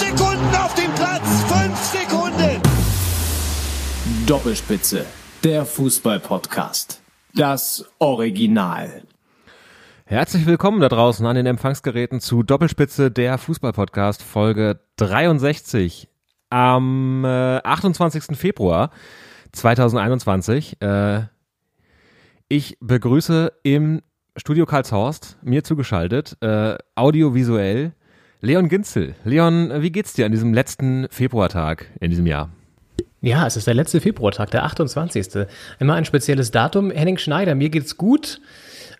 Fünf Sekunden auf dem Platz! Fünf Sekunden! Doppelspitze, der Fußball-Podcast. Das Original. Herzlich willkommen da draußen an den Empfangsgeräten zu Doppelspitze der Fußball-Podcast Folge 63 am äh, 28. Februar 2021. Äh, ich begrüße im Studio Karlshorst, mir zugeschaltet, äh, audiovisuell, Leon Ginzel. Leon, wie geht's dir an diesem letzten Februartag in diesem Jahr? Ja, es ist der letzte Februartag, der 28. Immer ein spezielles Datum. Henning Schneider, mir geht's gut.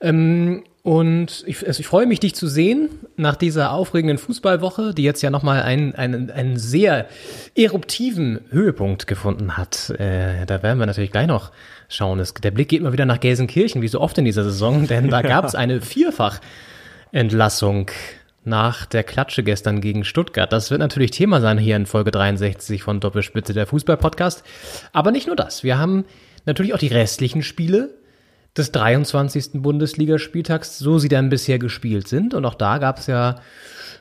Ähm, und ich, also ich freue mich, dich zu sehen nach dieser aufregenden Fußballwoche, die jetzt ja nochmal einen, einen, einen sehr eruptiven Höhepunkt gefunden hat. Äh, da werden wir natürlich gleich noch schauen. Es, der Blick geht mal wieder nach Gelsenkirchen, wie so oft in dieser Saison, denn da gab es eine Vierfach-Entlassung nach der Klatsche gestern gegen Stuttgart. Das wird natürlich Thema sein hier in Folge 63 von Doppelspitze der Fußball-Podcast. Aber nicht nur das. Wir haben natürlich auch die restlichen Spiele des 23. Bundesligaspieltags, so sie dann bisher gespielt sind. Und auch da gab es ja,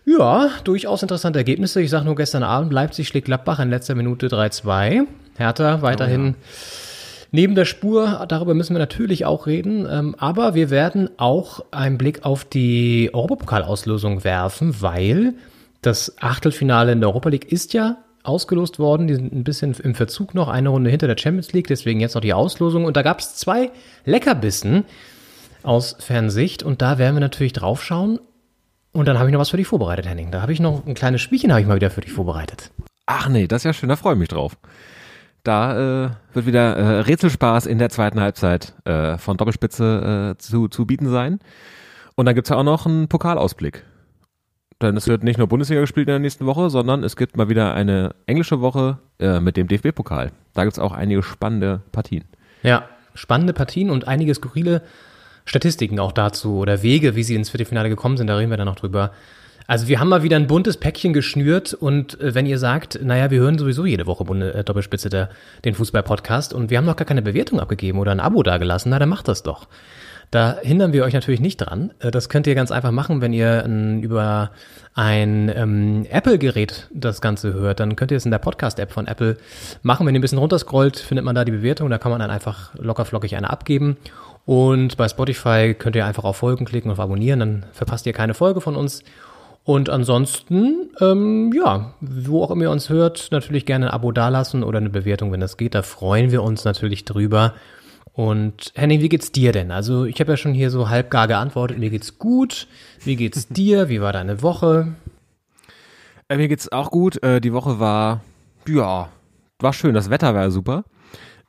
ja, durchaus interessante Ergebnisse. Ich sage nur gestern Abend, Leipzig schlägt Gladbach in letzter Minute 3-2. Hertha weiterhin neben der Spur, darüber müssen wir natürlich auch reden. Ähm, aber wir werden auch einen Blick auf die Europapokalauslosung werfen, weil das Achtelfinale in der Europa League ist ja ausgelost worden. Die sind ein bisschen im Verzug noch, eine Runde hinter der Champions League, deswegen jetzt noch die Auslosung. Und da gab es zwei Leckerbissen aus Fernsicht und da werden wir natürlich drauf schauen. Und dann habe ich noch was für dich vorbereitet, Henning. Da habe ich noch ein kleines Spielchen, habe ich mal wieder für dich vorbereitet. Ach nee, das ist ja schön, da freue ich mich drauf. Da äh, wird wieder äh, Rätselspaß in der zweiten Halbzeit äh, von Doppelspitze äh, zu, zu bieten sein. Und dann gibt's ja auch noch einen Pokalausblick. Denn es wird nicht nur Bundesliga gespielt in der nächsten Woche, sondern es gibt mal wieder eine englische Woche äh, mit dem DFB-Pokal. Da gibt's auch einige spannende Partien. Ja, spannende Partien und einige skurrile Statistiken auch dazu oder Wege, wie sie ins Viertelfinale gekommen sind, da reden wir dann noch drüber. Also wir haben mal wieder ein buntes Päckchen geschnürt und äh, wenn ihr sagt, naja, wir hören sowieso jede Woche Bunde, äh, Doppelspitze der, den Fußball-Podcast und wir haben noch gar keine Bewertung abgegeben oder ein Abo dagelassen, na dann macht das doch. Da hindern wir euch natürlich nicht dran. Äh, Das könnt ihr ganz einfach machen, wenn ihr ähm, über ein ähm, Apple-Gerät das Ganze hört. Dann könnt ihr es in der Podcast-App von Apple machen. Wenn ihr ein bisschen runterscrollt, findet man da die Bewertung. Da kann man dann einfach lockerflockig eine abgeben. Und bei Spotify könnt ihr einfach auf Folgen klicken und auf Abonnieren. Dann verpasst ihr keine Folge von uns. Und ansonsten, ähm, ja, wo auch immer ihr uns hört, natürlich gerne ein Abo dalassen oder eine Bewertung, wenn das geht. Da freuen wir uns natürlich drüber. Und Henning, wie geht's dir denn? Also ich habe ja schon hier so halbgar geantwortet. Mir geht's gut. Wie geht's dir? Wie war deine Woche? Äh, mir geht's auch gut. Äh, die Woche war, ja, war schön. Das Wetter war super.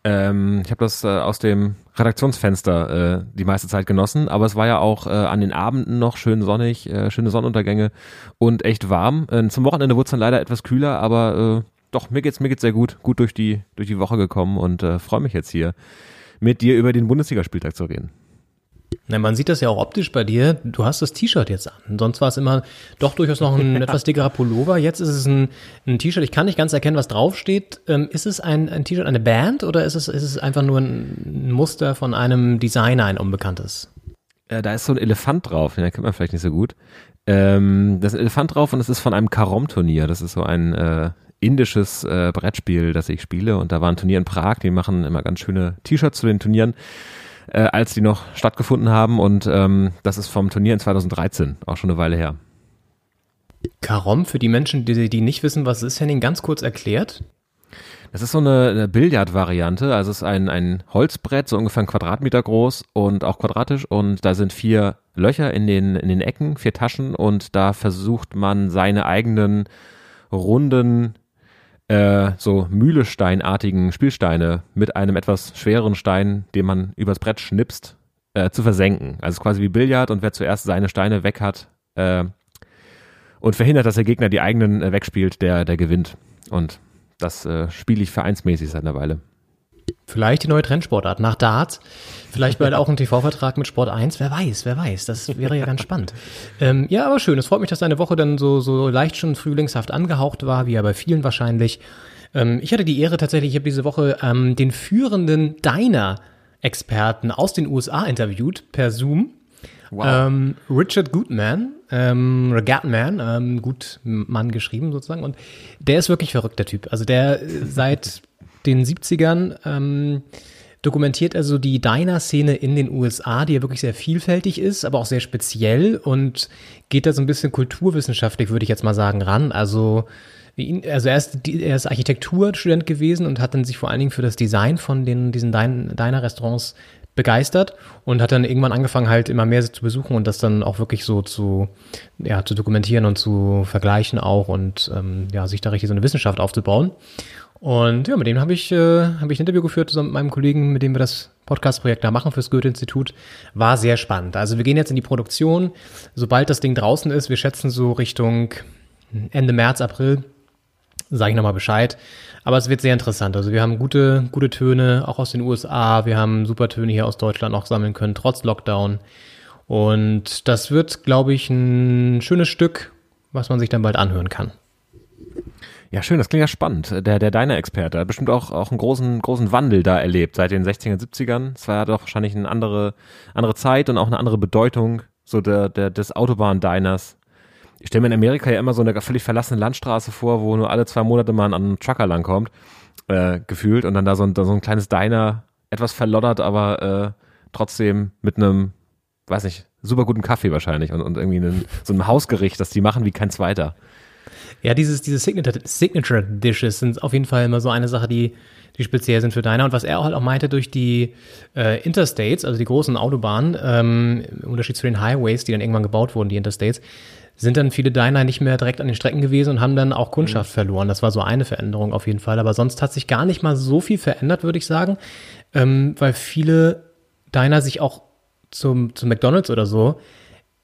Ähm, ich habe das äh, aus dem Redaktionsfenster äh, die meiste Zeit genossen, aber es war ja auch äh, an den Abenden noch schön sonnig, äh, schöne Sonnenuntergänge und echt warm. Äh, zum Wochenende wurde es dann leider etwas kühler, aber äh, doch, mir geht's, mir geht's sehr gut, gut durch die, durch die Woche gekommen und äh, freue mich jetzt hier mit dir über den Bundesligaspieltag zu reden. Na, man sieht das ja auch optisch bei dir. Du hast das T-Shirt jetzt an. Sonst war es immer doch durchaus noch ein etwas dickerer Pullover. Jetzt ist es ein, ein T-Shirt. Ich kann nicht ganz erkennen, was draufsteht. Ähm, ist es ein, ein T-Shirt, eine Band oder ist es, ist es einfach nur ein Muster von einem Designer, ein unbekanntes? Äh, da ist so ein Elefant drauf, den kennt man vielleicht nicht so gut. Ähm, da ist ein Elefant drauf und es ist von einem Karom-Turnier. Das ist so ein äh, indisches äh, Brettspiel, das ich spiele. Und da war ein Turnier in Prag. Die machen immer ganz schöne T-Shirts zu den Turnieren, äh, als die noch stattgefunden haben. Und ähm, das ist vom Turnier in 2013, auch schon eine Weile her. Karom, für die Menschen, die, die nicht wissen, was es ist, Henning, ganz kurz erklärt. Das ist so eine, eine Billardvariante. Also es ist ein, ein Holzbrett, so ungefähr ein Quadratmeter groß und auch quadratisch. Und da sind vier Löcher in den, in den Ecken, vier Taschen. Und da versucht man seine eigenen runden, äh, so Mühlesteinartigen Spielsteine mit einem etwas schwereren Stein, den man übers Brett schnipst, äh, zu versenken. Also quasi wie Billard und wer zuerst seine Steine weg hat, äh, und verhindert, dass der Gegner die eigenen äh, wegspielt, der, der gewinnt. Und das äh, spiele ich vereinsmäßig seit einer Weile. Vielleicht die neue Trendsportart nach Darts. Vielleicht bald auch ein TV-Vertrag mit Sport 1. Wer weiß, wer weiß. Das wäre ja ganz spannend. Ähm, ja, aber schön. Es freut mich, dass deine Woche dann so, so leicht schon frühlingshaft angehaucht war, wie ja bei vielen wahrscheinlich. Ähm, ich hatte die Ehre tatsächlich, ich habe diese Woche ähm, den führenden Diner-Experten aus den USA interviewt per Zoom. Wow. Ähm, Richard Goodman, ähm, Gatman, ähm, Gutmann geschrieben sozusagen. Und der ist wirklich verrückt, der Typ. Also der äh, seit den 70ern ähm, dokumentiert also die Diner-Szene in den USA, die ja wirklich sehr vielfältig ist, aber auch sehr speziell und geht da so ein bisschen kulturwissenschaftlich, würde ich jetzt mal sagen, ran. Also also er ist, er ist Architekturstudent gewesen und hat dann sich vor allen Dingen für das Design von den, diesen Din- Diner-Restaurants begeistert und hat dann irgendwann angefangen halt immer mehr zu besuchen und das dann auch wirklich so zu, ja, zu dokumentieren und zu vergleichen auch und ähm, ja, sich da richtig so eine Wissenschaft aufzubauen. Und ja, mit dem habe ich, äh, hab ich ein Interview geführt zusammen mit meinem Kollegen, mit dem wir das Podcast-Projekt da machen fürs Goethe-Institut. War sehr spannend. Also wir gehen jetzt in die Produktion. Sobald das Ding draußen ist, wir schätzen so Richtung Ende März, April, sage ich nochmal Bescheid. Aber es wird sehr interessant. Also wir haben gute, gute Töne, auch aus den USA. Wir haben super Töne hier aus Deutschland auch sammeln können, trotz Lockdown. Und das wird, glaube ich, ein schönes Stück, was man sich dann bald anhören kann. Ja, schön, das klingt ja spannend. Der, der Diner-Experte hat bestimmt auch, auch einen großen, großen Wandel da erlebt seit den 60er, 70ern. Es war ja doch wahrscheinlich eine andere, andere Zeit und auch eine andere Bedeutung so der, der, des Autobahn-Diners. Ich stelle mir in Amerika ja immer so eine völlig verlassene Landstraße vor, wo nur alle zwei Monate mal ein, Trucker langkommt, äh, gefühlt, und dann da so ein, da so ein kleines Diner, etwas verloddert, aber äh, trotzdem mit einem, weiß nicht, super guten Kaffee wahrscheinlich und, und irgendwie einem, so einem Hausgericht, das die machen wie kein zweiter. Ja, dieses, diese Signature, Signature Dishes sind auf jeden Fall immer so eine Sache, die, die speziell sind für Diner. Und was er halt auch meinte, durch die äh, Interstates, also die großen Autobahnen, ähm, im Unterschied zu den Highways, die dann irgendwann gebaut wurden, die Interstates, sind dann viele Diner nicht mehr direkt an den Strecken gewesen und haben dann auch Kundschaft verloren. Das war so eine Veränderung auf jeden Fall. Aber sonst hat sich gar nicht mal so viel verändert, würde ich sagen, ähm, weil viele Diner sich auch zum, zum McDonalds oder so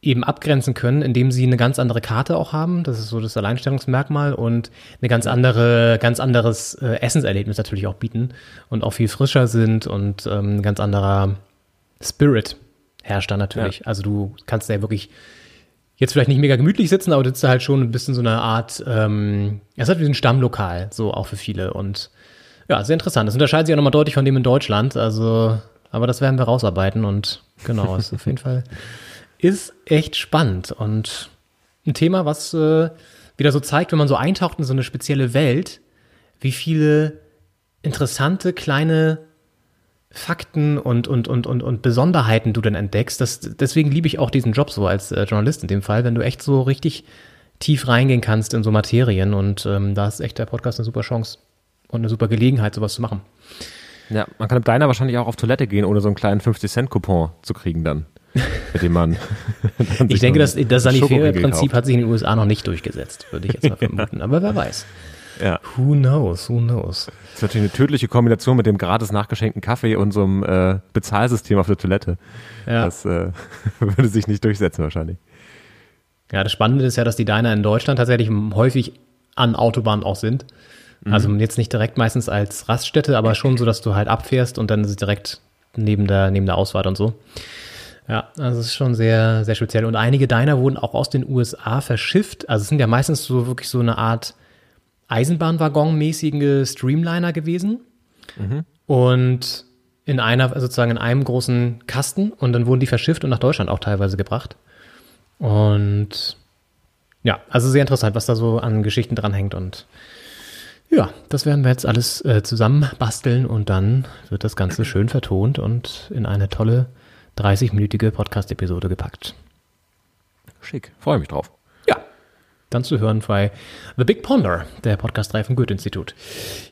eben abgrenzen können, indem sie eine ganz andere Karte auch haben. Das ist so das Alleinstellungsmerkmal und eine ganz andere, ganz anderes äh, Essenserlebnis natürlich auch bieten und auch viel frischer sind und ähm, ein ganz anderer Spirit herrscht da natürlich. Also du kannst da ja wirklich jetzt vielleicht nicht mega gemütlich sitzen, aber du sitzt da halt schon ein bisschen so eine Art, ähm, ja, es hat wie ein Stammlokal, so auch für viele und ja, sehr interessant. Das unterscheidet sich auch nochmal deutlich von dem in Deutschland, also, aber das werden wir rausarbeiten und genau, ist auf jeden Fall ist echt spannend und ein Thema, was äh, wieder so zeigt, wenn man so eintaucht in so eine spezielle Welt, wie viele interessante kleine Fakten und, und, und, und, und Besonderheiten du dann entdeckst. Das, deswegen liebe ich auch diesen Job so als äh, Journalist in dem Fall, wenn du echt so richtig tief reingehen kannst in so Materien und ähm, da ist echt der Podcast eine super Chance und eine super Gelegenheit, sowas zu machen. Ja, man kann im Diner wahrscheinlich auch auf Toilette gehen, ohne so einen kleinen 50-Cent-Coupon zu kriegen dann. Mit dem man. Ich denke, das, das Sanifair-Prinzip hat sich in den USA noch nicht durchgesetzt, würde ich jetzt mal vermuten. Aber wer weiß. Ja. Who knows, who knows. Das ist natürlich eine tödliche Kombination mit dem gratis nachgeschenkten Kaffee und so einem äh, Bezahlsystem auf der Toilette. Ja. Das äh, würde sich nicht durchsetzen wahrscheinlich. Ja, das Spannende ist ja, dass die Diner in Deutschland tatsächlich häufig an Autobahnen auch sind. Also jetzt nicht direkt meistens als Raststätte, aber schon so, dass du halt abfährst und dann direkt neben der, neben der Ausfahrt und so. Ja, also es ist schon sehr, sehr speziell. Und einige Diner wurden auch aus den USA verschifft. Also es sind ja meistens so wirklich so eine Art Eisenbahnwaggon-mäßige Streamliner gewesen. Und in einer, also sozusagen in einem großen Kasten und dann wurden die verschifft und nach Deutschland auch teilweise gebracht. Und ja, also sehr interessant, was da so an Geschichten dranhängt. Und ja, das werden wir jetzt alles äh, zusammen basteln und dann wird das Ganze schön vertont und in eine tolle 30-minütige Podcast-Episode gepackt. Schick. Freue mich drauf. Ja, dann zu hören bei The Big Ponder, der Podcast-Reihe vom Goethe-Institut.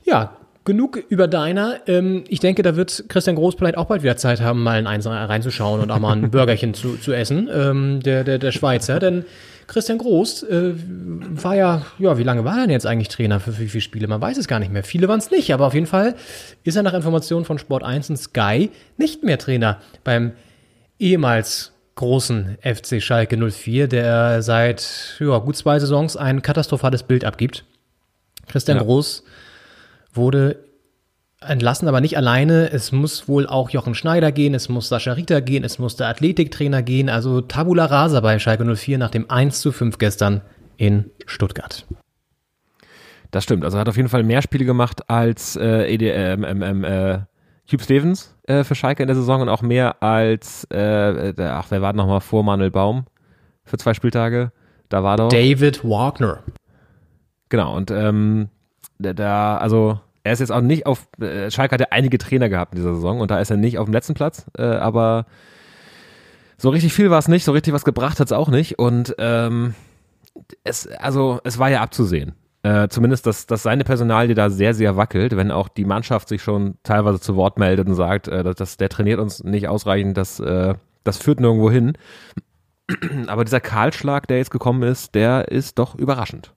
Ja, genug über deiner. Ähm, ich denke, da wird Christian Groß vielleicht auch bald wieder Zeit haben, mal in eins reinzuschauen und auch mal ein Burgerchen zu, zu essen, ähm, der, der, der Schweizer. Denn Christian Groß äh, war ja, ja, wie lange war er denn jetzt eigentlich Trainer für wie viele Spiele? Man weiß es gar nicht mehr. Viele waren es nicht, aber auf jeden Fall ist er nach Informationen von Sport 1 und Sky nicht mehr Trainer beim ehemals großen FC Schalke 04, der seit ja, gut zwei Saisons ein katastrophales Bild abgibt. Christian Ja. Groß wurde entlassen, aber nicht alleine. Es muss wohl auch Jochen Schneider gehen, es muss Sascha Rita gehen, es muss der Athletiktrainer gehen. Also Tabula Rasa bei Schalke 04 nach dem 1 zu 5 gestern in Stuttgart. Das stimmt. Also er hat auf jeden Fall mehr Spiele gemacht als äh, ED, ähm, äh, Hugh Stevens äh, für Schalke in der Saison und auch mehr als, äh, der, ach, wer war nochmal vor Manuel Baum für zwei Spieltage? Da war doch. David Wagner. Genau, und ähm, da- also er ist jetzt auch nicht auf, äh, Schalke hat ja einige Trainer gehabt in dieser Saison und da ist er nicht auf dem letzten Platz, äh, aber so richtig viel war es nicht, so richtig was gebracht hat es auch nicht und ähm, es, also es war ja abzusehen. Äh, zumindest, dass, dass seine Personalie da sehr, sehr wackelt, wenn auch die Mannschaft sich schon teilweise zu Wort meldet und sagt, äh, dass, dass der trainiert uns nicht ausreichend, das, äh, das führt nirgendwo hin. Aber dieser Kahlschlag, der jetzt gekommen ist, der ist doch überraschend.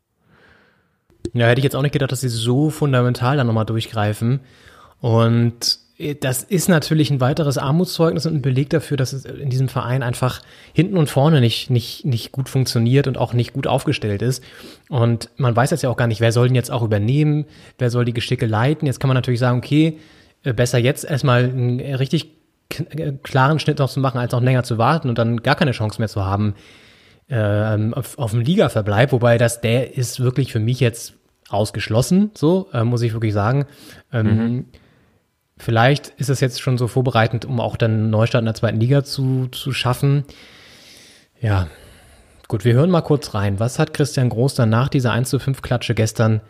Ja, hätte ich jetzt auch nicht gedacht, dass sie so fundamental dann nochmal durchgreifen. Und das ist natürlich ein weiteres Armutszeugnis und ein Beleg dafür, dass es in diesem Verein einfach hinten und vorne nicht, nicht, nicht gut funktioniert und auch nicht gut aufgestellt ist. Und man weiß jetzt ja auch gar nicht, wer soll denn jetzt auch übernehmen, wer soll die Geschicke leiten. Jetzt kann man natürlich sagen, okay, äh, besser jetzt erstmal einen richtig äh, klaren Schnitt noch zu machen, als noch länger zu warten und dann gar keine Chance mehr zu haben, ähm, auf, auf dem Ligaverbleib, wobei das, der ist wirklich für mich jetzt ausgeschlossen, so, äh, muss ich wirklich sagen. Ähm, Vielleicht ist es jetzt schon so vorbereitend, um auch dann einen Neustart in der zweiten Liga zu, zu schaffen. Ja, gut, wir hören mal kurz rein. Was hat Christian Groß dann nach dieser 1 zu 5 Klatsche gestern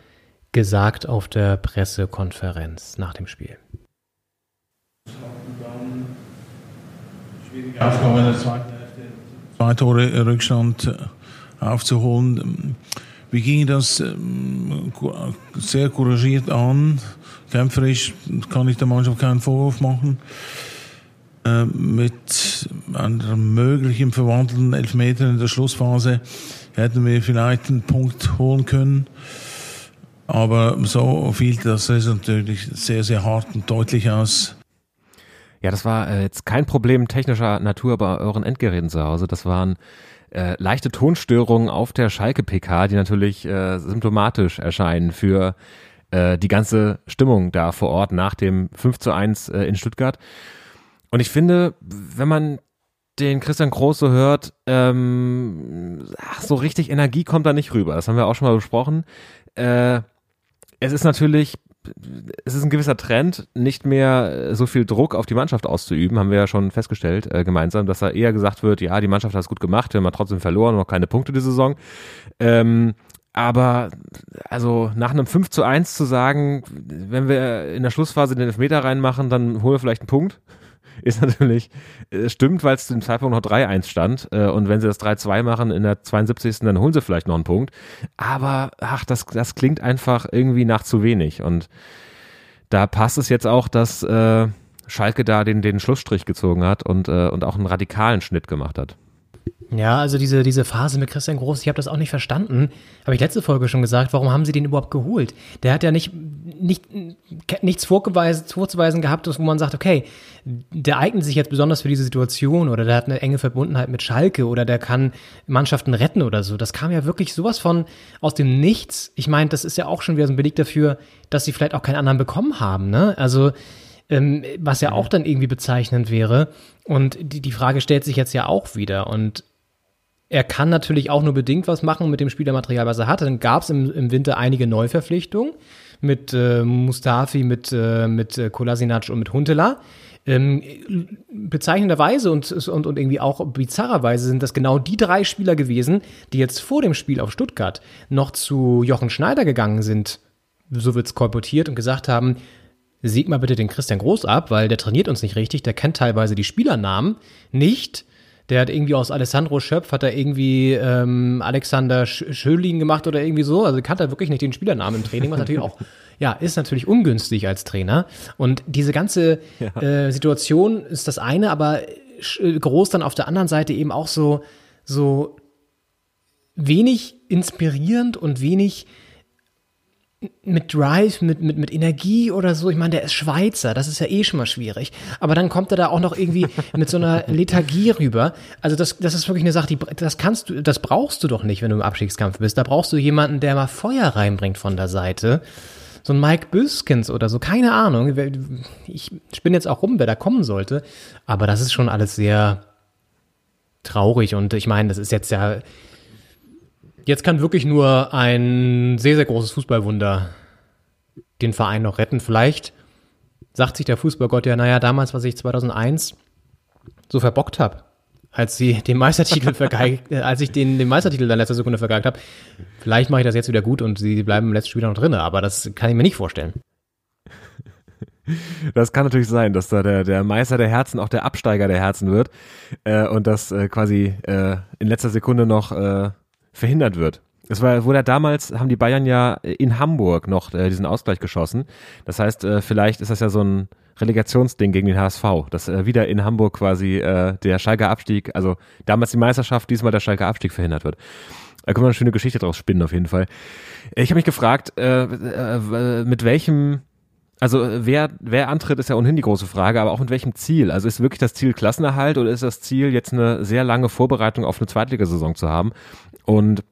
gesagt auf der Pressekonferenz nach dem Spiel? schwierige in der zweiten Hälfte. Zwei Tore Rückstand äh, aufzuholen. Wir gingen das ähm, sehr couragiert an, kämpferisch, kann ich der Mannschaft keinen Vorwurf machen. Äh, Mit einem möglichen verwandelten Elfmeter in der Schlussphase hätten wir vielleicht einen Punkt holen können. Aber so fiel das natürlich sehr, sehr hart und deutlich aus. Ja, das war äh, jetzt kein Problem technischer Natur bei euren Endgeräten zu Hause. Das waren äh, leichte Tonstörungen auf der Schalke-PK, die natürlich äh, symptomatisch erscheinen für äh, die ganze Stimmung da vor Ort nach dem 5 zu 1 äh, in Stuttgart. Und ich finde, wenn man den Christian Groß so hört, ähm, ach, so richtig Energie kommt da nicht rüber. Das haben wir auch schon mal besprochen. Äh, es ist natürlich es ist ein gewisser Trend, nicht mehr so viel Druck auf die Mannschaft auszuüben, haben wir ja schon festgestellt äh, gemeinsam, dass da eher gesagt wird, ja, die Mannschaft hat es gut gemacht, wir haben trotzdem verloren, noch keine Punkte die Saison. Ähm, aber also nach einem 5 zu 1 zu sagen, wenn wir in der Schlussphase den Elfmeter reinmachen, dann holen wir vielleicht einen Punkt, ist natürlich, äh, stimmt, weil es zu dem Zeitpunkt noch 3-1 stand. Äh, und wenn sie das 3-2 machen in der 72. dann holen sie vielleicht noch einen Punkt. Aber ach, das, das klingt einfach irgendwie nach zu wenig. Und da passt es jetzt auch, dass äh, Schalke da den, den Schlussstrich gezogen hat und, äh, und auch einen radikalen Schnitt gemacht hat. Ja, also diese, diese Phase mit Christian Groß, ich habe das auch nicht verstanden. Habe ich letzte Folge schon gesagt, warum haben sie den überhaupt geholt? Der hat ja nicht, nicht nichts vorzuweisen gehabt, wo man sagt, okay, der eignet sich jetzt besonders für diese Situation oder der hat eine enge Verbundenheit mit Schalke oder der kann Mannschaften retten oder so. Das kam ja wirklich sowas von aus dem Nichts. Ich meine, das ist ja auch schon wieder so ein Beleg dafür, dass sie vielleicht auch keinen anderen bekommen haben. Ne? Also ähm, was ja auch dann irgendwie bezeichnend wäre. Und die, die Frage stellt sich jetzt ja auch wieder. Und er kann natürlich auch nur bedingt was machen mit dem Spielermaterial, was er hatte. Dann gab es im, im Winter einige Neuverpflichtungen mit äh, Mustafi, mit, äh, mit äh, Kolasinac und mit Huntela. Ähm, bezeichnenderweise und, und, und irgendwie auch bizarrerweise sind das genau die drei Spieler gewesen, die jetzt vor dem Spiel auf Stuttgart noch zu Jochen Schneider gegangen sind, so wird's kolportiert und gesagt haben, sieg mal bitte den Christian Groß ab, weil der trainiert uns nicht richtig, der kennt teilweise die Spielernamen nicht. Der hat irgendwie aus Alessandro Schöpf, hat er irgendwie ähm, Alexander Sch Schölin gemacht oder irgendwie so. Also kannte er wirklich nicht den Spielernamen im Training, was natürlich auch, ja, ist natürlich ungünstig als Trainer. Und diese ganze äh, Situation ist das eine, aber Groß dann auf der anderen Seite eben auch so, so wenig inspirierend und wenig mit Drive, mit, mit, mit Energie oder so. Ich meine, der ist Schweizer, das ist ja eh schon mal schwierig. Aber dann kommt er da auch noch irgendwie mit so einer Lethargie rüber. Also das, das ist wirklich eine Sache, die, das kannst du, das brauchst du doch nicht, wenn du im Abstiegskampf bist. Da brauchst du jemanden, der mal Feuer reinbringt von der Seite. So ein Mike Büskens oder so, keine Ahnung. Ich spinne jetzt auch rum, wer da kommen sollte. Aber das ist schon alles sehr traurig und ich meine, das ist jetzt ja, Jetzt kann wirklich nur ein sehr, sehr großes Fußballwunder den Verein noch retten. Vielleicht sagt sich der Fußballgott ja, naja, damals, was ich 2001 so verbockt habe, als sie den Meistertitel vergeigt, äh, als ich den, den Meistertitel dann letzter Sekunde vergeigt habe, vielleicht mache ich das jetzt wieder gut und sie bleiben im letzten Spiel noch drin, aber das kann ich mir nicht vorstellen. Das kann natürlich sein, dass da der, der Meister der Herzen auch der Absteiger der Herzen wird äh, und das äh, quasi äh, in letzter Sekunde noch äh, verhindert wird. Es war, wurde ja damals, haben die Bayern ja in Hamburg noch äh, diesen Ausgleich geschossen. Das heißt, äh, vielleicht ist das ja so ein Relegationsding gegen den HSV, dass äh, wieder in Hamburg quasi äh, der Schalke Abstieg, also damals die Meisterschaft, diesmal der Schalke Abstieg verhindert wird. Da können wir eine schöne Geschichte draus spinnen, auf jeden Fall. Ich habe mich gefragt, äh, äh, mit welchem also wer, wer antritt, ist ja ohnehin die große Frage, aber auch mit welchem Ziel? Also ist wirklich das Ziel Klassenerhalt oder ist das Ziel, jetzt eine sehr lange Vorbereitung auf eine Zweitligasaison zu haben? Und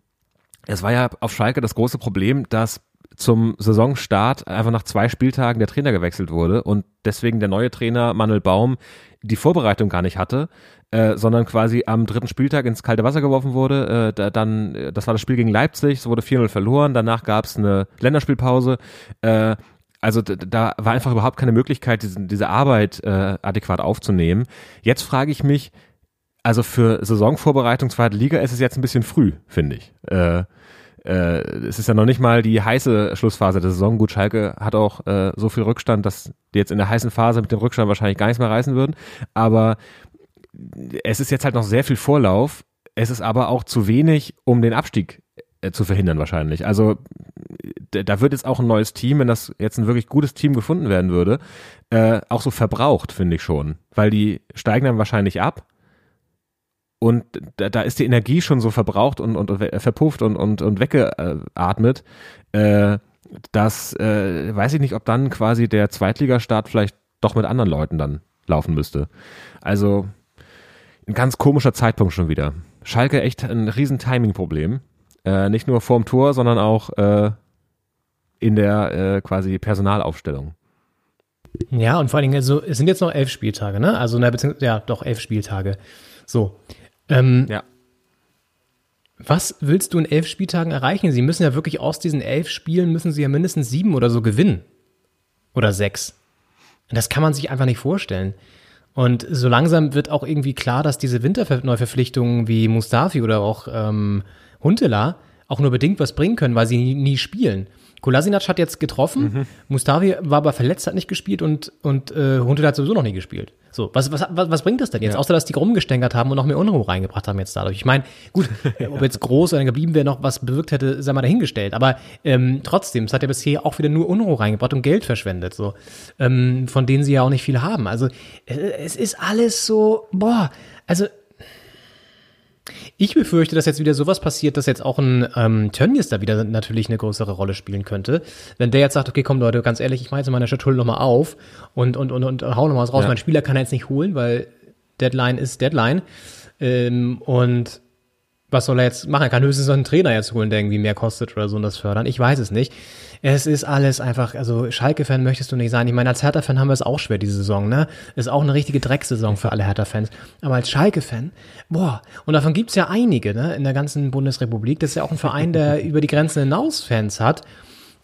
es war ja auf Schalke das große Problem, dass zum Saisonstart einfach nach zwei Spieltagen der Trainer gewechselt wurde und deswegen der neue Trainer Manuel Baum die Vorbereitung gar nicht hatte, äh, sondern quasi am dritten Spieltag ins kalte Wasser geworfen wurde. Äh, da, dann, das war das Spiel gegen Leipzig, es wurde 4-0 verloren, danach gab es eine Länderspielpause. Äh, also da war einfach überhaupt keine Möglichkeit, diese, diese Arbeit äh, adäquat aufzunehmen. Jetzt frage ich mich, also für Saisonvorbereitung zweite Liga ist es jetzt ein bisschen früh, finde ich. Äh, äh, es ist ja noch nicht mal die heiße Schlussphase der Saison. Gut, Schalke hat auch äh, so viel Rückstand, dass die jetzt in der heißen Phase mit dem Rückstand wahrscheinlich gar nichts mehr reißen würden. Aber es ist jetzt halt noch sehr viel Vorlauf. Es ist aber auch zu wenig, um den Abstieg äh, zu verhindern wahrscheinlich. Also da wird jetzt auch ein neues Team, wenn das jetzt ein wirklich gutes Team gefunden werden würde, äh, auch so verbraucht, finde ich schon. Weil die steigen dann wahrscheinlich ab und da, da ist die Energie schon so verbraucht und, und, und verpufft und, und, und weggeatmet, äh, dass äh, weiß ich nicht, ob dann quasi der Zweitligastart vielleicht doch mit anderen Leuten dann laufen müsste. Also ein ganz komischer Zeitpunkt schon wieder. Schalke echt ein riesen Timing-Problem. Äh, nicht nur vorm Tor, sondern auch äh, in der äh, quasi Personalaufstellung. Ja, und vor allen Dingen, also, es sind jetzt noch elf Spieltage, ne? Also, na, beziehungsweise, ja, doch elf Spieltage. So. Ähm, ja. Was willst du in elf Spieltagen erreichen? Sie müssen ja wirklich aus diesen elf Spielen müssen sie ja mindestens sieben oder so gewinnen. Oder sechs. Das kann man sich einfach nicht vorstellen. Und so langsam wird auch irgendwie klar, dass diese Winterneuverpflichtungen wie Mustafi oder auch ähm, Huntela auch nur bedingt was bringen können, weil sie nie, nie spielen. Kolasinac hat jetzt getroffen, mhm. Mustafi war aber verletzt, hat nicht gespielt und, und äh, Huntela hat sowieso noch nie gespielt. So, was, was, was, was bringt das denn jetzt? Ja. Außer, dass die rumgestänkert haben und noch mehr Unruhe reingebracht haben jetzt dadurch. Ich meine, gut, ob jetzt groß oder geblieben wäre, noch was bewirkt hätte, sei mal dahingestellt. Aber ähm, trotzdem, es hat ja bisher auch wieder nur Unruhe reingebracht und Geld verschwendet, so, ähm, von denen sie ja auch nicht viel haben. Also, äh, es ist alles so, boah, also ich befürchte, dass jetzt wieder sowas passiert, dass jetzt auch ein ähm, Tönnies da wieder natürlich eine größere Rolle spielen könnte. Wenn der jetzt sagt, okay, komm Leute, ganz ehrlich, ich mache jetzt meine Schatulle nochmal auf und, und, und, und hau nochmal was raus. Ja. Mein Spieler kann er jetzt nicht holen, weil Deadline ist Deadline. Ähm, und was soll er jetzt machen? Er kann höchstens so einen Trainer jetzt holen, der irgendwie mehr kostet oder so und das fördern. Ich weiß es nicht. Es ist alles einfach, also Schalke-Fan möchtest du nicht sein. Ich meine, als Hertha-Fan haben wir es auch schwer diese Saison, ne? Ist auch eine richtige Drecksaison für alle Hertha-Fans. Aber als Schalke-Fan, boah, und davon gibt's ja einige, ne? In der ganzen Bundesrepublik. Das ist ja auch ein Verein, der über die Grenzen hinaus Fans hat.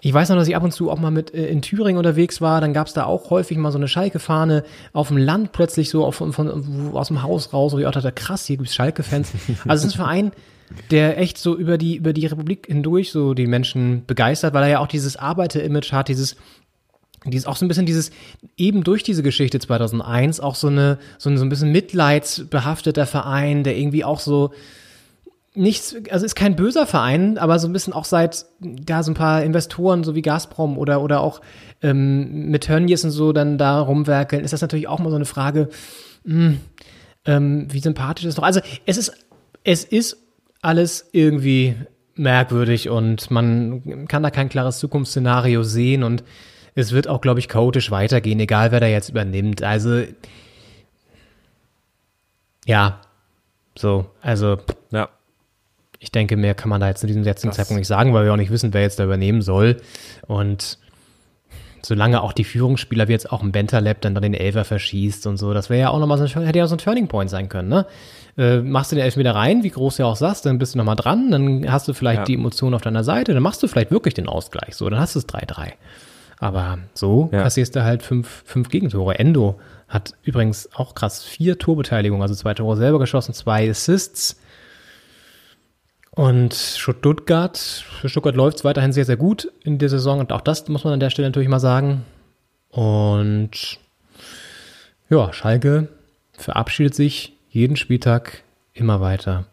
Ich weiß noch, dass ich ab und zu auch mal mit äh, in Thüringen unterwegs war. Dann gab's da auch häufig mal so eine Schalke-Fahne auf dem Land plötzlich so auf, von, aus dem Haus raus. Und ich dachte, krass, hier gibt's Schalke-Fans. Also es ist ein Verein, der echt so über die, über die Republik hindurch so die Menschen begeistert, weil er ja auch dieses Arbeiter-Image hat, dieses, dieses auch so ein bisschen dieses eben durch diese Geschichte 2001 auch so eine so ein, so ein bisschen mitleidsbehafteter Verein, der irgendwie auch so nichts, also ist kein böser Verein, aber so ein bisschen auch seit da so ein paar Investoren, so wie Gazprom oder, oder auch ähm, mit Tönnies und so dann da rumwerkeln, ist das natürlich auch mal so eine Frage, mh, hm, ähm, wie sympathisch ist noch. Also es ist, es ist alles irgendwie merkwürdig und man kann da kein klares Zukunftsszenario sehen und es wird auch, glaube ich, chaotisch weitergehen, egal wer da jetzt übernimmt. Also, ja, so, also Ja. Ich denke, mehr kann man da jetzt zu diesem jetzigen Das- Zeitpunkt nicht sagen, weil wir auch nicht wissen, wer jetzt da übernehmen soll. Und solange auch die Führungsspieler wie jetzt auch ein Bentaleb dann, dann den Elfer verschießt und so, das wäre ja auch nochmal so ein, hätte ja so ein Turning Point sein können, ne? Äh, machst du den Elfmeter rein, wie groß du ja auch sagst, dann bist du nochmal dran, dann hast du vielleicht Ja. die Emotionen auf deiner Seite, dann machst du vielleicht wirklich den Ausgleich, so, dann hast du es 3-3. Aber so Ja. kassierst du halt fünf, fünf Gegentore. Endo hat übrigens auch krass vier Torbeteiligungen, also zwei Tore selber geschossen, zwei Assists. Und Stuttgart, für Stuttgart läuft es weiterhin sehr, sehr gut in der Saison und auch das muss man an der Stelle natürlich mal sagen. Und ja, Schalke verabschiedet sich jeden Spieltag immer weiter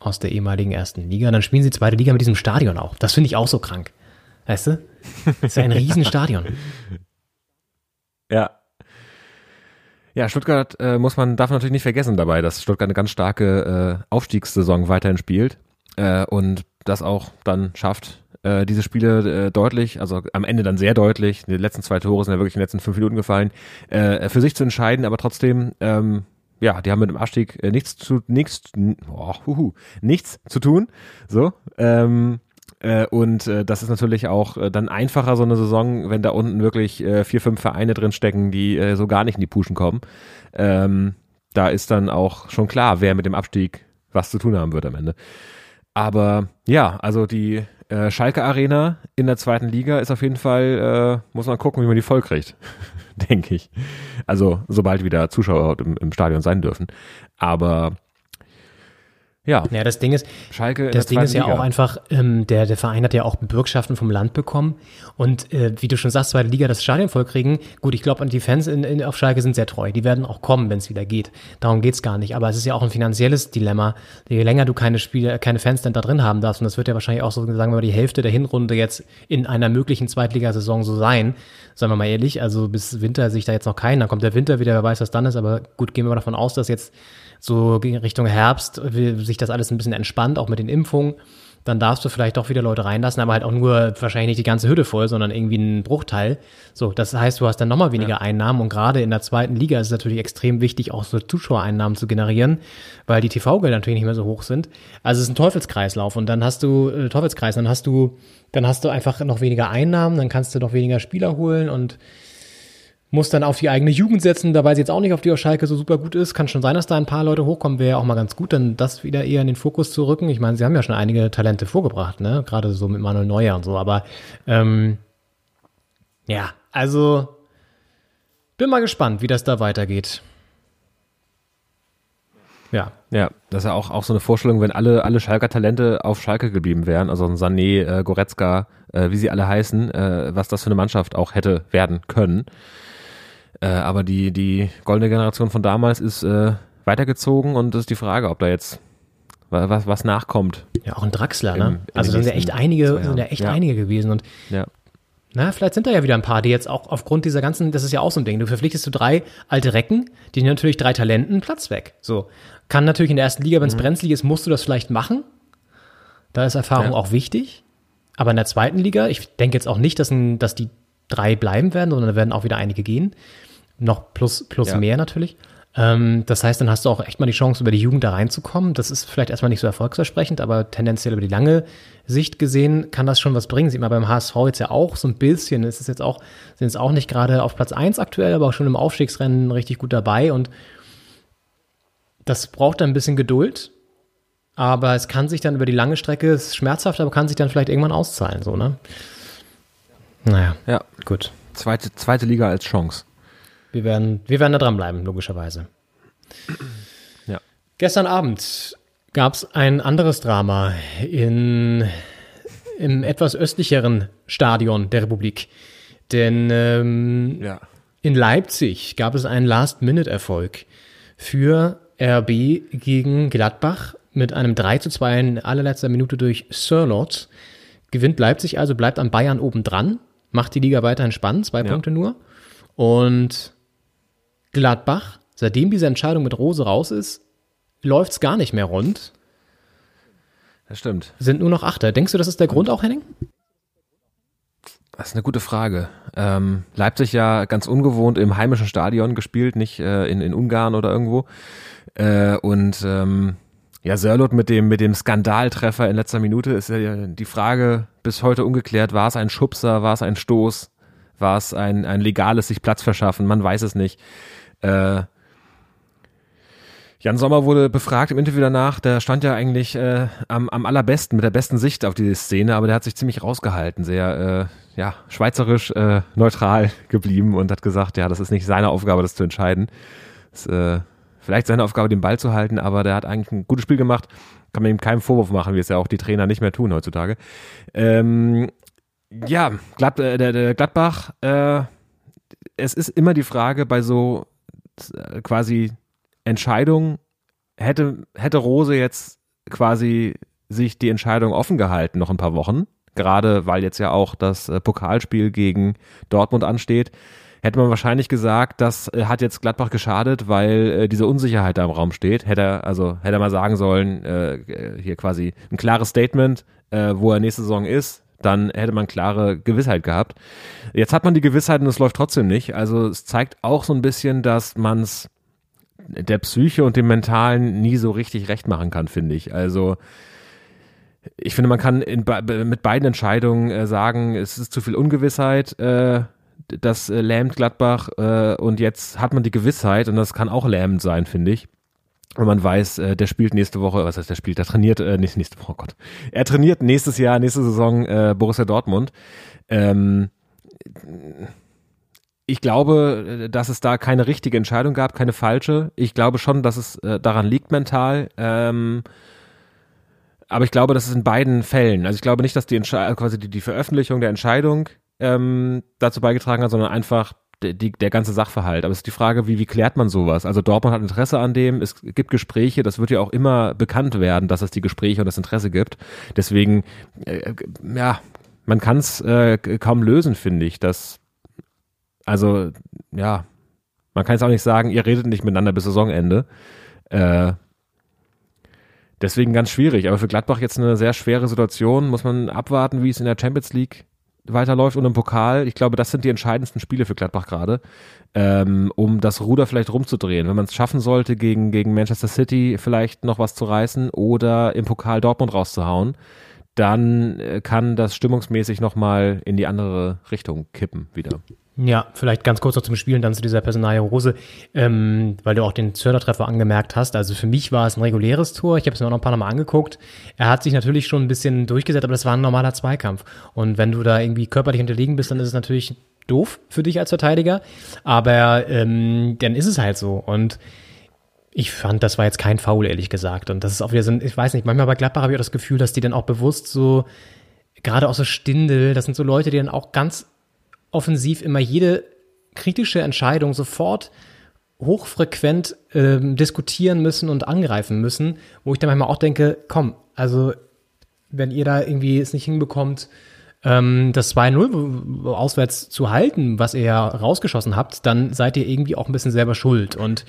aus der ehemaligen ersten Liga. Und dann spielen sie zweite Liga mit diesem Stadion auch. Das finde ich auch so krank. Weißt du? Das ist ja ein Riesenstadion. Ja. Ja, Stuttgart äh, muss man, darf man natürlich nicht vergessen dabei, dass Stuttgart eine ganz starke äh, Aufstiegssaison weiterhin spielt äh, und das auch dann schafft, äh, diese Spiele äh, deutlich, also am Ende dann sehr deutlich, die letzten zwei Tore sind ja wirklich in den letzten fünf Minuten gefallen, äh, für sich zu entscheiden, aber trotzdem, ähm, ja, die haben mit dem Abstieg äh, nichts zu, nichts, oh, huhu, nichts zu tun, so, ähm, äh, und äh, das ist natürlich auch äh, dann einfacher, so eine Saison, wenn da unten wirklich äh, vier, fünf Vereine drin stecken, die äh, so gar nicht in die Puschen kommen. Ähm, da ist dann auch schon klar, wer mit dem Abstieg was zu tun haben wird am Ende. Aber ja, also die äh, Schalke Arena in der zweiten Liga ist auf jeden Fall, äh, muss man gucken, wie man die voll kriegt, denke ich. Also sobald wieder Zuschauer im, im Stadion sein dürfen. Aber ja, Ja, das Ding ist, Schalke Das Ding ist ja Liga. auch einfach, ähm, der, der Verein hat ja auch Bürgschaften vom Land bekommen. Und äh, wie du schon sagst, zweite Liga das Stadion vollkriegen. Gut, ich glaube, die Fans in, in, auf Schalke sind sehr treu. Die werden auch kommen, wenn es wieder geht. Darum geht's gar nicht. Aber es ist ja auch ein finanzielles Dilemma. Je länger du keine Spiele, keine Fans dann da drin haben darfst, und das wird ja wahrscheinlich auch so, sagen wir mal, die Hälfte der Hinrunde jetzt in einer möglichen Zweitligasaison so sein. Sagen wir mal ehrlich, also bis Winter sehe ich da jetzt noch keinen. Dann kommt der Winter wieder, wer weiß, was dann ist. Aber gut, gehen wir mal davon aus, dass jetzt so Richtung Herbst sich das alles ein bisschen entspannt, auch mit den Impfungen. Dann darfst du vielleicht doch wieder Leute reinlassen, aber halt auch nur wahrscheinlich nicht die ganze Hütte voll, sondern irgendwie einen Bruchteil. So, das heißt, du hast dann nochmal weniger Einnahmen und gerade in der zweiten Liga ist es natürlich extrem wichtig, auch so Zuschauereinnahmen zu generieren, weil die TV-Gelder natürlich nicht mehr so hoch sind. Also es ist ein Teufelskreislauf und dann hast du, äh, Teufelskreis, dann hast du, dann hast du einfach noch weniger Einnahmen, dann kannst du noch weniger Spieler holen und muss dann auf die eigene Jugend setzen, da weiß ich jetzt auch nicht, ob die auf Schalke so super gut ist. Kann schon sein, dass da ein paar Leute hochkommen, wäre ja auch mal ganz gut, dann das wieder eher in den Fokus zu rücken. Ich meine, sie haben ja schon einige Talente vorgebracht, ne? Gerade so mit Manuel Neuer und so, aber ähm, ja, also bin mal gespannt, wie das da weitergeht. Ja, Ja, das ist ja auch, auch so eine Vorstellung, wenn alle, alle Schalker Talente auf Schalke geblieben wären, also ein Sané, äh, Goretzka, äh, wie sie alle heißen, äh, was das für eine Mannschaft auch hätte werden können. Äh, aber die, die goldene Generation von damals ist äh, weitergezogen und ist die Frage, ob da jetzt wa- was, was nachkommt. ja auch ein Draxler, Im- ne? Also sind ja echt einige, sind ja echt Ja. einige gewesen und Ja. Na, vielleicht sind da ja wieder ein paar, die jetzt auch aufgrund dieser ganzen, das ist ja auch so ein Ding. Du verpflichtest du drei alte Recken, die natürlich drei Talenten Platz weg. So. Kann natürlich in der ersten Liga, wenn es Mhm. brenzlig ist, musst du das vielleicht machen. Da ist Erfahrung auch wichtig. Aber in der zweiten Liga, ich denke jetzt auch nicht, dass, ein, dass die drei bleiben werden, sondern da werden auch wieder einige gehen. Noch plus, plus Ja. mehr natürlich. Ähm, das heißt, dann hast du auch echt mal die Chance, über die Jugend da reinzukommen. Das ist vielleicht erstmal nicht so erfolgsversprechend, aber tendenziell über die lange Sicht gesehen kann das schon was bringen. Sieht man beim HSV jetzt ja auch so ein bisschen. Es ist jetzt auch, sind jetzt auch nicht gerade auf Platz 1 aktuell, aber auch schon im Aufstiegsrennen richtig gut dabei und das braucht dann ein bisschen Geduld. Aber es kann sich dann über die lange Strecke, es ist schmerzhaft, aber kann sich dann vielleicht irgendwann auszahlen, so, ne? Naja, Ja, gut. zweite, zweite Liga als Chance. Wir werden, wir werden da dranbleiben, logischerweise. Ja. Gestern Abend gab es ein anderes Drama in, im etwas östlicheren Stadion der Republik. Denn ähm, Ja. in Leipzig gab es einen Last-Minute-Erfolg für RB gegen Gladbach mit einem 3 zu 2 in allerletzter Minute durch Sirlot. Gewinnt Leipzig also, bleibt an Bayern oben dran, macht die Liga weiterhin spannend, zwei Ja. Punkte nur. Und Gladbach, seitdem diese Entscheidung mit Rose raus ist, läuft's gar nicht mehr rund. Das stimmt. Sind nur noch Achter. Denkst du, das ist der Grund auch, Henning? Das ist eine gute Frage. Ähm, Leipzig ja ganz ungewohnt im heimischen Stadion gespielt, nicht äh, in, in Ungarn oder irgendwo. Äh, und ähm, ja, Sörlot mit dem, mit dem Skandaltreffer in letzter Minute ist ja die Frage bis heute ungeklärt. War es ein Schubser? War es ein Stoß? War es ein, ein legales sich Platz verschaffen? Man weiß es nicht. Äh, Jan Sommer wurde befragt im Interview danach, der stand ja eigentlich äh, am, am allerbesten, mit der besten Sicht auf diese Szene, aber der hat sich ziemlich rausgehalten, sehr äh, ja, schweizerisch äh, neutral geblieben und hat gesagt, ja, das ist nicht seine Aufgabe, das zu entscheiden. Das, äh, vielleicht seine Aufgabe, den Ball zu halten, aber der hat eigentlich ein gutes Spiel gemacht. Kann man ihm keinen Vorwurf machen, wie es ja auch die Trainer nicht mehr tun heutzutage. Ähm, ja, Glad, äh, der, der Gladbach, äh, es ist immer die Frage bei so quasi Entscheidungen, hätte, hätte Rose jetzt quasi sich die Entscheidung offen gehalten, noch ein paar Wochen, gerade weil jetzt ja auch das äh, Pokalspiel gegen Dortmund ansteht, hätte man wahrscheinlich gesagt, das äh, hat jetzt Gladbach geschadet, weil äh, diese Unsicherheit da im Raum steht. Hätte er, also hätte er mal sagen sollen, äh, hier quasi ein klares Statement, äh, wo er nächste Saison ist, dann hätte man klare Gewissheit gehabt. Jetzt hat man die Gewissheit und es läuft trotzdem nicht. Also es zeigt auch so ein bisschen, dass man es der Psyche und dem Mentalen nie so richtig recht machen kann, finde ich. Also ich finde, man kann in, mit beiden Entscheidungen äh, sagen, es ist zu viel Ungewissheit, äh, das äh, lähmt Gladbach äh, und jetzt hat man die Gewissheit und das kann auch lähmend sein, finde ich. Wenn man weiß, äh, der spielt nächste Woche, was heißt der spielt, der trainiert, äh, nicht nächste Woche, oh Gott. Er trainiert nächstes Jahr, nächste Saison äh, Borussia Dortmund. Ähm, ich glaube, dass es da keine richtige Entscheidung gab, keine falsche. Ich glaube schon, dass es äh, daran liegt mental. Ähm, aber ich glaube, das ist in beiden Fällen. Also ich glaube nicht, dass die Entsche quasi die, die Veröffentlichung der Entscheidung ähm, dazu beigetragen hat, sondern einfach die, die, der ganze Sachverhalt. Aber es ist die Frage, wie, wie klärt man sowas? Also Dortmund hat Interesse an dem, es gibt Gespräche, das wird ja auch immer bekannt werden, dass es die Gespräche und das Interesse gibt. Deswegen, äh, ja, man kann es äh, kaum lösen, finde ich. dass also, ja, man kann jetzt auch nicht sagen, ihr redet nicht miteinander bis Saisonende. Äh, deswegen ganz schwierig. Aber für Gladbach jetzt eine sehr schwere Situation. Muss man abwarten, wie es in der Champions League weiterläuft und im Pokal. Ich glaube, das sind die entscheidendsten Spiele für Gladbach gerade, ähm, um das Ruder vielleicht rumzudrehen. Wenn man es schaffen sollte, gegen, gegen Manchester City vielleicht noch was zu reißen oder im Pokal Dortmund rauszuhauen, dann äh, kann das stimmungsmäßig nochmal in die andere Richtung kippen wieder. Ja, vielleicht ganz kurz noch zum Spielen, dann zu dieser Personalie Rose, ähm, weil du auch den Zörder-Treffer angemerkt hast. Also für mich war es ein reguläres Tor. Ich habe es mir auch noch ein paar Mal angeguckt. Er hat sich natürlich schon ein bisschen durchgesetzt, aber das war ein normaler Zweikampf. Und wenn du da irgendwie körperlich unterlegen bist, dann ist es natürlich doof für dich als Verteidiger. Aber ähm, dann ist es halt so. Und ich fand, das war jetzt kein Foul, ehrlich gesagt. Und das ist auch wieder so ein, ich weiß nicht, manchmal bei Gladbach habe ich auch das Gefühl, dass die dann auch bewusst so, gerade auch so Stindel, das sind so Leute, die dann auch ganz offensiv immer jede kritische Entscheidung sofort hochfrequent ähm, diskutieren müssen und angreifen müssen, wo ich dann manchmal auch denke, komm, also wenn ihr da irgendwie es nicht hinbekommt, ähm, das 2-0 auswärts zu halten, was ihr ja rausgeschossen habt, dann seid ihr irgendwie auch ein bisschen selber schuld. Und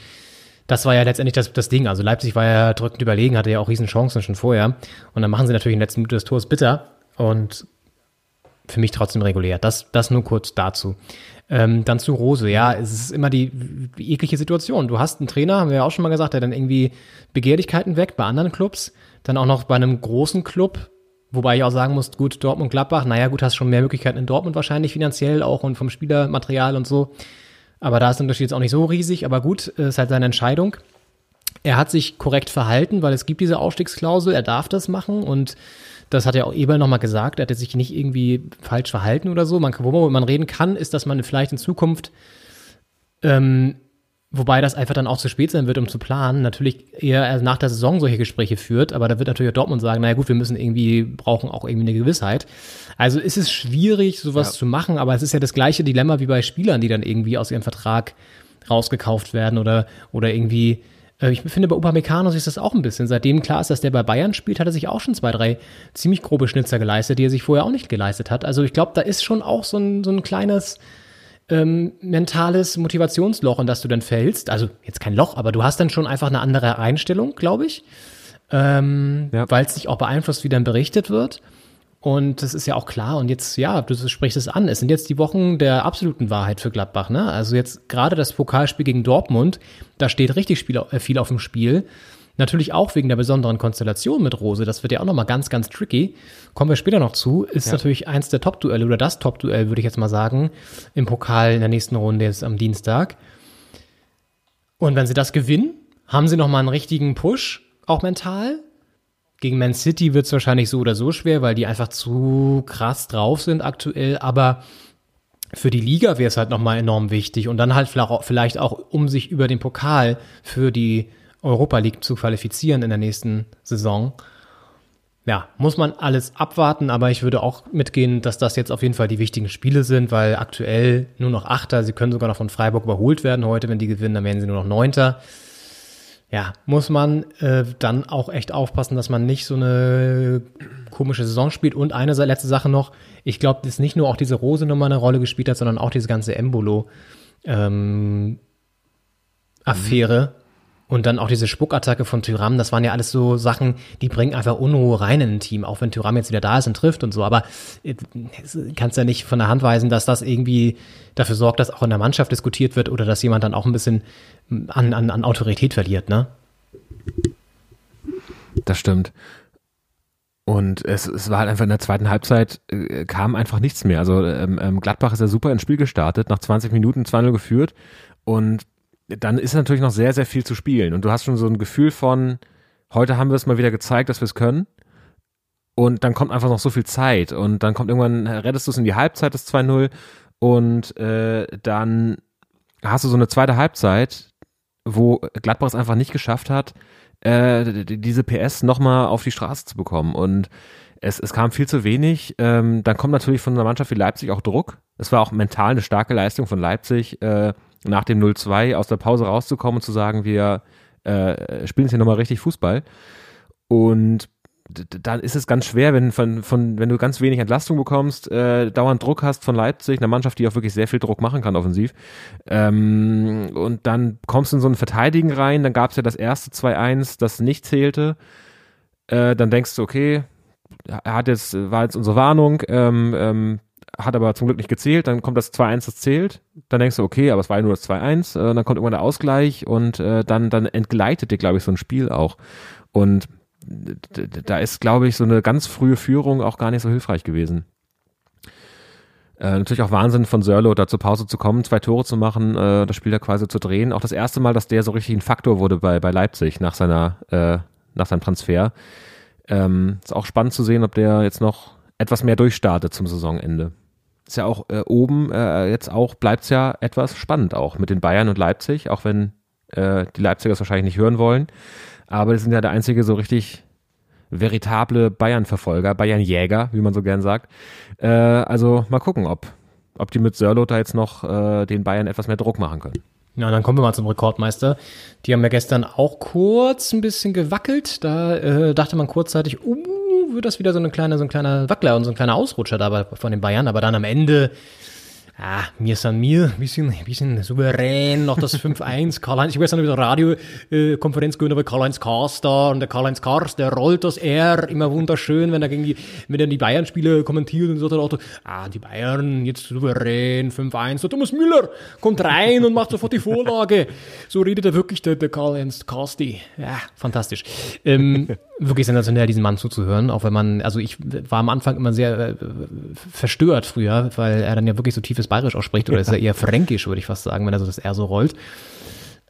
das war ja letztendlich das, das Ding. Also Leipzig war ja drückend überlegen, hatte ja auch riesen Chancen schon vorher. Und dann machen sie natürlich in der letzten Minute des Tors bitter. Und für mich trotzdem regulär. Das, das nur kurz dazu. Ähm, dann zu Rose. Ja, es ist immer die, die eklige Situation. Du hast einen Trainer, haben wir ja auch schon mal gesagt, der dann irgendwie Begehrlichkeiten weckt bei anderen Clubs. Dann auch noch bei einem großen Club. Wobei ich auch sagen muss, gut, Dortmund, Gladbach, naja, gut, hast schon mehr Möglichkeiten in Dortmund wahrscheinlich finanziell auch und vom Spielermaterial und so. Aber da ist der Unterschied jetzt auch nicht so riesig, aber gut, ist halt seine Entscheidung. Er hat sich korrekt verhalten, weil es gibt diese Ausstiegsklausel, er darf das machen und das hat ja auch Eberl nochmal gesagt, er hätte sich nicht irgendwie falsch verhalten oder so. Man, worüber man reden kann, ist, dass man vielleicht in Zukunft, ähm, wobei das einfach dann auch zu spät sein wird, um zu planen, natürlich eher nach der Saison solche Gespräche führt, aber da wird natürlich auch Dortmund sagen, naja gut, wir müssen irgendwie, brauchen auch irgendwie eine Gewissheit. Also ist es schwierig, sowas ja. zu machen, aber es ist ja das gleiche Dilemma wie bei Spielern, die dann irgendwie aus ihrem Vertrag rausgekauft werden oder, oder irgendwie ich finde, bei Upamecano ist das auch ein bisschen. Seitdem klar ist, dass der bei Bayern spielt, hat er sich auch schon zwei, drei ziemlich grobe Schnitzer geleistet, die er sich vorher auch nicht geleistet hat. Also ich glaube, da ist schon auch so ein, so ein kleines ähm, mentales Motivationsloch, in das du dann fällst. Also jetzt kein Loch, aber du hast dann schon einfach eine andere Einstellung, glaube ich. ähm, Ja. weil es sich auch beeinflusst, wie dann berichtet wird. Und das ist ja auch klar. Und jetzt, ja, du sprichst es an. Es sind jetzt die Wochen der absoluten Wahrheit für Gladbach. Ne? Also jetzt gerade das Pokalspiel gegen Dortmund, da steht richtig äh, viel auf dem Spiel. Natürlich auch wegen der besonderen Konstellation mit Rose. Das wird ja auch nochmal ganz, ganz tricky. Kommen wir später noch zu. Ist natürlich eins der Top-Duelle oder das Top-Duell, würde ich jetzt mal sagen, im Pokal in der nächsten Runde jetzt am Dienstag. Und wenn sie das gewinnen, haben sie nochmal einen richtigen Push, auch mental. Gegen Man City wird es wahrscheinlich so oder so schwer, weil die einfach zu krass drauf sind aktuell. Aber für die Liga wäre es halt nochmal enorm wichtig. Und dann halt vielleicht auch- um sich über den Pokal für die Europa League zu qualifizieren in der nächsten Saison. Ja, muss man alles abwarten, aber ich würde auch mitgehen, dass das jetzt auf jeden Fall die wichtigen Spiele sind, weil aktuell nur noch Achter, sie können sogar noch von Freiburg überholt werden heute, wenn die gewinnen, dann werden sie nur noch Neunter. Ja, muss man äh, dann auch echt aufpassen, dass man nicht so eine komische Saison spielt. Und eine letzte Sache noch, ich glaube, dass nicht nur auch diese Rose-Nummer eine Rolle gespielt hat, sondern auch diese ganze Embolo ähm, Affäre und dann auch diese Spuckattacke von Tyram, das waren ja alles so Sachen, die bringen einfach Unruhe rein in ein Team, auch wenn Tyram jetzt wieder da ist und trifft und so, aber äh, es- kannst ja nicht von der Hand weisen, dass das irgendwie dafür sorgt, dass auch in der Mannschaft diskutiert wird oder dass jemand dann auch ein bisschen an, an, an Autorität verliert, ne? Das stimmt. Und es, es war halt einfach in der zweiten Halbzeit, äh, kam einfach nichts mehr. Also ähm, ähm, Gladbach ist ja super ins Spiel gestartet, nach 20 Minuten 2-0 geführt und dann ist natürlich noch sehr, sehr viel zu spielen. Und du hast schon so ein Gefühl von, heute haben wir es mal wieder gezeigt, dass wir es können. Und dann kommt einfach noch so viel Zeit. Und dann kommt irgendwann, rettest du es in die Halbzeit, das 2-0. Und äh, dann hast du so eine zweite Halbzeit, wo Gladbach es einfach nicht geschafft hat, äh, diese PS nochmal auf die Straße zu bekommen. Und es, es kam viel zu wenig. Ähm, dann kommt natürlich von einer Mannschaft wie Leipzig auch Druck. Es war auch mental eine starke Leistung von Leipzig, äh, nach dem 0-2 aus der Pause rauszukommen und zu sagen, wir äh, spielen jetzt hier nochmal richtig Fußball. Und dann ist es ganz schwer, wenn, von, von, wenn du ganz wenig Entlastung bekommst, äh, dauernd Druck hast von Leipzig, einer Mannschaft, die auch wirklich sehr viel Druck machen kann offensiv. Ähm, und dann kommst du in so ein Verteidigen rein, dann gab es ja das erste 2-1, das nicht zählte. Äh, dann denkst du, okay, hat jetzt, war jetzt unsere Warnung, ähm, ähm, hat aber zum Glück nicht gezählt, dann kommt das 2-1, das zählt, dann denkst du, okay, aber es war ja nur das 2-1, äh, dann kommt irgendwann der Ausgleich und äh, dann, dann entgleitet dir, glaube ich, so ein Spiel auch. Und da ist, glaube ich, so eine ganz frühe Führung auch gar nicht so hilfreich gewesen. Äh, natürlich auch Wahnsinn von Sörlo, da zur Pause zu kommen, zwei Tore zu machen, äh, das Spiel da quasi zu drehen. Auch das erste Mal, dass der so richtig ein Faktor wurde bei, bei Leipzig nach seiner, äh, nach seinem Transfer. Ähm, ist auch spannend zu sehen, ob der jetzt noch etwas mehr durchstartet zum Saisonende. Ist ja auch äh, oben, äh, jetzt auch, bleibt's ja etwas spannend auch mit den Bayern und Leipzig, auch wenn äh, die Leipziger es wahrscheinlich nicht hören wollen. Aber die sind ja der einzige so richtig veritable Bayern-Verfolger, Bayern-Jäger, wie man so gern sagt. Äh, also mal gucken, ob, ob die mit Sörlo da jetzt noch äh, den Bayern etwas mehr Druck machen können. Ja, dann kommen wir mal zum Rekordmeister. Die haben ja gestern auch kurz ein bisschen gewackelt. Da äh, dachte man kurzzeitig, uh, wird das wieder so, eine kleine, so ein kleiner Wackler und so ein kleiner Ausrutscher dabei von den Bayern. Aber dann am Ende, ah, mir san mir, bisschen, bisschen souverän, noch das 5-1. Karl-Heinz, ich weiß nicht, wieder Radiokonferenz gehört, aber Karl-Heinz Kars da und der Karl-Heinz Kars, der rollt das R immer wunderschön, wenn er gegen die, wenn er die Bayern-Spiele kommentiert und so, dann auch, ah, die Bayern jetzt souverän, 5-1. Der Thomas Müller kommt rein und macht sofort die Vorlage. So redet er wirklich, der, der Karl-Heinz Karsti. Ja, fantastisch. Ähm, wirklich sensationell, diesen Mann zuzuhören, auch wenn man, also ich war am Anfang immer sehr äh, verstört früher, weil er dann ja wirklich so tiefes Bayerisch ausspricht, oder ist er eher fränkisch, würde ich fast sagen, wenn er so das R so rollt.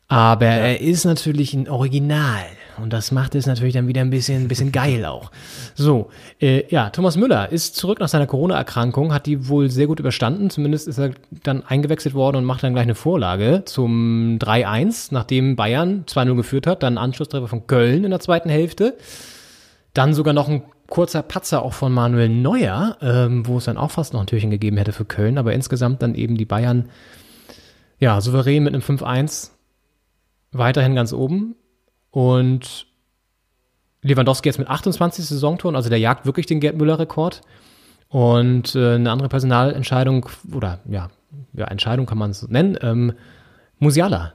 Aber er ist natürlich ein Original. Und das macht es natürlich dann wieder ein bisschen, ein bisschen geil auch. So, äh, ja, Thomas Müller ist zurück nach seiner Corona-Erkrankung, hat die wohl sehr gut überstanden. Zumindest ist er dann eingewechselt worden und macht dann gleich eine Vorlage zum 3-1, nachdem Bayern 2-0 geführt hat. Dann Anschlusstreffer von Köln in der zweiten Hälfte. Dann sogar noch ein kurzer Patzer auch von Manuel Neuer, ähm, wo es dann auch fast noch ein Türchen gegeben hätte für Köln. Aber insgesamt dann eben die Bayern, ja, souverän mit einem 5-1 weiterhin ganz oben. Und Lewandowski jetzt mit 28 Saisontoren, also der jagt wirklich den Gerd Müller-Rekord. Und äh, eine andere Personalentscheidung, oder ja, ja Entscheidung kann man es nennen, ähm, Musiala.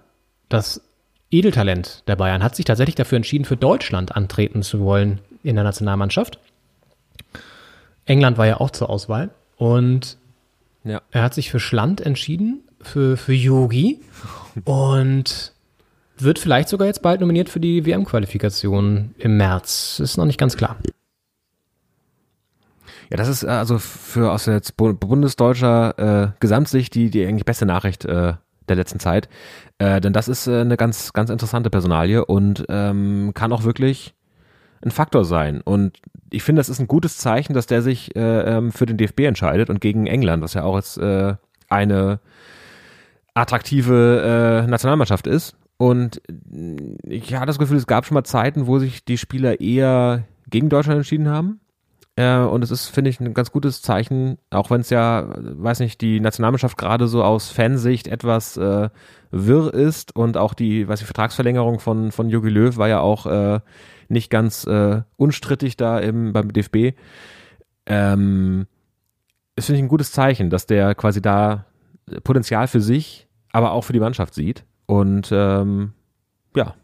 Das Edeltalent der Bayern hat sich tatsächlich dafür entschieden, für Deutschland antreten zu wollen in der Nationalmannschaft. England war ja auch zur Auswahl. Und Ja. er hat sich für Schland entschieden, für, für Yogi. Und wird vielleicht sogar jetzt bald nominiert für die WM-Qualifikation im März. Ist noch nicht ganz klar. Ja, das ist äh, also für aus jetzt bu- bundesdeutscher äh, Gesamtsicht die, die eigentlich beste Nachricht äh, der letzten Zeit. Äh, denn das ist äh, eine ganz, ganz interessante Personalie und ähm, kann auch wirklich ein Faktor sein. Und ich finde, das ist ein gutes Zeichen, dass der sich äh, ähm, für den DFB entscheidet und gegen England, was ja auch jetzt äh, eine attraktive äh, Nationalmannschaft ist. Und äh, ich hatte das Gefühl, es gab schon mal Zeiten, wo sich die Spieler eher gegen Deutschland entschieden haben. Äh, und es ist, finde ich, ein ganz gutes Zeichen, auch wenn es ja, weiß nicht, die Nationalmannschaft gerade so aus Fansicht etwas äh, wirr ist und auch die, weiß ich, Vertragsverlängerung von, von Jogi Löw war ja auch nicht ganz äh, unstrittig da im, beim DFB. Ähm, es finde ich ein gutes Zeichen, dass der quasi da Potenzial für sich, aber auch für die Mannschaft sieht. Und ähm, ja,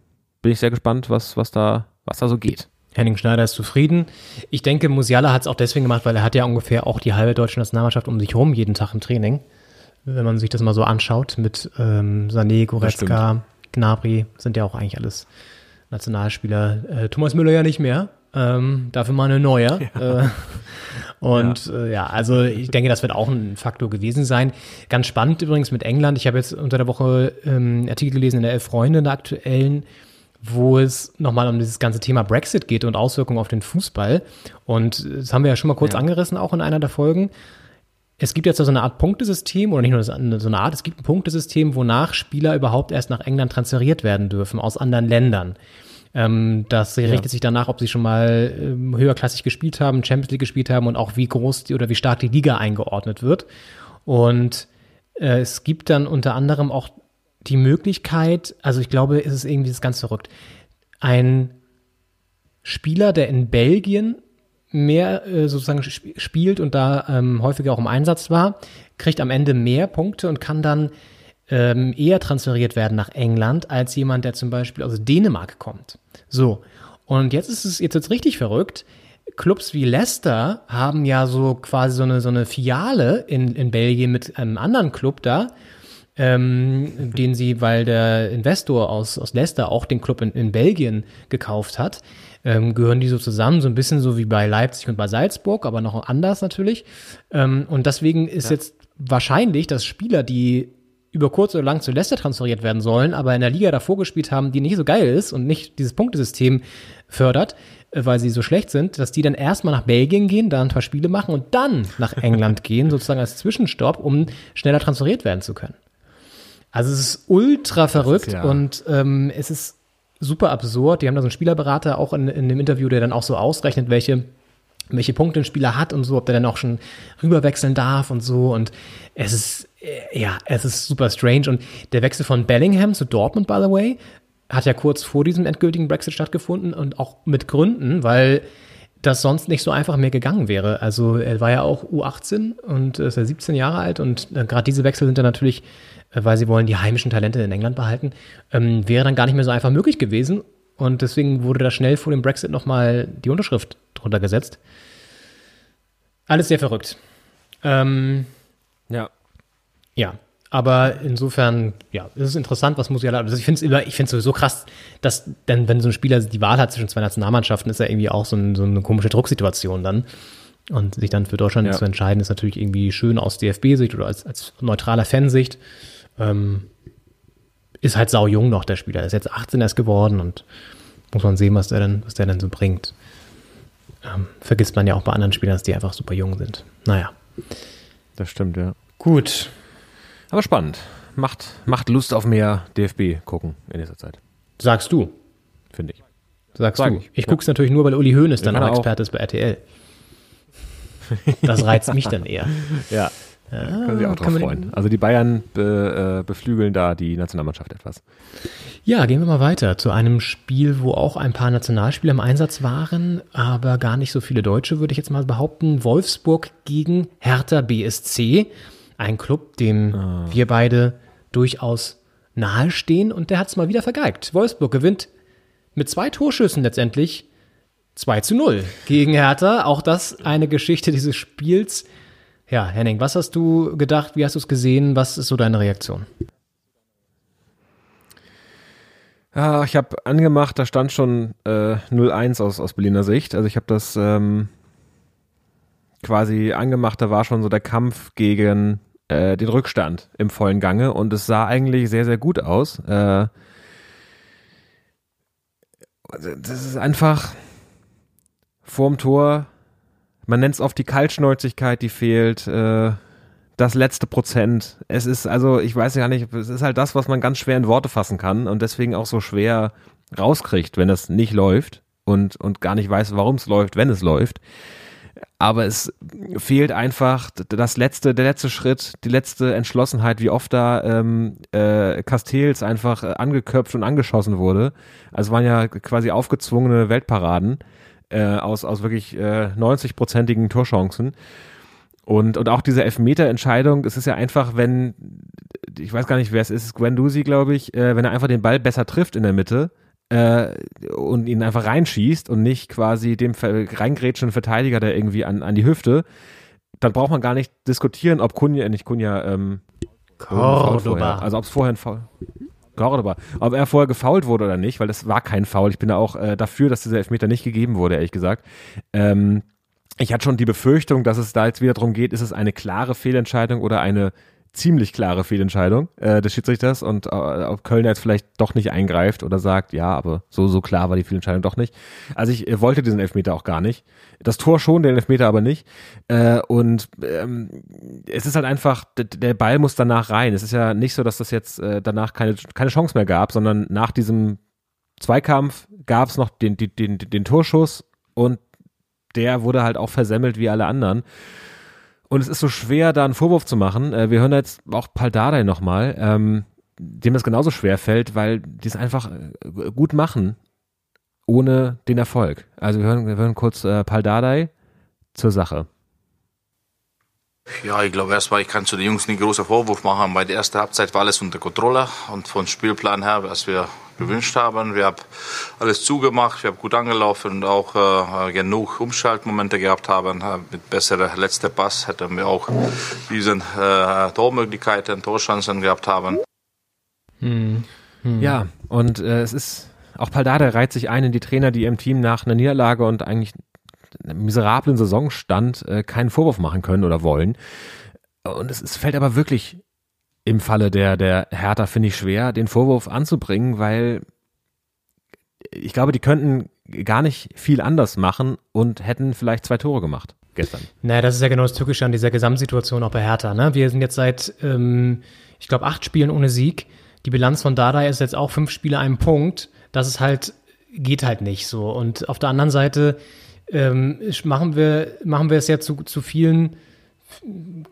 bin ich sehr gespannt, was, was, da, was da so geht. Henning Schneider ist zufrieden. Ich denke, Musiala hat es auch deswegen gemacht, weil er hat ja ungefähr auch die halbe deutsche Nationalmannschaft um sich herum jeden Tag im Training. Wenn man sich das mal so anschaut mit ähm, Sané, Goretzka, Gnabry, sind ja auch eigentlich alles Nationalspieler. Äh, Thomas Müller ja nicht mehr. Ähm, dafür mal eine neue. Äh, und ja. Äh, ja, also ich denke, das wird auch ein Faktor gewesen sein. Ganz spannend übrigens mit England. Ich habe jetzt unter der Woche ähm, Artikel gelesen in der Elf Freunde, in der aktuellen, wo es nochmal um dieses ganze Thema Brexit geht und Auswirkungen auf den Fußball. Und das haben wir ja schon mal kurz Ja. angerissen, auch in einer der Folgen. Es gibt jetzt so eine Art Punktesystem, oder nicht nur so eine Art, es gibt ein Punktesystem, wonach Spieler überhaupt erst nach England transferiert werden dürfen aus anderen Ländern. Ähm, das richtet sich danach, ob sie schon mal ähm, höherklassig gespielt haben, Champions League gespielt haben und auch wie groß die, oder wie stark die Liga eingeordnet wird. Und äh, es gibt dann unter anderem auch die Möglichkeit, also ich glaube, es ist irgendwie das ganz verrückt, ein Spieler, der in Belgien mehr äh, sozusagen sp spielt und da ähm, häufiger auch im Einsatz war, kriegt am Ende mehr Punkte und kann dann ähm, eher transferiert werden nach England als jemand, der zum Beispiel aus Dänemark kommt. So. Und jetzt ist es jetzt jetzt richtig verrückt. Clubs wie Leicester haben ja so quasi so eine, so eine Filiale in, in Belgien mit einem anderen Club da, ähm, den sie, weil der Investor aus, aus Leicester auch den Club in, in Belgien gekauft hat, ähm, gehören die so zusammen, so ein bisschen so wie bei Leipzig und bei Salzburg, aber noch anders natürlich. Ähm, und deswegen ist jetzt wahrscheinlich, dass Spieler, die über kurz oder lang zu Leicester transferiert werden sollen, aber in der Liga davor gespielt haben, die nicht so geil ist und nicht dieses Punktesystem fördert, äh, weil sie so schlecht sind, dass die dann erstmal nach Belgien gehen, da ein paar Spiele machen und dann nach England gehen, sozusagen als Zwischenstopp, um schneller transferiert werden zu können. Also es ist ultra verrückt ja- und ähm, es ist super absurd. Die haben da so einen Spielerberater auch in, in dem Interview, der dann auch so ausrechnet, welche welche Punkte ein Spieler hat und so, ob der dann auch schon rüberwechseln darf und so. Und es ist, äh, ja, es ist super strange. Und der Wechsel von Bellingham zu Dortmund, by the way, hat ja kurz vor diesem endgültigen Brexit stattgefunden und auch mit Gründen, weil das sonst nicht so einfach mehr gegangen wäre. Also er war ja auch U18 und ist ja 17 Jahre alt und äh, gerade diese Wechsel sind dann natürlich, weil sie wollen die heimischen Talente in England behalten, ähm, wäre dann gar nicht mehr so einfach möglich gewesen. Und deswegen wurde da schnell vor dem Brexit nochmal die Unterschrift drunter gesetzt. Alles sehr verrückt. Ähm, Ja. ja, aber insofern, ja, es ist interessant, was Musiala, also ich finde es immer, ich finde es sowieso krass, dass, denn wenn so ein Spieler die Wahl hat zwischen zwei Nationalmannschaften, ist er irgendwie auch so, ein, so eine komische Drucksituation dann. Und sich dann für Deutschland Ja. zu entscheiden, ist natürlich irgendwie schön aus DFB-Sicht oder als, als neutraler Fansicht. Ähm, ist halt sau jung noch, der Spieler. Er ist jetzt 18 erst geworden und muss man sehen, was der denn, was der denn so bringt. Ähm, vergisst man ja auch bei anderen Spielern, dass die einfach super jung sind. Naja. Das stimmt, ja. Gut. Aber spannend. Macht, macht Lust auf mehr DFB gucken in dieser Zeit, Sagst du. finde ich. Sagst Sag du. ich, Ich ja. guck's natürlich nur, weil Uli Hoeneß dann auch auch. Experte ist bei RTL. Das reizt mich dann eher. Ja. Können sich auch drauf freuen. Also die Bayern be, äh, beflügeln da die Nationalmannschaft etwas. Ja, gehen wir mal weiter zu einem Spiel, wo auch ein paar Nationalspieler im Einsatz waren, aber gar nicht so viele Deutsche, würde ich jetzt mal behaupten. Wolfsburg gegen Hertha BSC. Ein Club, dem wir beide durchaus nahestehen und der hat es mal wieder vergeigt. Wolfsburg gewinnt mit zwei Torschüssen letztendlich 2 zu 0 gegen Hertha. Auch das eine Geschichte dieses Spiels. Ja, Henning, was hast du gedacht? Wie hast du es gesehen? Was ist so deine Reaktion? Ja, ich habe angemacht, da stand schon äh, 0-1 aus, aus Berliner Sicht. Also ich habe das ähm, quasi angemacht, da war schon so der Kampf gegen äh, den Rückstand im vollen Gange und es sah eigentlich sehr, sehr gut aus. Äh, das ist einfach vorm Tor, man nennt es oft die Kaltschnäuzigkeit, die fehlt, äh, das letzte Prozent. Es ist, also, ich weiß ja nicht, es ist halt das, was man ganz schwer in Worte fassen kann und deswegen auch so schwer rauskriegt, wenn es nicht läuft und, und gar nicht weiß, warum es läuft, wenn es läuft. Aber es fehlt einfach das letzte, der letzte Schritt, die letzte Entschlossenheit, wie oft da ähm, äh, Castells einfach angeköpft und angeschossen wurde. Also waren ja quasi aufgezwungene Weltparaden äh, aus, aus wirklich äh, 90-prozentigen Torchancen. Und, und auch diese Elfmeter-Entscheidung, es ist ja einfach, wenn, ich weiß gar nicht, wer es ist, Gwen Dusi, glaube ich, äh, wenn er einfach den Ball besser trifft in der Mitte äh, und ihn einfach reinschießt und nicht quasi dem reingrätschenden Verteidiger da irgendwie an, an die Hüfte, dann braucht man gar nicht diskutieren, ob Kunja, äh, nicht Kunja, ähm, Cordoba. Also ob es vorher ein Foul. Cordoba. Ob er vorher gefault wurde oder nicht, weil das war kein Foul. Ich bin da auch äh, dafür, dass dieser Elfmeter nicht gegeben wurde, ehrlich gesagt. Ähm, ich hatte schon die Befürchtung, dass es da jetzt wieder darum geht, ist es eine klare Fehlentscheidung oder eine ziemlich klare Fehlentscheidung äh, des Schiedsrichters und äh, ob Köln jetzt vielleicht doch nicht eingreift oder sagt, ja, aber so, so klar war die Fehlentscheidung doch nicht. Also ich äh, wollte diesen Elfmeter auch gar nicht. Das Tor schon, den Elfmeter aber nicht. Äh, und ähm, es ist halt einfach, der Ball muss danach rein. Es ist ja nicht so, dass das jetzt äh, danach keine, keine Chance mehr gab, sondern nach diesem Zweikampf gab es noch den, den, den, den Torschuss und der wurde halt auch versemmelt wie alle anderen. Und es ist so schwer, da einen Vorwurf zu machen. Äh, wir hören jetzt auch Paldadei nochmal, ähm, dem das genauso schwer fällt, weil die es einfach äh, gut machen, ohne den Erfolg. Also wir hören, wir hören kurz äh, Paldadei zur Sache. Ja, ich glaube erstmal, ich kann zu den Jungs nicht großen Vorwurf machen, weil die erste Halbzeit war alles unter Kontrolle und vom Spielplan her, was wir gewünscht haben. Wir haben alles zugemacht, wir haben gut angelaufen und auch äh, genug Umschaltmomente gehabt haben. Mit besserer letzter Pass hätten wir auch diesen äh, Tormöglichkeiten, Torchancen gehabt haben. Hm. Hm. Ja, und äh, es ist auch Paldade reiht sich ein in die Trainer, die ihrem Team nach einer Niederlage und eigentlich einer miserablen Saisonstand äh, keinen Vorwurf machen können oder wollen. Und es, es fällt aber wirklich im Falle der, der Hertha, finde ich, schwer, den Vorwurf anzubringen, weil ich glaube, die könnten gar nicht viel anders machen und hätten vielleicht zwei Tore gemacht gestern. Naja, das ist ja genau das Tückische an dieser Gesamtsituation auch bei Hertha. Ne? Wir sind jetzt seit, ähm, ich glaube, acht Spielen ohne Sieg. Die Bilanz von Dada ist jetzt auch fünf Spiele, ein Punkt. Das ist halt, geht halt nicht so. Und auf der anderen Seite ähm, machen wir, machen wir es ja zu, zu vielen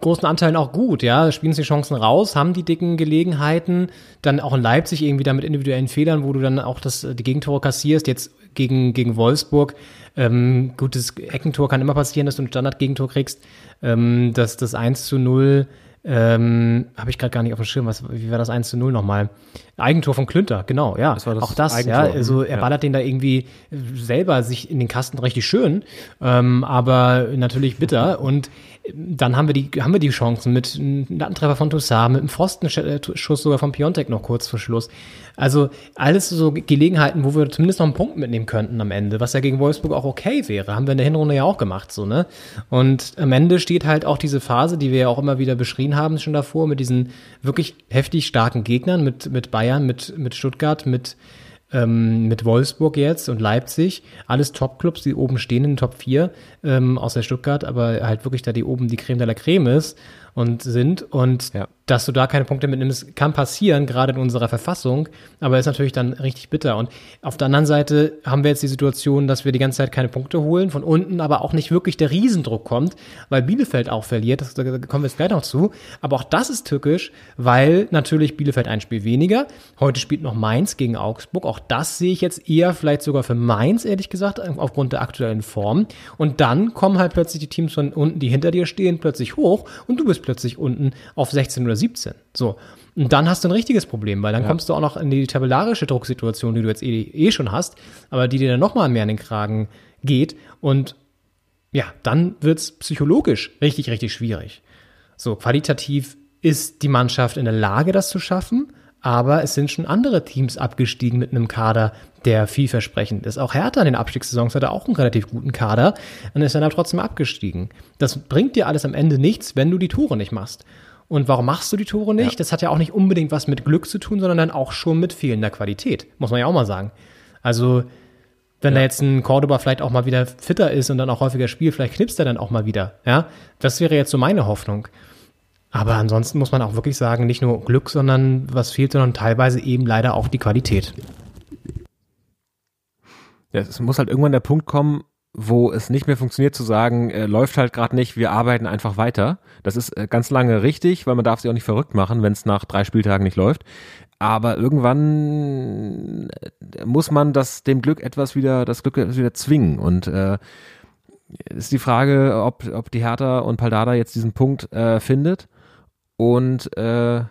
großen Anteilen auch gut, ja, spielen sie die Chancen raus, haben die dicken Gelegenheiten, dann auch in Leipzig irgendwie da mit individuellen Fehlern, wo du dann auch das, die Gegentore kassierst, jetzt gegen, gegen Wolfsburg, ähm, gutes Eckentor kann immer passieren, dass du ein Standard-Gegentor kriegst, ähm, das, das 1 zu 0 ähm, habe ich gerade gar nicht auf dem Schirm. Was, wie war das 1 zu 0 nochmal? Eigentor von Klünter, genau, ja. Das das auch das, Eigentor. ja. Also er ballert den da irgendwie selber sich in den Kasten richtig schön, ähm, aber natürlich bitter. Und dann haben wir die, haben wir die Chancen mit einem Lattentreffer von Toussaint, mit einem Pfostenschuss sogar von Piontek noch kurz vor Schluss. Also alles so Gelegenheiten, wo wir zumindest noch einen Punkt mitnehmen könnten am Ende, was ja gegen Wolfsburg auch okay wäre. Haben wir in der Hinrunde ja auch gemacht, so, ne? Und am Ende steht halt auch diese Phase, die wir ja auch immer wieder beschrieben haben schon davor, mit diesen wirklich heftig starken Gegnern, mit, mit Bayern, mit, mit Stuttgart, mit, ähm, mit Wolfsburg jetzt und Leipzig, alles Top-Clubs, die oben stehen in den Top 4 ähm, außer Stuttgart, aber halt wirklich da die oben die Creme de la Creme ist und sind und ja dass du da keine Punkte mitnimmst, kann passieren, gerade in unserer Verfassung, aber ist natürlich dann richtig bitter. Und auf der anderen Seite haben wir jetzt die Situation, dass wir die ganze Zeit keine Punkte holen, von unten aber auch nicht wirklich der Riesendruck kommt, weil Bielefeld auch verliert, das, da kommen wir jetzt gleich noch zu. Aber auch das ist tückisch, weil natürlich Bielefeld ein Spiel weniger. Heute spielt noch Mainz gegen Augsburg. Auch das sehe ich jetzt eher vielleicht sogar für Mainz, ehrlich gesagt, aufgrund der aktuellen Form. Und dann kommen halt plötzlich die Teams von unten, die hinter dir stehen, plötzlich hoch und du bist plötzlich unten auf 16 oder 17. So. Und dann hast du ein richtiges Problem, weil dann Ja. kommst du auch noch in die tabellarische Drucksituation, die du jetzt eh, eh schon hast, aber die dir dann nochmal mehr in den Kragen geht. Und ja, dann wird's psychologisch richtig, richtig schwierig. So, qualitativ ist die Mannschaft in der Lage, das zu schaffen, aber es sind schon andere Teams abgestiegen mit einem Kader, der vielversprechend ist. Auch Hertha in den Abstiegssaisons hatte auch einen relativ guten Kader und ist dann aber trotzdem abgestiegen. Das bringt dir alles am Ende nichts, wenn du die Tore nicht machst. Und warum machst du die Tore nicht? Das hat ja auch nicht unbedingt was mit Glück zu tun, sondern dann auch schon mit fehlender Qualität, muss man ja auch mal sagen. Also, wenn da jetzt ein Cordoba vielleicht auch mal wieder fitter ist und dann auch häufiger spielt, vielleicht knipst er dann auch mal wieder. Ja, das wäre jetzt so meine Hoffnung. Aber ansonsten muss man auch wirklich sagen, nicht nur Glück, sondern was fehlt, sondern teilweise eben leider auch die Qualität. Ja, es muss halt irgendwann der Punkt kommen, wo es nicht mehr funktioniert zu sagen, äh, läuft halt gerade nicht, wir arbeiten einfach weiter. Das ist äh, ganz lange richtig, weil man darf sich auch nicht verrückt machen, wenn es nach drei Spieltagen nicht läuft. Aber irgendwann äh, muss man das dem Glück etwas wieder, das Glück etwas wieder zwingen. Und äh, ist die Frage, ob, ob die Hertha und Paldada jetzt diesen Punkt äh, findet. Und äh,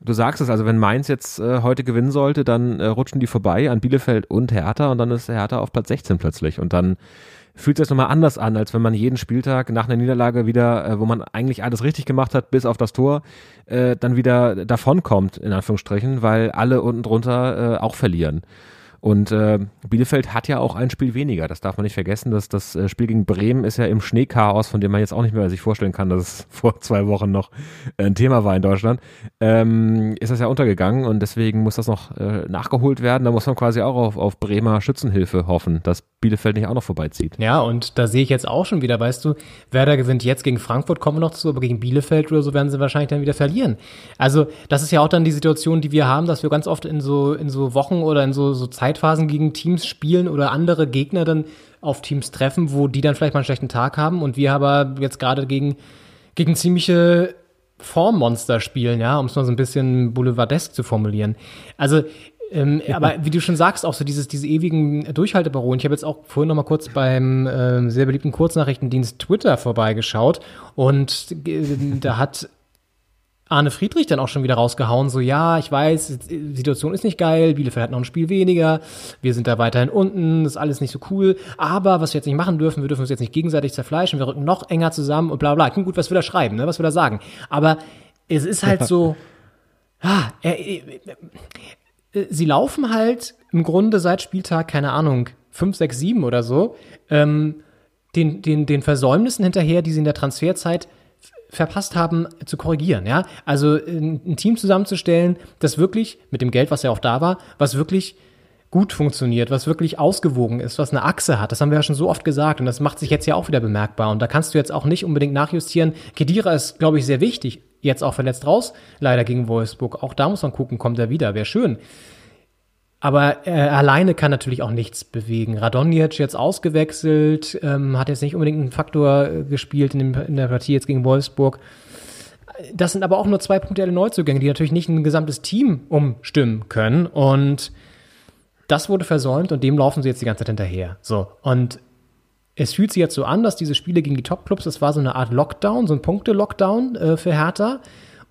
du sagst es, also wenn Mainz jetzt äh, heute gewinnen sollte, dann äh, rutschen die vorbei an Bielefeld und Hertha und dann ist Hertha auf Platz 16 plötzlich. Und dann fühlt sich das nochmal anders an, als wenn man jeden Spieltag nach einer Niederlage wieder, äh, wo man eigentlich alles richtig gemacht hat, bis auf das Tor, äh, dann wieder davonkommt, in Anführungsstrichen, weil alle unten drunter äh, auch verlieren. Und äh, Bielefeld hat ja auch ein Spiel weniger. Das darf man nicht vergessen. dass das äh, Spiel gegen Bremen ist ja im Schneechaos, von dem man jetzt auch nicht mehr sich vorstellen kann, dass es vor zwei Wochen noch äh, ein Thema war in Deutschland. Ähm, ist das ja untergegangen und deswegen muss das noch äh, nachgeholt werden. Da muss man quasi auch auf, auf Bremer Schützenhilfe hoffen, dass Bielefeld nicht auch noch vorbeizieht. Ja, und da sehe ich jetzt auch schon wieder, weißt du, Werder gewinnt jetzt gegen Frankfurt, kommen wir noch zu, aber gegen Bielefeld oder so werden sie wahrscheinlich dann wieder verlieren. Also, das ist ja auch dann die Situation, die wir haben, dass wir ganz oft in so, in so Wochen oder in so, so Zeitphasen gegen Teams spielen oder andere Gegner dann auf Teams treffen, wo die dann vielleicht mal einen schlechten Tag haben und wir aber jetzt gerade gegen, gegen ziemliche Formmonster spielen, ja, um es mal so ein bisschen boulevardesk zu formulieren. Also, ähm, aber wie du schon sagst, auch so dieses, diese ewigen Durchhalteparolen. Ich habe jetzt auch vorhin noch mal kurz beim ähm, sehr beliebten Kurznachrichtendienst Twitter vorbeigeschaut und äh, da hat Arne Friedrich dann auch schon wieder rausgehauen, so ja, ich weiß, äh, die Situation ist nicht geil, Bielefeld hat noch ein Spiel weniger, wir sind da weiterhin unten, das ist alles nicht so cool, aber was wir jetzt nicht machen dürfen, wir dürfen uns jetzt nicht gegenseitig zerfleischen, wir rücken noch enger zusammen und bla bla. Klingt gut, was wir da schreiben, ne, was wir da sagen. Aber es ist halt so, ah, er, äh, äh, sie laufen halt im Grunde seit Spieltag, keine Ahnung, 5, 6, 7 oder so, ähm, den, den, den Versäumnissen hinterher, die sie in der Transferzeit verpasst haben, zu korrigieren, ja. Also ein, Team zusammenzustellen, das wirklich, mit dem Geld, was ja auch da war, was wirklich gut funktioniert, was wirklich ausgewogen ist, was eine Achse hat. Das haben wir ja schon so oft gesagt und das macht sich jetzt ja auch wieder bemerkbar. Und da kannst du jetzt auch nicht unbedingt nachjustieren. Kedira ist, glaube ich, sehr wichtig. Jetzt auch verletzt raus, leider gegen Wolfsburg. Auch da muss man gucken, kommt er wieder. Wäre schön. Aber äh, alleine kann natürlich auch nichts bewegen. Radonjic jetzt ausgewechselt, ähm, hat jetzt nicht unbedingt einen Faktor äh, gespielt in, dem, in der Partie jetzt gegen Wolfsburg. Das sind aber auch nur zwei punktuelle Neuzugänge, die natürlich nicht ein gesamtes Team umstimmen können. Und das wurde versäumt und dem laufen sie jetzt die ganze Zeit hinterher. So. Und es fühlt sich jetzt so an, dass diese Spiele gegen die Top-Clubs, das war so eine Art Lockdown, so ein Punkte-Lockdown äh, für Hertha.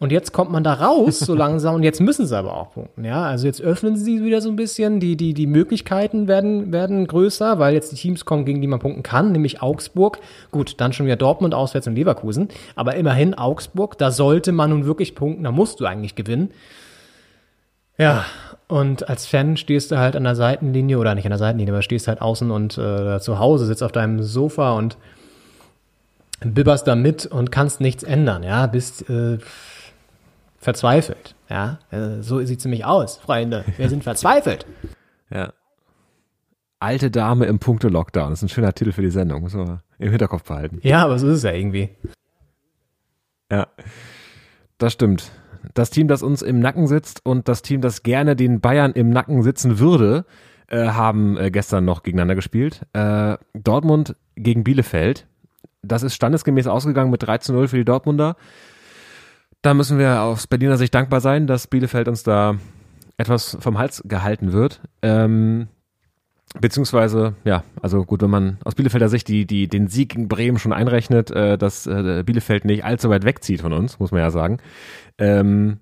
Und jetzt kommt man da raus, so langsam, und jetzt müssen sie aber auch punkten, ja. Also jetzt öffnen sie wieder so ein bisschen, die, die, die Möglichkeiten werden, werden größer, weil jetzt die Teams kommen, gegen die man punkten kann, nämlich Augsburg. Gut, dann schon wieder Dortmund auswärts und Leverkusen. Aber immerhin Augsburg, da sollte man nun wirklich punkten, da musst du eigentlich gewinnen. Ja, und als Fan stehst du halt an der Seitenlinie, oder nicht an der Seitenlinie, aber stehst halt außen und äh, zu Hause, sitzt auf deinem Sofa und bibberst da mit und kannst nichts ändern, ja, bist äh, verzweifelt, ja. Äh, so sieht's nämlich aus, Freunde. Wir sind verzweifelt. Ja. Alte Dame im Punkte-Lockdown. Das ist ein schöner Titel für die Sendung. Muss man im Hinterkopf behalten. Ja, aber so ist es ja irgendwie. Ja, das stimmt. Das Team, das uns im Nacken sitzt und das Team, das gerne den Bayern im Nacken sitzen würde, äh, haben äh, gestern noch gegeneinander gespielt. Äh, Dortmund gegen Bielefeld. Das ist standesgemäß ausgegangen mit 3 zu 0 für die Dortmunder. Da müssen wir aus Berliner Sicht dankbar sein, dass Bielefeld uns da etwas vom Hals gehalten wird. Ähm, Beziehungsweise, ja, also gut, wenn man aus Bielefelder Sicht die, die, den Sieg gegen Bremen schon einrechnet, äh, dass äh, Bielefeld nicht allzu weit wegzieht von uns, muss man ja sagen. Ähm,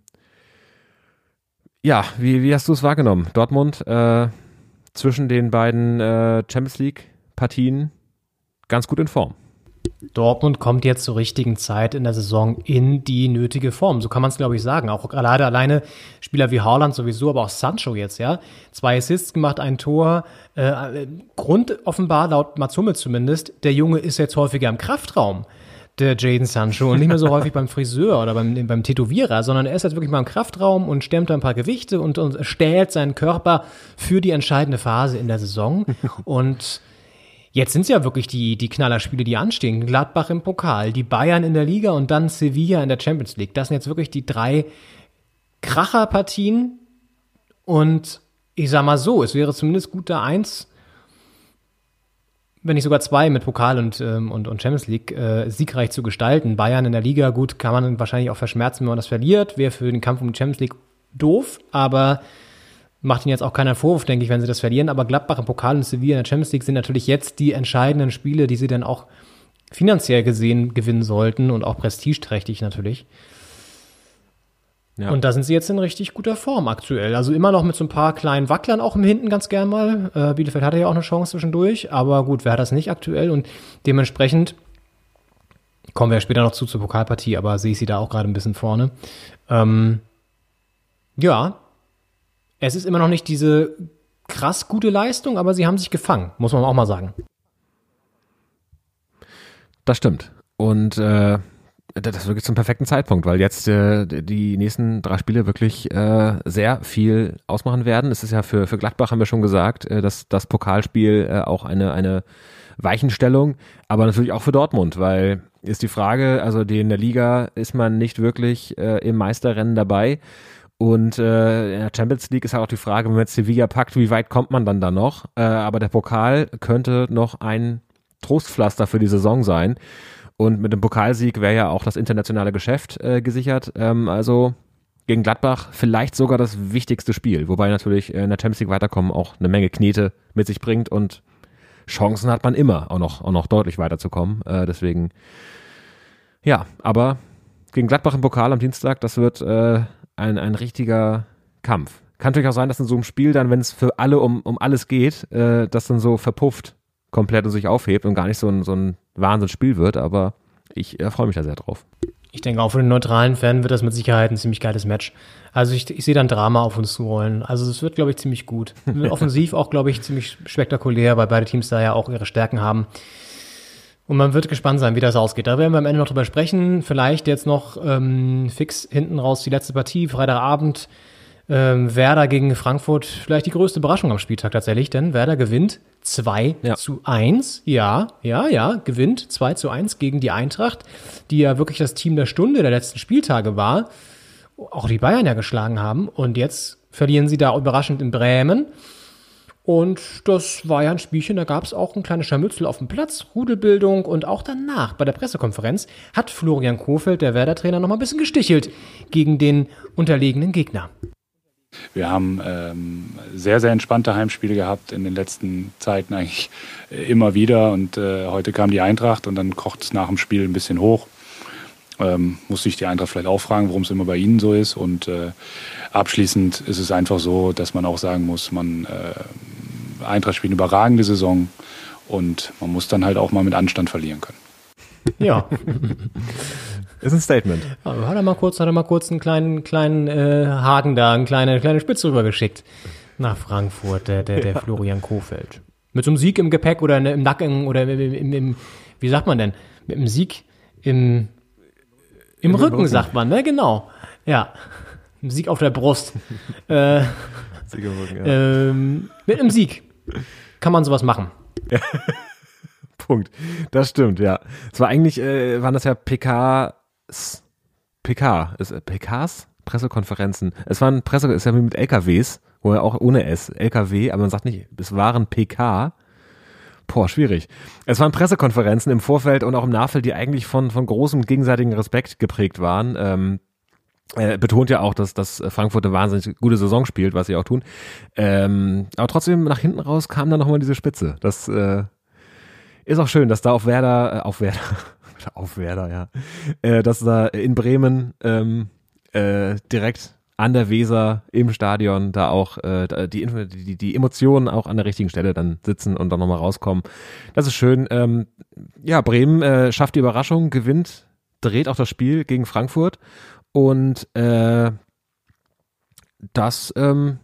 ja, wie, wie hast du es wahrgenommen? Dortmund äh, zwischen den beiden äh, Champions League-Partien ganz gut in Form. Dortmund kommt jetzt zur richtigen Zeit in der Saison in die nötige Form. So kann man es, glaube ich, sagen. Auch gerade alleine Spieler wie Haaland sowieso, aber auch Sancho jetzt, ja. Zwei Assists gemacht, ein Tor. Äh, Grund offenbar, laut Mats zumindest, der Junge ist jetzt häufiger im Kraftraum der Jaden Sancho und nicht mehr so häufig beim Friseur oder beim, beim Tätowierer, sondern er ist jetzt wirklich mal im Kraftraum und stemmt da ein paar Gewichte und, und stählt seinen Körper für die entscheidende Phase in der Saison. Und Jetzt sind es ja wirklich die, die Knallerspiele, die anstehen. Gladbach im Pokal, die Bayern in der Liga und dann Sevilla in der Champions League. Das sind jetzt wirklich die drei Kracherpartien. Und ich sag mal so, es wäre zumindest gut, da eins, wenn nicht sogar zwei mit Pokal und, ähm, und, und Champions League äh, siegreich zu gestalten. Bayern in der Liga, gut, kann man wahrscheinlich auch verschmerzen, wenn man das verliert. Wäre für den Kampf um die Champions League doof, aber macht ihnen jetzt auch keiner Vorwurf, denke ich, wenn sie das verlieren. Aber Gladbach im Pokal und Sevilla in der Champions League sind natürlich jetzt die entscheidenden Spiele, die sie dann auch finanziell gesehen gewinnen sollten und auch prestigeträchtig natürlich. Ja. Und da sind sie jetzt in richtig guter Form aktuell. Also immer noch mit so ein paar kleinen Wacklern auch im Hinten ganz gern mal. Äh, Bielefeld hatte ja auch eine Chance zwischendurch, aber gut, wer hat das nicht aktuell? Und dementsprechend kommen wir später noch zu zur Pokalpartie, aber sehe ich sie da auch gerade ein bisschen vorne. Ähm, ja, es ist immer noch nicht diese krass gute Leistung, aber sie haben sich gefangen, muss man auch mal sagen. Das stimmt. Und äh, das ist wirklich zum perfekten Zeitpunkt, weil jetzt äh, die nächsten drei Spiele wirklich äh, sehr viel ausmachen werden. Es ist ja für, für Gladbach, haben wir schon gesagt, äh, dass das Pokalspiel äh, auch eine, eine Weichenstellung, aber natürlich auch für Dortmund, weil ist die Frage, also die in der Liga ist man nicht wirklich äh, im Meisterrennen dabei. Und äh, in der Champions League ist halt auch die Frage, wenn man jetzt Sevilla packt, wie weit kommt man dann da noch? Äh, aber der Pokal könnte noch ein Trostpflaster für die Saison sein. Und mit dem Pokalsieg wäre ja auch das internationale Geschäft äh, gesichert. Ähm, also gegen Gladbach vielleicht sogar das wichtigste Spiel. Wobei natürlich in der Champions League weiterkommen auch eine Menge Knete mit sich bringt und Chancen hat man immer, auch noch, auch noch deutlich weiterzukommen. Äh, deswegen, ja, aber gegen Gladbach im Pokal am Dienstag, das wird äh, ein, ein richtiger Kampf. Kann natürlich auch sein, dass in so einem Spiel dann, wenn es für alle um, um alles geht, äh, das dann so verpufft komplett und sich aufhebt und gar nicht so ein, so ein Wahnsinnsspiel wird, aber ich äh, freue mich da sehr drauf. Ich denke, auch für den neutralen Fan wird das mit Sicherheit ein ziemlich geiles Match. Also ich, ich sehe dann Drama auf uns zurollen. Also es wird, glaube ich, ziemlich gut. Offensiv auch, glaube ich, ziemlich spektakulär, weil beide Teams da ja auch ihre Stärken haben. Und man wird gespannt sein, wie das ausgeht. Da werden wir am Ende noch drüber sprechen. Vielleicht jetzt noch ähm, fix hinten raus die letzte Partie, Freitagabend. Ähm, Werder gegen Frankfurt, vielleicht die größte Überraschung am Spieltag tatsächlich, denn Werder gewinnt 2 ja. zu 1. Ja, ja, ja, gewinnt 2 zu 1 gegen die Eintracht, die ja wirklich das Team der Stunde der letzten Spieltage war. Auch die Bayern ja geschlagen haben. Und jetzt verlieren sie da überraschend in Bremen. Und das war ja ein Spielchen, da gab es auch ein kleines Scharmützel auf dem Platz, Rudelbildung und auch danach bei der Pressekonferenz hat Florian Kofeld, der Werder-Trainer, noch mal ein bisschen gestichelt gegen den unterlegenen Gegner. Wir haben ähm, sehr, sehr entspannte Heimspiele gehabt in den letzten Zeiten eigentlich immer wieder und äh, heute kam die Eintracht und dann kocht es nach dem Spiel ein bisschen hoch. Ähm, musste ich die Eintracht vielleicht auch fragen, warum es immer bei Ihnen so ist und äh, abschließend ist es einfach so, dass man auch sagen muss, man äh, Eintracht spielt eine überragende Saison und man muss dann halt auch mal mit Anstand verlieren können. Ja. ist ein Statement. Ja, hat er mal kurz, hat er mal kurz einen kleinen, kleinen äh, Haken da, eine kleine, kleine Spitze rübergeschickt nach Frankfurt, der, der, der ja. Florian Kofeld. Mit so einem Sieg im Gepäck oder im Nacken oder im, im, im, wie sagt man denn? Mit einem Sieg im, im, Im Rücken, Rücken, sagt man, ne? Genau. Ja. Sieg auf der Brust. äh, Sieg im Rücken, ja. ähm, mit einem Sieg kann man sowas machen. Ja. Punkt. Das stimmt, ja. Es war eigentlich, äh, waren das ja PKs, PK, ist, äh, PKs? Pressekonferenzen. Es waren Presse, ist ja wie mit LKWs, wo ja auch ohne S, LKW, aber man sagt nicht, es waren PK. Boah, schwierig. Es waren Pressekonferenzen im Vorfeld und auch im Nachfeld, die eigentlich von, von großem gegenseitigen Respekt geprägt waren. Ähm, äh, betont ja auch, dass, dass Frankfurt eine wahnsinnig gute Saison spielt, was sie auch tun. Ähm, aber trotzdem nach hinten raus kam dann nochmal diese Spitze. Das äh, ist auch schön, dass da auf Werder, äh, auf Werder, auf Werder, ja, äh, dass da in Bremen ähm, äh, direkt an der Weser im Stadion da auch äh, die, die, die Emotionen auch an der richtigen Stelle dann sitzen und dann nochmal rauskommen. Das ist schön. Ähm, ja, Bremen äh, schafft die Überraschung, gewinnt, dreht auch das Spiel gegen Frankfurt und äh, das, ähm,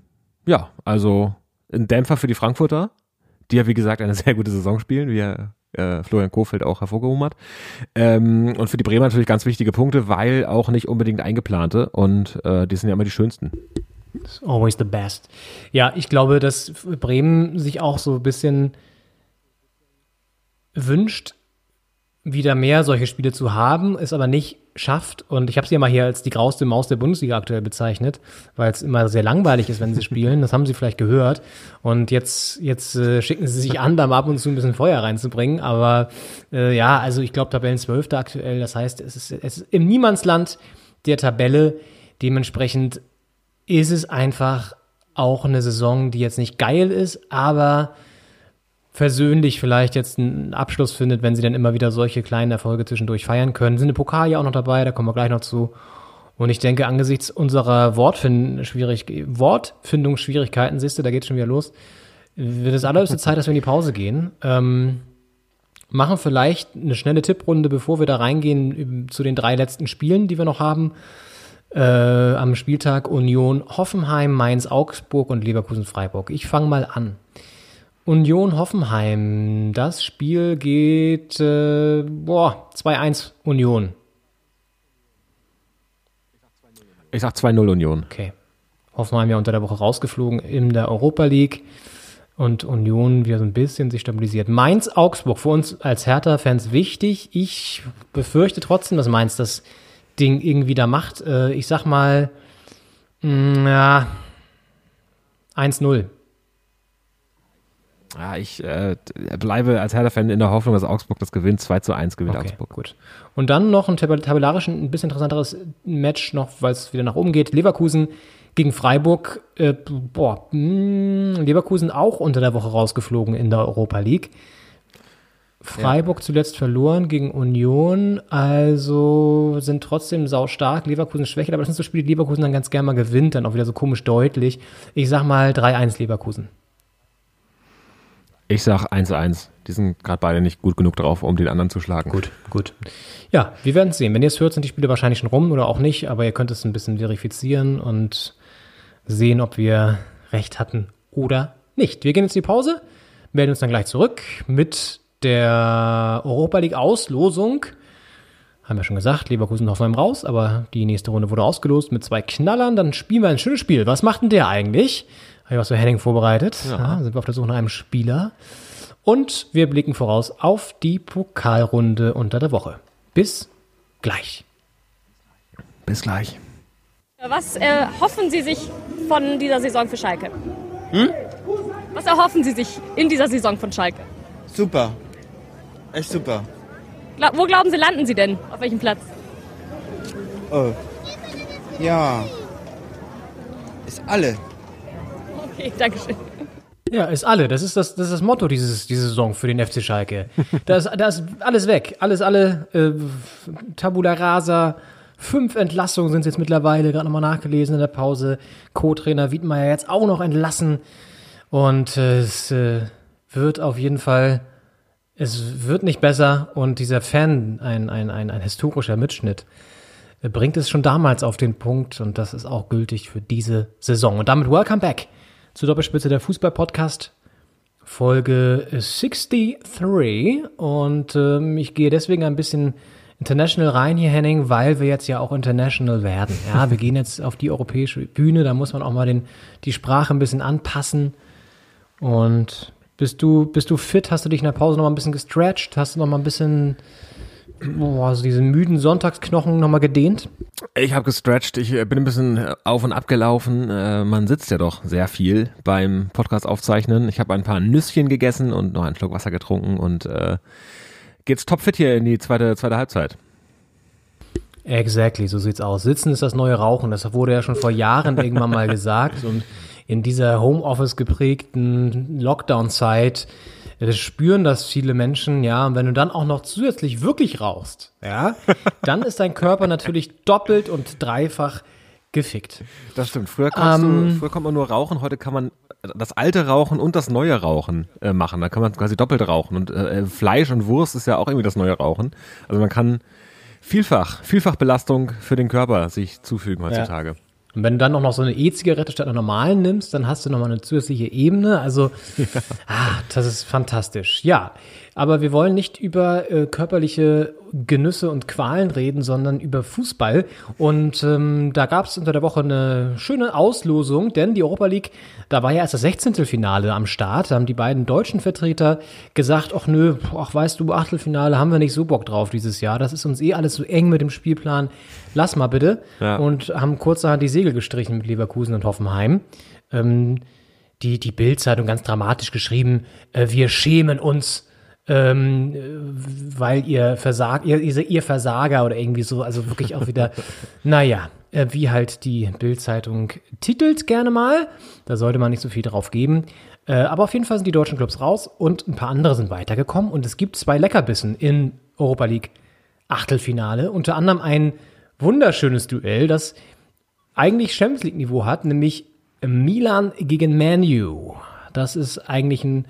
ja, also ein Dämpfer für die Frankfurter, die ja wie gesagt eine sehr gute Saison spielen, wie er äh, Florian Kofeld auch hervorgehoben hat. Ähm, und für die Bremer natürlich ganz wichtige Punkte, weil auch nicht unbedingt eingeplante und äh, die sind ja immer die schönsten. It's always the best. Ja, ich glaube, dass Bremen sich auch so ein bisschen wünscht, wieder mehr solche Spiele zu haben, es aber nicht schafft. Und ich habe sie ja mal hier als die grauste Maus der Bundesliga aktuell bezeichnet, weil es immer sehr langweilig ist, wenn sie spielen. Das haben sie vielleicht gehört. Und jetzt, jetzt äh, schicken sie sich an, da mal ab und zu ein bisschen Feuer reinzubringen. Aber äh, ja, also ich glaube, Tabellen 12. aktuell. Das heißt, es ist, es ist im Niemandsland der Tabelle. Dementsprechend ist es einfach auch eine Saison, die jetzt nicht geil ist, aber versöhnlich vielleicht jetzt einen Abschluss findet, wenn sie dann immer wieder solche kleinen Erfolge zwischendurch feiern können. Sind im Pokal ja auch noch dabei, da kommen wir gleich noch zu. Und ich denke, angesichts unserer Wortfind Schwierig Wortfindungsschwierigkeiten, siehst du, da geht schon wieder los, wird es allerhöchste Zeit, dass wir in die Pause gehen. Ähm, machen vielleicht eine schnelle Tipprunde, bevor wir da reingehen zu den drei letzten Spielen, die wir noch haben. Äh, am Spieltag Union Hoffenheim, Mainz, Augsburg und Leverkusen Freiburg. Ich fange mal an. Union Hoffenheim. Das Spiel geht äh, boah, 2-1 Union. Ich sag 2-0 Union. Okay. Hoffenheim ja unter der Woche rausgeflogen in der Europa League und Union wieder so ein bisschen sich stabilisiert. Mainz Augsburg für uns als Hertha-Fans wichtig. Ich befürchte trotzdem, dass Mainz das Ding irgendwie da macht. Äh, ich sag mal, mh, ja, 1-0. Ja, ich äh, bleibe als Hertha-Fan in der Hoffnung, dass Augsburg das gewinnt. 2 zu 1 gewinnt Okay, Augsburg. gut. Und dann noch ein tab- tabellarisch ein bisschen interessanteres Match noch, weil es wieder nach oben geht. Leverkusen gegen Freiburg. Äh, boah, mh, Leverkusen auch unter der Woche rausgeflogen in der Europa League. Freiburg zuletzt verloren gegen Union, also sind trotzdem saustark. Leverkusen schwächer, aber das sind so Spiele, die Leverkusen dann ganz gerne mal gewinnt, dann auch wieder so komisch deutlich. Ich sag mal 3-1 Leverkusen. Ich sag 1-1. Die sind gerade beide nicht gut genug drauf, um den anderen zu schlagen. Gut, gut. Ja, wir werden es sehen. Wenn ihr es hört, sind die Spiele wahrscheinlich schon rum oder auch nicht, aber ihr könnt es ein bisschen verifizieren und sehen, ob wir recht hatten oder nicht. Wir gehen jetzt in die Pause, melden uns dann gleich zurück mit der Europa League Auslosung. Haben wir schon gesagt, Leverkusen Hoffenheim raus, aber die nächste Runde wurde ausgelost mit zwei Knallern. Dann spielen wir ein schönes Spiel. Was macht denn der eigentlich? Habe ich was für Henning vorbereitet. Ja. sind wir auf der Suche nach einem Spieler. Und wir blicken voraus auf die Pokalrunde unter der Woche. Bis gleich. Bis gleich. Was äh, hoffen Sie sich von dieser Saison für Schalke? Was erhoffen Sie sich in dieser Saison von Schalke? Super. Echt super. Gla wo glauben Sie, landen Sie denn? Auf welchem Platz? Oh. Ja. Ist alle. Okay, danke schön. Ja, ist alle. Das ist das, das, ist das Motto dieses, diese Saison für den FC Schalke. Da ist, da ist alles weg. Alles, alle äh, Tabula Rasa. Fünf Entlassungen sind es jetzt mittlerweile, gerade nochmal nachgelesen in der Pause. Co-Trainer Wiedmeier jetzt auch noch entlassen. Und äh, es äh, wird auf jeden Fall, es wird nicht besser. Und dieser Fan, ein, ein, ein, ein historischer Mitschnitt, äh, bringt es schon damals auf den Punkt. Und das ist auch gültig für diese Saison. Und damit welcome back zur Doppelspitze der Fußball-Podcast. Folge 63 und ähm, ich gehe deswegen ein bisschen international rein hier, Henning, weil wir jetzt ja auch international werden. Ja, wir gehen jetzt auf die europäische Bühne, da muss man auch mal den, die Sprache ein bisschen anpassen. Und bist du, bist du fit? Hast du dich in der Pause noch mal ein bisschen gestretched? Hast du noch mal ein bisschen, boah, so diese müden Sonntagsknochen noch mal gedehnt? Ich habe gestretched, ich äh, bin ein bisschen auf und ab gelaufen. Äh, man sitzt ja doch sehr viel beim Podcast aufzeichnen. Ich habe ein paar Nüsschen gegessen und noch einen Schluck Wasser getrunken und äh, geht's topfit hier in die zweite, zweite Halbzeit. Exactly, so sieht's aus. Sitzen ist das neue Rauchen. Das wurde ja schon vor Jahren irgendwann mal gesagt. Und in dieser Homeoffice geprägten Lockdown-Zeit äh, spüren das viele Menschen, ja. Und wenn du dann auch noch zusätzlich wirklich rauchst, ja, dann ist dein Körper natürlich doppelt und dreifach gefickt. Das stimmt. Früher, Ähm, du, früher konnte man nur rauchen, heute kann man das alte Rauchen und das neue Rauchen äh, machen. Da kann man quasi doppelt rauchen. Und äh, Fleisch und Wurst ist ja auch irgendwie das neue Rauchen. Also man kann vielfach, vielfach Belastung für den Körper sich zufügen heutzutage. Und wenn du dann auch noch so eine E-Zigarette statt einer normalen nimmst, dann hast du nochmal eine zusätzliche Ebene. Also, ah, das ist fantastisch. Ja, aber wir wollen nicht über äh, körperliche Genüsse und Qualen reden, sondern über Fußball. Und ähm, da gab es unter der Woche eine schöne Auslosung, denn die Europa League, da war ja erst das 16. Finale am Start. Da haben die beiden deutschen Vertreter gesagt, ach nö, ach weißt du, Achtelfinale haben wir nicht so Bock drauf dieses Jahr. Das ist uns eh alles so eng mit dem Spielplan. Lass mal bitte. Ja. Und haben kurzerhand die Segel gestrichen mit Leverkusen und Hoffenheim. Ähm, die die Bild-Zeitung ganz dramatisch geschrieben, äh, wir schämen uns, ähm, äh, weil ihr Versag, ihr, ihr Versager oder irgendwie so, also wirklich auch wieder, naja, äh, wie halt die Bild-Zeitung titelt gerne mal. Da sollte man nicht so viel drauf geben. Äh, aber auf jeden Fall sind die deutschen Clubs raus und ein paar andere sind weitergekommen und es gibt zwei Leckerbissen in Europa League Achtelfinale. Unter anderem ein wunderschönes Duell, das eigentlich Champions League Niveau hat, nämlich Milan gegen Manu. Das ist eigentlich ein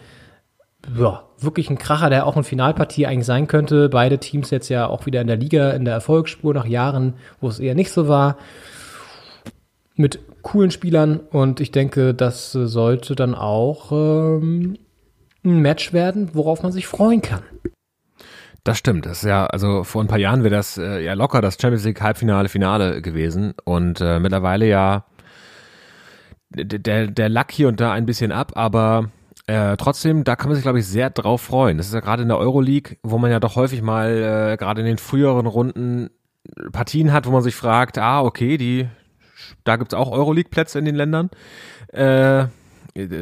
ja, wirklich ein Kracher, der auch eine Finalpartie eigentlich sein könnte. Beide Teams jetzt ja auch wieder in der Liga, in der Erfolgsspur nach Jahren, wo es eher nicht so war. Mit coolen Spielern und ich denke, das sollte dann auch ähm, ein Match werden, worauf man sich freuen kann. Das stimmt. Das ist ja, also vor ein paar Jahren wäre das äh, ja locker das Champions League Halbfinale, Finale gewesen. Und äh, mittlerweile ja der, der Lack hier und da ein bisschen ab, aber äh, trotzdem, da kann man sich, glaube ich, sehr drauf freuen. Das ist ja gerade in der Euroleague, wo man ja doch häufig mal äh, gerade in den früheren Runden Partien hat, wo man sich fragt, ah, okay, die, da gibt's auch Euroleague-Plätze in den Ländern. Äh,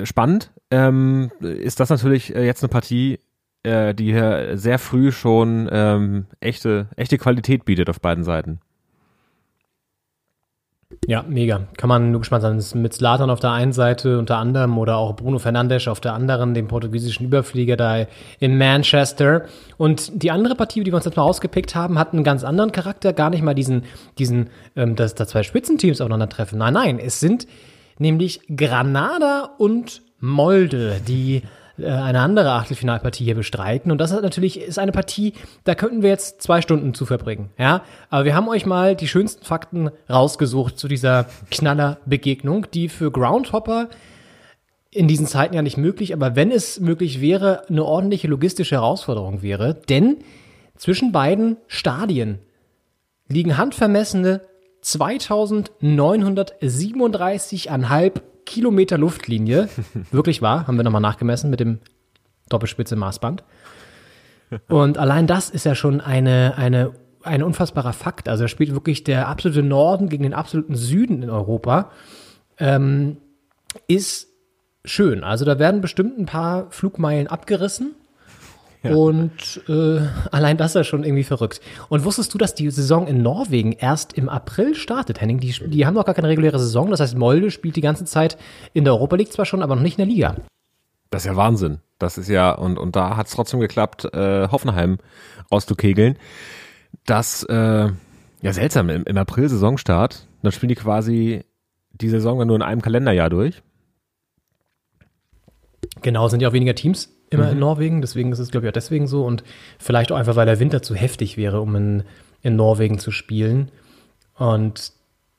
spannend. Ähm, ist das natürlich äh, jetzt eine Partie, äh, die hier sehr früh schon ähm, echte, echte Qualität bietet auf beiden Seiten. Ja, mega. Kann man nur gespannt sein. Mit Slatan auf der einen Seite unter anderem oder auch Bruno Fernandes auf der anderen, dem portugiesischen Überflieger da in Manchester. Und die andere Partie, die wir uns jetzt mal rausgepickt haben, hat einen ganz anderen Charakter. Gar nicht mal diesen, diesen, ähm, dass da zwei Spitzenteams aufeinandertreffen. Nein, nein, es sind nämlich Granada und Molde, die eine andere Achtelfinalpartie hier bestreiten. Und das ist natürlich ist eine Partie, da könnten wir jetzt zwei Stunden zu verbringen. Ja, aber wir haben euch mal die schönsten Fakten rausgesucht zu dieser Knallerbegegnung, die für Groundhopper in diesen Zeiten ja nicht möglich, aber wenn es möglich wäre, eine ordentliche logistische Herausforderung wäre, denn zwischen beiden Stadien liegen handvermessene 2937,5 Kilometer Luftlinie. Wirklich wahr, haben wir nochmal nachgemessen mit dem Doppelspitze Maßband. Und allein das ist ja schon eine, eine, ein unfassbarer Fakt. Also da spielt wirklich der absolute Norden gegen den absoluten Süden in Europa. Ähm, ist schön. Also da werden bestimmt ein paar Flugmeilen abgerissen. Und äh, allein das ist ja schon irgendwie verrückt. Und wusstest du, dass die Saison in Norwegen erst im April startet, Henning? Die, die haben noch gar keine reguläre Saison. Das heißt, Molde spielt die ganze Zeit in der Europa League zwar schon, aber noch nicht in der Liga. Das ist ja Wahnsinn. Das ist ja, und, und da hat es trotzdem geklappt, äh, Hoffenheim auszukegeln. Das, äh, ja seltsam, im, im April Saisonstart, dann spielen die quasi die Saison dann nur in einem Kalenderjahr durch. Genau, sind ja auch weniger Teams immer Mhm. in Norwegen, deswegen ist es, glaube ich, auch deswegen so. Und vielleicht auch einfach, weil der Winter zu heftig wäre, um in, in Norwegen zu spielen. Und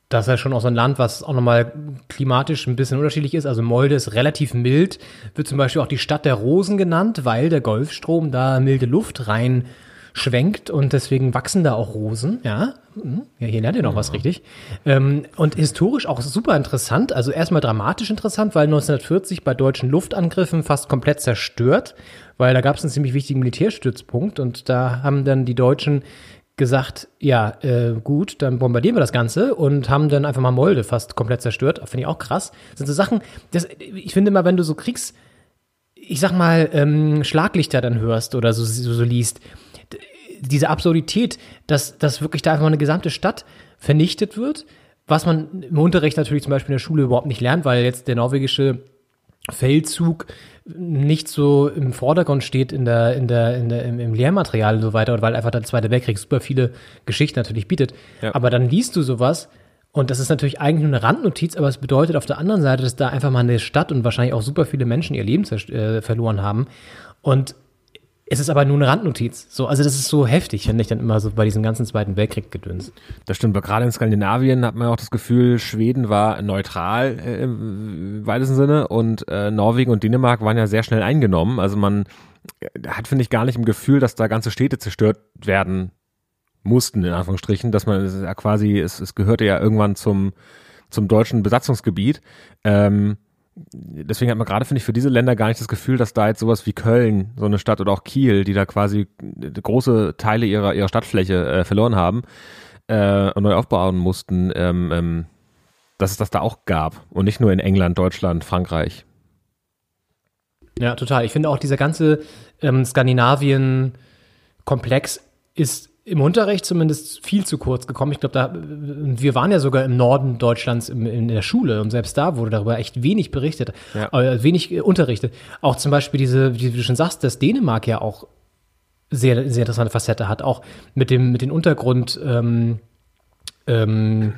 das ist ja schon auch so ein Land, was auch nochmal klimatisch ein bisschen unterschiedlich ist. Also Molde ist relativ mild, wird zum Beispiel auch die Stadt der Rosen genannt, weil der Golfstrom da milde Luft rein schwenkt und deswegen wachsen da auch Rosen, ja. Mhm. Ja, hier lernt ihr noch was richtig. Ähm, und historisch auch super interessant, also erstmal dramatisch interessant, weil 1940 bei deutschen Luftangriffen fast komplett zerstört, weil da gab es einen ziemlich wichtigen Militärstützpunkt und da haben dann die Deutschen gesagt, ja, äh, gut, dann bombardieren wir das Ganze und haben dann einfach mal Molde fast komplett zerstört. Finde ich auch krass. Das sind so Sachen, das, ich finde immer, wenn du so Kriegs, ich sag mal, ähm, Schlaglichter dann hörst oder so, so, so liest, diese Absurdität, dass, dass wirklich da einfach mal eine gesamte Stadt vernichtet wird, was man im Unterricht natürlich zum Beispiel in der Schule überhaupt nicht lernt, weil jetzt der norwegische Feldzug nicht so im Vordergrund steht in der, in der, in der, im, im Lehrmaterial und so weiter, und weil einfach der Zweite Weltkrieg super viele Geschichten natürlich bietet. Ja. Aber dann liest du sowas und das ist natürlich eigentlich nur eine Randnotiz, aber es bedeutet auf der anderen Seite, dass da einfach mal eine Stadt und wahrscheinlich auch super viele Menschen ihr Leben äh, verloren haben. Und es ist aber nur eine Randnotiz. So, also das ist so heftig, finde ich dann immer so bei diesem ganzen Zweiten Weltkrieg gedöns. Das stimmt, aber gerade in Skandinavien hat man auch das Gefühl, Schweden war neutral äh, im weitesten Sinne und äh, Norwegen und Dänemark waren ja sehr schnell eingenommen. Also man äh, hat, finde ich, gar nicht im Gefühl, dass da ganze Städte zerstört werden mussten, in Anführungsstrichen, dass man es ja quasi, es, es gehörte ja irgendwann zum, zum deutschen Besatzungsgebiet. Ähm, deswegen hat man gerade, finde ich, für diese Länder gar nicht das Gefühl, dass da jetzt sowas wie Köln, so eine Stadt oder auch Kiel, die da quasi große Teile ihrer, ihrer Stadtfläche äh, verloren haben äh, und neu aufbauen mussten, ähm, ähm, dass es das da auch gab. Und nicht nur in England, Deutschland, Frankreich. Ja, total. Ich finde auch dieser ganze ähm, Skandinavien-Komplex ist im Unterricht zumindest viel zu kurz gekommen. Ich glaube, da wir waren ja sogar im Norden Deutschlands im, in der Schule und selbst da wurde darüber echt wenig berichtet, Ja. äh, wenig äh, unterrichtet. Auch zum Beispiel diese, wie du schon sagst, dass Dänemark ja auch sehr, sehr interessante Facette hat, auch mit dem mit den Untergrund ähm, ähm,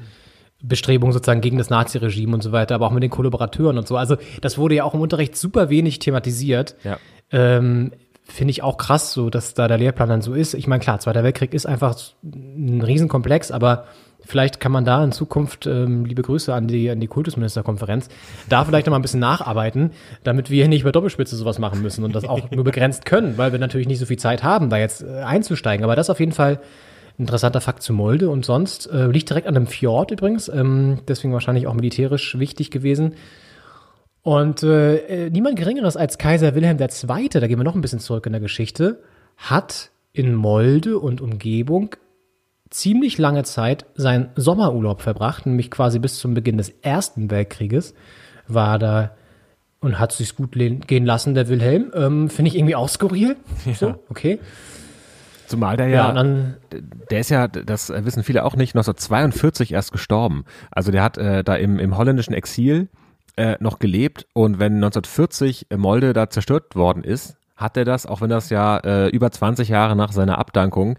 Bestrebungen sozusagen gegen das Naziregime und so weiter, aber auch mit den Kollaborateuren und so. Also das wurde ja auch im Unterricht super wenig thematisiert. Ja. Ähm, Finde ich auch krass, so dass da der Lehrplan dann so ist. Ich meine, klar, Zweiter Weltkrieg ist einfach ein Riesenkomplex, aber vielleicht kann man da in Zukunft, ähm, liebe Grüße an die, an die Kultusministerkonferenz, da vielleicht noch mal ein bisschen nacharbeiten, damit wir hier nicht über Doppelspitze sowas machen müssen und das auch nur begrenzt können, weil wir natürlich nicht so viel Zeit haben, da jetzt äh, einzusteigen. Aber das auf jeden Fall interessanter Fakt zu Molde und sonst äh, liegt direkt an einem Fjord übrigens, ähm, deswegen wahrscheinlich auch militärisch wichtig gewesen. Und äh, äh, niemand Geringeres als Kaiser Wilhelm II., da gehen wir noch ein bisschen zurück in der Geschichte, hat in Molde und Umgebung ziemlich lange Zeit seinen Sommerurlaub verbracht, nämlich quasi bis zum Beginn des Ersten Weltkrieges war da und hat sich's gut gehen lassen, der Wilhelm. Ähm, Finde ich irgendwie auch skurril. So, okay. Zumal der Ja, ja, dann- der ist ja, das wissen viele auch nicht, 1942 erst gestorben. Also der hat äh, da im, im holländischen Exil äh, noch gelebt und wenn 1940 Molde da zerstört worden ist, hat er das, auch wenn das ja äh, über 20 Jahre nach seiner Abdankung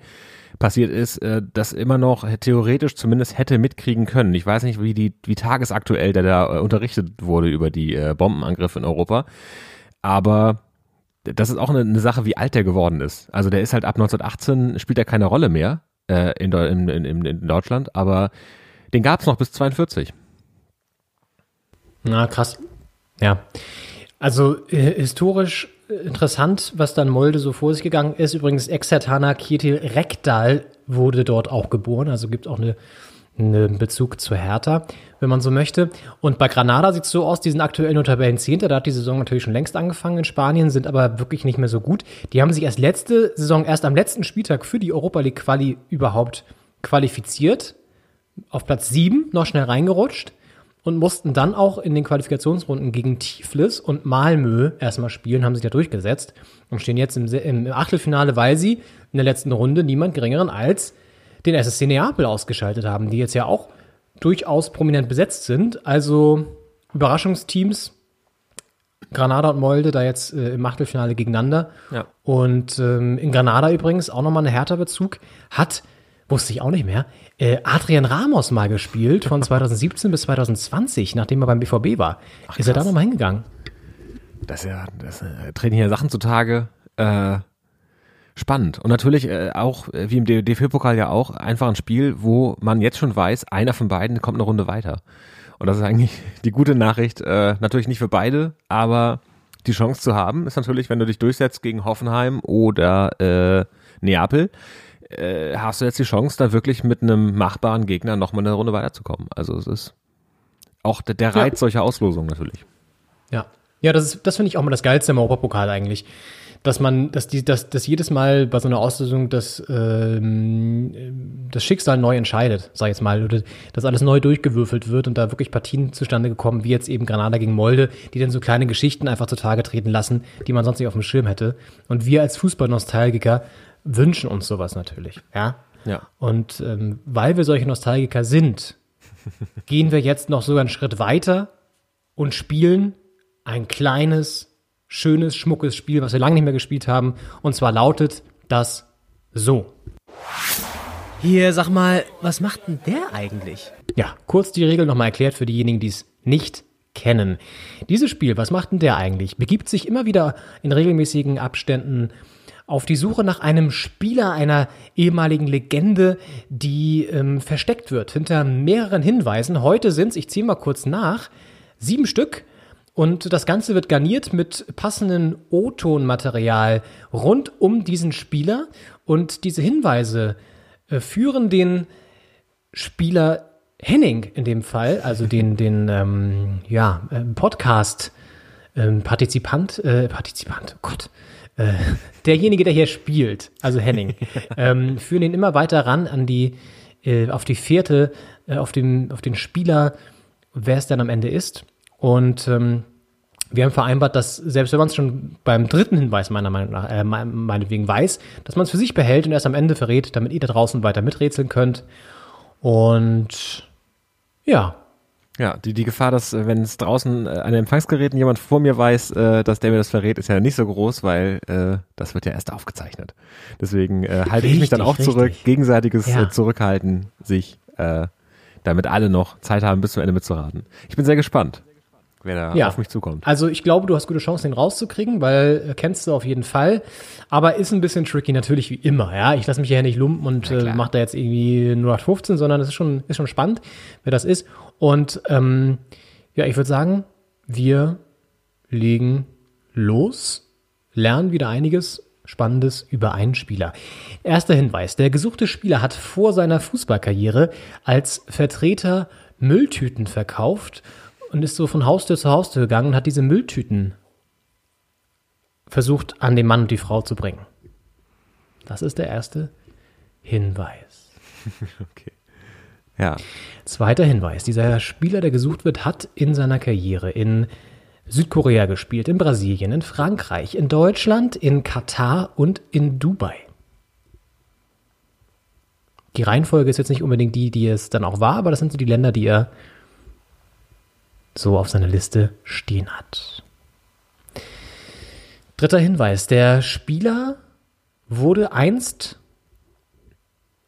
passiert ist, äh, das immer noch theoretisch zumindest hätte mitkriegen können. Ich weiß nicht, wie die, wie tagesaktuell der da äh, unterrichtet wurde über die äh, Bombenangriffe in Europa, aber das ist auch eine, eine Sache, wie alt der geworden ist. Also der ist halt ab 1918 spielt er keine Rolle mehr äh, in, in, in in Deutschland, aber den gab es noch bis 42. Na, krass. Ja. Also äh, historisch äh, interessant, was dann Molde so vor sich gegangen ist. Übrigens, Exertana Kjetil Rekdal wurde dort auch geboren. Also gibt auch eine, einen Bezug zu Hertha, wenn man so möchte. Und bei Granada sieht es so aus, die sind aktuell nur Tabellenzehnter. Da hat die Saison natürlich schon längst angefangen in Spanien, sind aber wirklich nicht mehr so gut. Die haben sich erst letzte Saison, erst am letzten Spieltag für die Europa League Quali überhaupt qualifiziert. Auf Platz sieben noch schnell reingerutscht und mussten dann auch in den Qualifikationsrunden gegen Tiflis und Malmö erstmal spielen, haben sich da durchgesetzt und stehen jetzt im, im Achtelfinale, weil sie in der letzten Runde niemand geringeren als den SSC Neapel ausgeschaltet haben, die jetzt ja auch durchaus prominent besetzt sind. Also Überraschungsteams, Granada und Molde da jetzt äh, im Achtelfinale gegeneinander. Ja. Und ähm, in Granada übrigens auch nochmal ein härter Bezug. Hat, wusste ich auch nicht mehr, äh, Adrian Ramos mal gespielt von 2017 bis 2020, nachdem er beim BVB war. ist er da nochmal hingegangen? Das ist ja, das äh, treten hier Sachen zutage. Äh, spannend. Und natürlich äh, auch, äh, wie im DFB-Pokal ja auch, einfach ein Spiel, wo man jetzt schon weiß, einer von beiden kommt eine Runde weiter. Und das ist eigentlich die gute Nachricht. Äh, natürlich nicht für beide, aber die Chance zu haben ist natürlich, wenn du dich durchsetzt gegen Hoffenheim oder äh, Neapel, äh, hast du jetzt die Chance, da wirklich mit einem machbaren Gegner nochmal eine Runde weiterzukommen. Also es ist auch der, der Ja. Reiz solcher Auslosungen natürlich. Ja. Ja, das ist, das finde ich auch immer das Geilste im Europapokal eigentlich. Dass man, dass die, dass, dass jedes Mal bei so einer Auslösung das, ähm, das Schicksal neu entscheidet, sag ich jetzt mal, oder dass alles neu durchgewürfelt wird und da wirklich Partien zustande gekommen, wie jetzt eben Granada gegen Molde, die dann so kleine Geschichten einfach zutage treten lassen, die man sonst nicht auf dem Schirm hätte. Und wir als Fußballnostalgiker wünschen uns sowas natürlich, ja. Ja. Und ähm, weil wir solche Nostalgiker sind, gehen wir jetzt noch sogar einen Schritt weiter und spielen ein kleines, schönes, schmuckes Spiel, was wir lange nicht mehr gespielt haben. Und zwar lautet das so. Hier, sag mal, was macht denn der eigentlich? Ja, kurz die Regel nochmal erklärt für diejenigen, die es nicht kennen. Dieses Spiel, was macht denn der eigentlich? Begibt sich immer wieder in regelmäßigen Abständen auf die Suche nach einem Spieler, einer ehemaligen Legende, die ähm, versteckt wird hinter mehreren Hinweisen. Heute sind es, ich ziehe mal kurz nach, sieben Stück. Und das Ganze wird garniert mit passendem O-Ton-Material rund um diesen Spieler. Und diese Hinweise äh, führen den Spieler Henning in dem Fall, also den, den ähm, ja, ähm, Podcast ähm, äh, Partizipant, oh Gott, äh, derjenige, der hier spielt, also Henning, ähm, führen ihn immer weiter ran an die, äh, auf die Fährte, äh, auf, dem, auf den Spieler, wer es dann am Ende ist. Und ähm, wir haben vereinbart, dass selbst wenn man es schon beim dritten Hinweis meiner Meinung nach, äh, meinetwegen weiß, dass man es für sich behält und erst am Ende verrät, damit ihr da draußen weiter miträtseln könnt. Und ja. Ja, die, die Gefahr, dass äh, wenn es draußen äh, an den Empfangsgeräten jemand vor mir weiß, äh, dass der mir das verrät, ist ja nicht so groß, weil äh, das wird ja erst aufgezeichnet. Deswegen äh, halte ich mich dann auch richtig. zurück. Gegenseitiges Ja. äh, Zurückhalten sich, äh, damit alle noch Zeit haben, bis zum Ende mitzuraten. Ich bin sehr gespannt, wer da Ja. auf mich zukommt. Also ich glaube, du hast gute Chancen, den rauszukriegen, weil äh, kennst du auf jeden Fall. Aber ist ein bisschen tricky, natürlich wie immer. Ja, ich lasse mich hier nicht lumpen und äh, mache da jetzt irgendwie 0815, sondern es ist schon, ist schon spannend, wer das ist. Und ähm, ja, ich würde sagen, wir legen los, lernen wieder einiges Spannendes über einen Spieler. Erster Hinweis. Der gesuchte Spieler hat vor seiner Fußballkarriere als Vertreter Mülltüten verkauft und ist so von Haustür zu Haustür gegangen und hat diese Mülltüten versucht an den Mann und die Frau zu bringen. Das ist der erste Hinweis. okay. Ja. Zweiter Hinweis. Dieser Spieler, der gesucht wird, hat in seiner Karriere in Südkorea gespielt, in Brasilien, in Frankreich, in Deutschland, in Katar und in Dubai. Die Reihenfolge ist jetzt nicht unbedingt die, die es dann auch war, aber das sind so die Länder, die er so auf seiner Liste stehen hat. Dritter Hinweis. Der Spieler wurde einst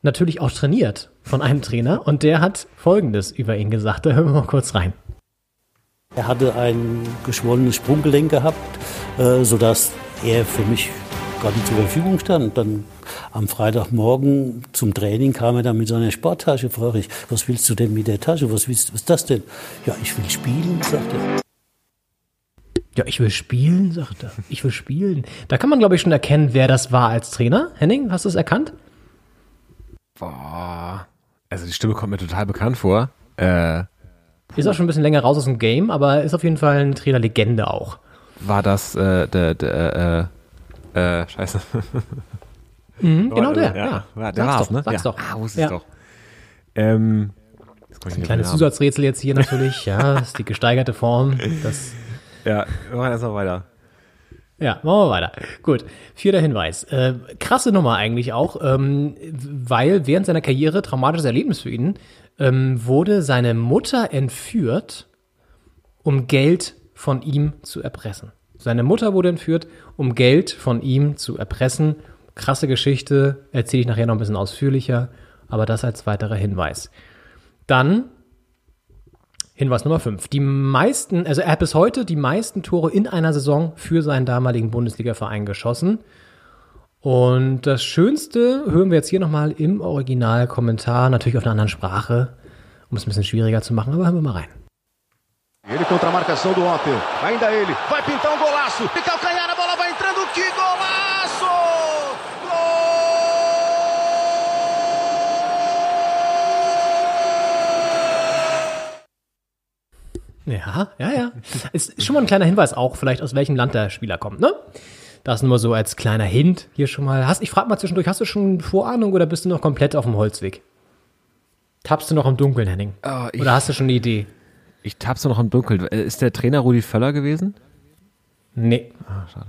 natürlich auch trainiert von einem Trainer und der hat Folgendes über ihn gesagt. Da hören wir mal kurz rein. Er hatte ein geschwollenes Sprunggelenk gehabt, äh, sodass er für mich gar nicht zur Verfügung stand. Dann am Freitagmorgen zum Training kam er dann mit seiner Sporttasche. Frage ich, was willst du denn mit der Tasche? Was, willst, was ist das denn? Ja, ich will spielen, sagt er. Ja, ich will spielen, sagt er. Ich will spielen. Da kann man, glaube ich, schon erkennen, wer das war als Trainer. Henning, hast du es erkannt? Boah. Also die Stimme kommt mir total bekannt vor. Äh, Ist auch schon ein bisschen länger raus aus dem Game, aber ist auf jeden Fall ein Trainerlegende auch. war das äh, der, der äh, äh, scheiße. Mhm, genau der, Ja, ja. der war's, doch, ne? sag's ja. doch. Ah, wusste Ja. ich doch. Ähm, Ein kleines. Zusatzrätsel jetzt hier natürlich. Ja, das ist die gesteigerte Form. Das Ja, wir machen erst mal weiter. Ja, machen wir weiter. Gut, vierter Hinweis. Äh, krasse Nummer eigentlich auch, ähm, weil während seiner Karriere, traumatisches Erlebnis für ihn, ähm, wurde seine Mutter entführt, um Geld von ihm zu erpressen. Seine Mutter wurde entführt, um Geld von ihm zu erpressen. Krasse Geschichte, erzähle ich nachher noch ein bisschen ausführlicher, aber das als weiterer Hinweis. Dann Hinweis Nummer 5. Die meisten, also er hat bis heute die meisten Tore in einer Saison für seinen damaligen Bundesliga-Verein geschossen. Und das Schönste hören wir jetzt hier nochmal im Originalkommentar, natürlich auf einer anderen Sprache, um es ein bisschen schwieriger zu machen, aber hören wir mal rein. Ele contra a marcação do Otter. Ainda ele. Vai pintar um golaço. De calcanhar, a bola vai entrando. Que golaço! Ja, ja, ja. Ist schon mal ein kleiner Hinweis auch, vielleicht aus welchem Land der Spieler kommt, ne? Das nur so als kleiner Hint hier schon mal. Hast, ich frage mal zwischendurch, hast du schon Vorahnung oder bist du noch komplett auf dem Holzweg? Tappst du noch im Dunkeln, Henning? Oh, ich- oder hast du schon eine Idee? Ich tapp's noch im Dunkeln. Äh, Ist der Trainer Rudi Völler gewesen? Nee. Ah, schade.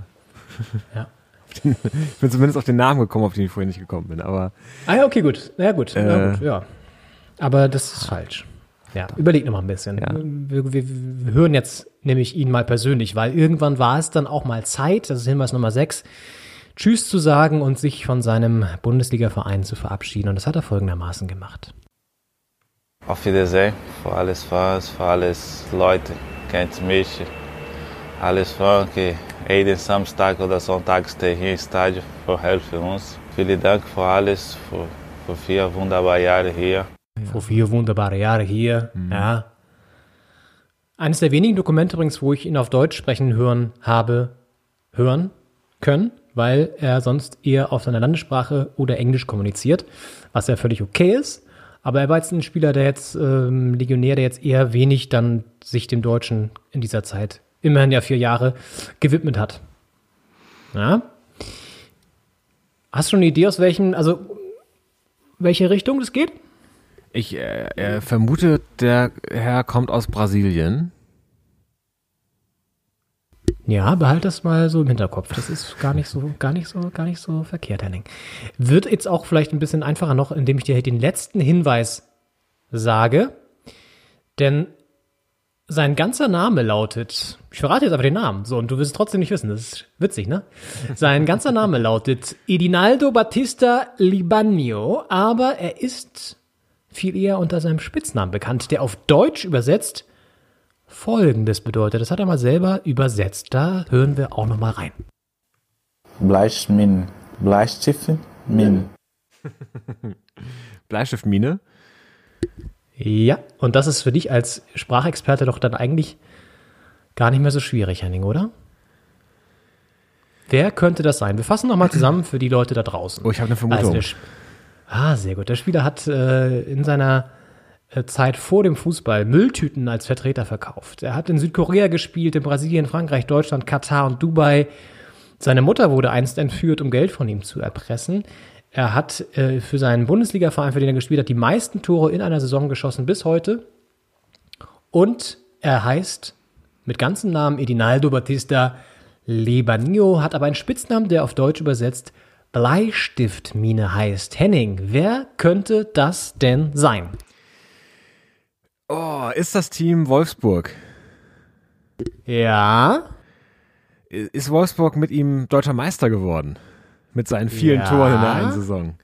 Ja. den, ich bin zumindest auf den Namen gekommen, auf den ich vorhin nicht gekommen bin, aber. Ah ja, okay, gut. Ja, gut. Äh, ja, gut, ja. Aber das ist falsch. Ja, überleg noch mal ein bisschen. Wir, wir, wir hören jetzt nämlich ihn mal persönlich, weil irgendwann war es dann auch mal Zeit, das ist Hinweis Nummer 6, Tschüss zu sagen und sich von seinem Bundesliga-Verein zu verabschieden. Und das hat er folgendermaßen gemacht. Auf Wiedersehen für alles Fans, für alles Leute, kennt mich, alles Fans, jeden Samstag oder Sonntag stehen hier im Stadion für helfen uns. Vielen Dank für alles, für, für vier wunderbare Jahre hier. Vor vier wunderbare Jahre hier, ja. Eines der wenigen Dokumente übrigens, wo ich ihn auf Deutsch sprechen hören habe, hören können, weil er sonst eher auf seiner Landessprache oder Englisch kommuniziert, was ja völlig okay ist. Aber er war jetzt ein Spieler, der jetzt, ähm, Legionär, der jetzt eher wenig dann sich dem Deutschen in dieser Zeit, immerhin ja vier Jahre, gewidmet hat. Ja. Hast du schon eine Idee, aus welchem, also welche Richtung das geht? Ich äh, äh, vermute, der Herr kommt aus Brasilien. Ja, behalt das mal so im Hinterkopf. Das ist gar nicht so, gar nicht so, gar nicht so verkehrt, Henning. Wird jetzt auch vielleicht ein bisschen einfacher noch, indem ich dir den letzten Hinweis sage. Denn sein ganzer Name lautet, ich verrate jetzt aber den Namen, so, und du wirst es trotzdem nicht wissen, das ist witzig, ne? Sein ganzer Name lautet Edinaldo Battista Libano, aber er ist viel eher unter seinem Spitznamen bekannt, der auf Deutsch übersetzt Folgendes bedeutet. Das hat er mal selber übersetzt. Da hören wir auch noch mal rein. Bleistiftmin, Bleistiftmin. Bleistiftmine? Ja, und das ist für dich als Sprachexperte doch dann eigentlich gar nicht mehr so schwierig, Henning, oder? Wer könnte das sein? Wir fassen noch mal zusammen für die Leute da draußen. Oh, ich habe eine Vermutung. Also ah, sehr gut. Der Spieler hat äh, in seiner äh, Zeit vor dem Fußball Mülltüten als Vertreter verkauft. Er hat in Südkorea gespielt, in Brasilien, Frankreich, Deutschland, Katar und Dubai. Seine Mutter wurde einst entführt, um Geld von ihm zu erpressen. Er hat äh, für seinen Bundesliga-Verein, für den er gespielt hat, die meisten Tore in einer Saison geschossen bis heute. Und er heißt mit ganzem Namen Edinaldo Batista Lebanio, hat aber einen Spitznamen, der auf Deutsch übersetzt Bleistiftmine heißt. Henning, wer könnte das denn sein? Oh, ist das Team Wolfsburg? Ja. Ist Wolfsburg mit ihm deutscher Meister geworden? Mit seinen vielen Ja. Toren in der einen Saison.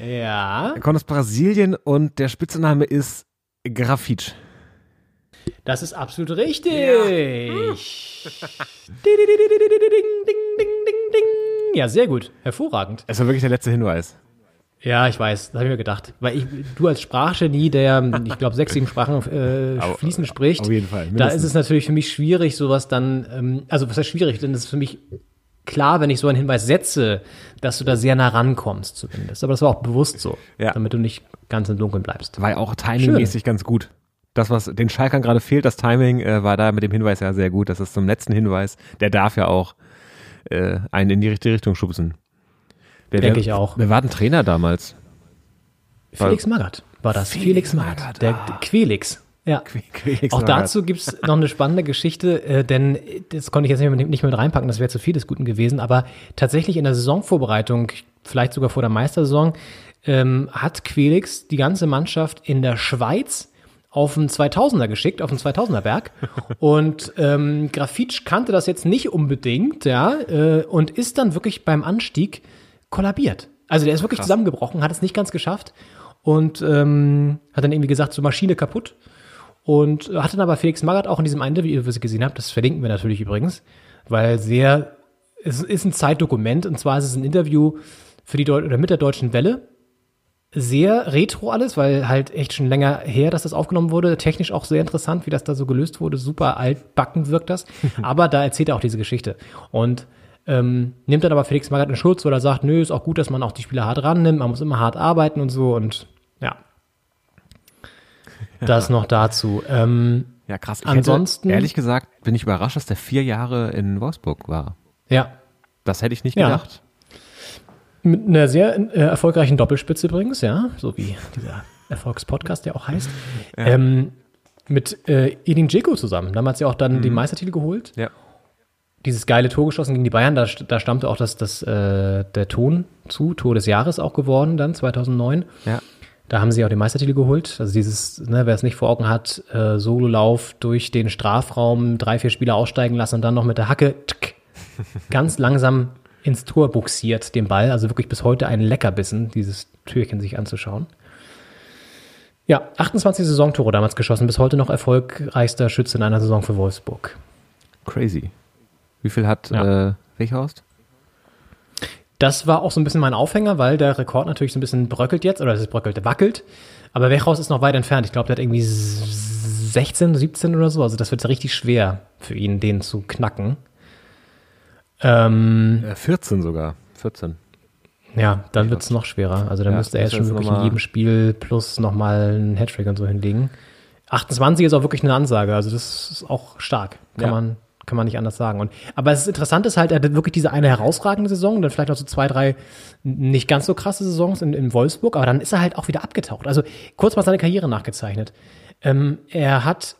Ja. Er kommt aus Brasilien und der Spitzname ist Grafitsch. Das ist absolut richtig. Ding, ding, ding, ding, ding, ding. Ja, sehr gut. Hervorragend. Es war wirklich der letzte Hinweis. Ja, ich weiß, das habe ich mir gedacht. Weil ich, du als Sprachgenie, der, ich glaube, sechs, sieben Sprachen äh, fließend spricht, auf jeden Fall, da ist es natürlich für mich schwierig, sowas dann, ähm, also was heißt schwierig, denn es ist für mich klar, wenn ich so einen Hinweis setze, dass du da sehr nah rankommst zumindest. Aber das war auch bewusst so, Ja. damit du nicht ganz im Dunkeln bleibst. War ja auch timingmäßig ganz gut. Das, was den Schalkern gerade fehlt, das Timing, äh, war da mit dem Hinweis ja sehr gut. Das ist zum letzten Hinweis. Der darf ja auch äh, einen in die richtige Richtung schubsen. Wer, Denke wer, ich auch. Wer war denn Trainer damals? Felix Magath war das. Felix, Magath. Der Quelix. Ja. Quelix Auch Magath. dazu gibt's noch eine spannende Geschichte, äh, denn das konnte ich jetzt nicht mit, nicht mit reinpacken, das wäre zu viel des Guten gewesen, aber tatsächlich in der Saisonvorbereitung, vielleicht sogar vor der Meistersaison, ähm, hat Quelix die ganze Mannschaft in der Schweiz auf den 2000er geschickt, auf den 2000er Berg. Und ähm, Grafitsch kannte das jetzt nicht unbedingt, ja, äh, und ist dann wirklich beim Anstieg kollabiert. Also der ist wirklich Krass. zusammengebrochen, hat es nicht ganz geschafft und ähm, hat dann irgendwie gesagt, so Maschine kaputt. Und hat dann aber Felix Magath auch in diesem einen Interview, was ihr gesehen habt, das verlinken wir natürlich übrigens, weil sehr, es ist ein Zeitdokument und zwar ist es ein Interview für die Deu oder mit der Deutschen Welle. Sehr retro alles, weil halt echt schon länger her, dass das aufgenommen wurde. Technisch auch sehr interessant, wie das da so gelöst wurde. Super altbacken wirkt das. aber da erzählt er auch diese Geschichte. Und ähm, nimmt dann aber Felix Magath in Schutz, weil er sagt, nö, ist auch gut, dass man auch die Spieler hart rannimmt, man muss immer hart arbeiten und so und ja. Das noch dazu. Ähm, Ja, krass. Ich ansonsten, hätte, ehrlich gesagt, bin ich überrascht, dass der vier Jahre in Wolfsburg war. ja, Das hätte ich nicht Ja. Mit einer sehr äh, erfolgreichen Doppelspitze übrigens, ja, so wie dieser Erfolgspodcast, der auch heißt. Ähm, mit äh, Edin Dzeko zusammen. Damals ja auch dann den Meistertitel geholt. Ja. dieses geile Tor geschossen gegen die Bayern. Da, da stammte auch das, das, äh, der Ton zu, Tor des Jahres auch geworden dann, 2009. Ja. Da haben sie auch den Meistertitel geholt. Also dieses, ne, wer es nicht vor Augen hat, äh, Sololauf durch den Strafraum, drei, vier Spieler aussteigen lassen und dann noch mit der Hacke tsk, ganz langsam ins Tor buxiert, den Ball. Also wirklich bis heute ein Leckerbissen, dieses Türchen sich anzuschauen. Ja, 28 Saisontore damals geschossen, bis heute noch erfolgreichster Schütze in einer Saison für Wolfsburg. Crazy. Wie viel hat Ja. äh, Weghorst? Das war auch so ein bisschen mein Aufhänger, weil der Rekord natürlich so ein bisschen bröckelt jetzt, oder es ist bröckelt, wackelt. Aber Wechhaus ist noch weit entfernt. Ich glaube, der hat irgendwie 16, 17 oder so. Also das wird richtig schwer für ihn, den zu knacken. Ähm, Äh, 14 sogar. 14. ja, dann wird es noch schwerer. Also dann Ja, müsste er jetzt schon wirklich in jedem Spiel plus nochmal einen Hattrick und so hinlegen. 28 ist auch wirklich eine Ansage. Also das ist auch stark. Kann Ja. man kann man nicht anders sagen. Und, aber es ist interessant ist halt, er hat wirklich diese eine herausragende Saison, dann vielleicht noch so zwei, drei nicht ganz so krasse Saisons in, in Wolfsburg, aber dann ist er halt auch wieder abgetaucht. Also kurz mal seine Karriere nachgezeichnet. Ähm, er hat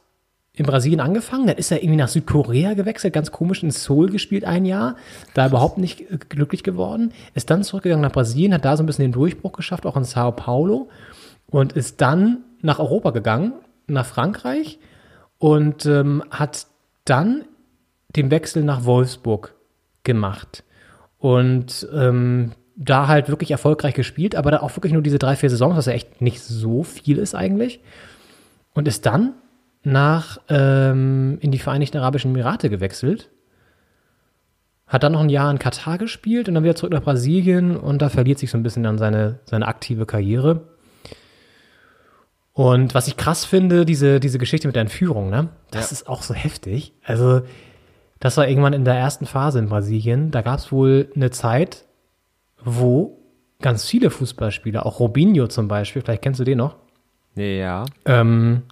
in Brasilien angefangen, dann ist er irgendwie nach Südkorea gewechselt, ganz komisch in Seoul gespielt ein Jahr, da überhaupt nicht glücklich geworden, ist dann zurückgegangen nach Brasilien, hat da so ein bisschen den Durchbruch geschafft, auch in Sao Paulo und ist dann nach Europa gegangen, nach Frankreich und ähm, hat dann den Wechsel nach Wolfsburg gemacht. Und ähm, da halt wirklich erfolgreich gespielt, aber da auch wirklich nur diese drei, vier Saisons, was ja echt nicht so viel ist eigentlich. Und ist dann nach ähm, in die Vereinigten Arabischen Emirate gewechselt. Hat dann noch ein Jahr in Katar gespielt und dann wieder zurück nach Brasilien und da verliert sich so ein bisschen dann seine, seine aktive Karriere. Und was ich krass finde, diese, diese Geschichte mit der Entführung, ne? Das ist auch so heftig. Also, das war irgendwann in der ersten Phase in Brasilien. Da gab es wohl eine Zeit, wo ganz viele Fußballspieler, auch Robinho zum Beispiel, vielleicht kennst du den noch, ja. ähm,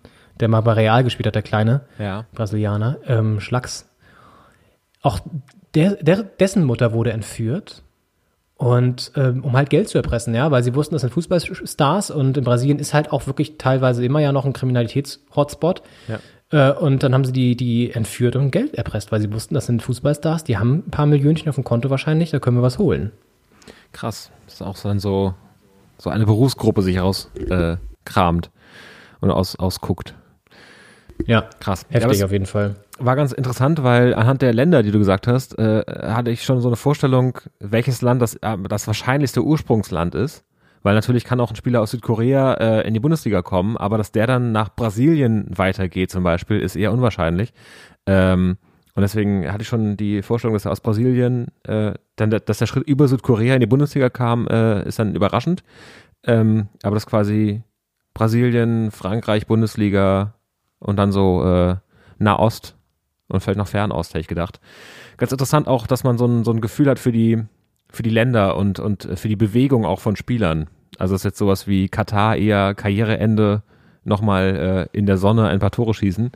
der mal bei Real gespielt hat, der kleine Ja. Brasilianer, ähm, Schlags. Auch der, der, dessen Mutter wurde entführt und ähm, um halt Geld zu erpressen, ja, weil sie wussten, das sind Fußballstars und in Brasilien ist halt auch wirklich teilweise immer ja noch ein Kriminalitäts-Hotspot. Ja. Äh, und dann haben sie die, die entführt und Geld erpresst, weil sie wussten, das sind Fußballstars, die haben ein paar Millionchen auf dem Konto wahrscheinlich, da können wir was holen. Krass. Das ist auch so, dann so, so eine Berufsgruppe sich raus äh, und aus, ausguckt. Ja, krass. heftig Ja, auf jeden Fall. War ganz interessant, weil anhand der Länder, die du gesagt hast, äh, hatte ich schon so eine Vorstellung, welches Land das, äh, das wahrscheinlichste Ursprungsland ist. Weil natürlich kann auch ein Spieler aus Südkorea äh, in die Bundesliga kommen, aber dass der dann nach Brasilien weitergeht zum Beispiel, ist eher unwahrscheinlich. Ähm, und deswegen hatte ich schon die Vorstellung, dass er aus Brasilien, äh, dann, der- dass der Schritt über Südkorea in die Bundesliga kam, äh, ist dann überraschend. Ähm, aber das quasi Brasilien, Frankreich, Bundesliga und dann so äh, Nahost und vielleicht noch Fernost, hätte ich gedacht. Ganz interessant auch, dass man so ein, so ein Gefühl hat für die, für die Länder und, und für die Bewegung auch von Spielern. Also ist jetzt sowas wie Katar eher Karriereende, nochmal äh, in der Sonne ein paar Tore schießen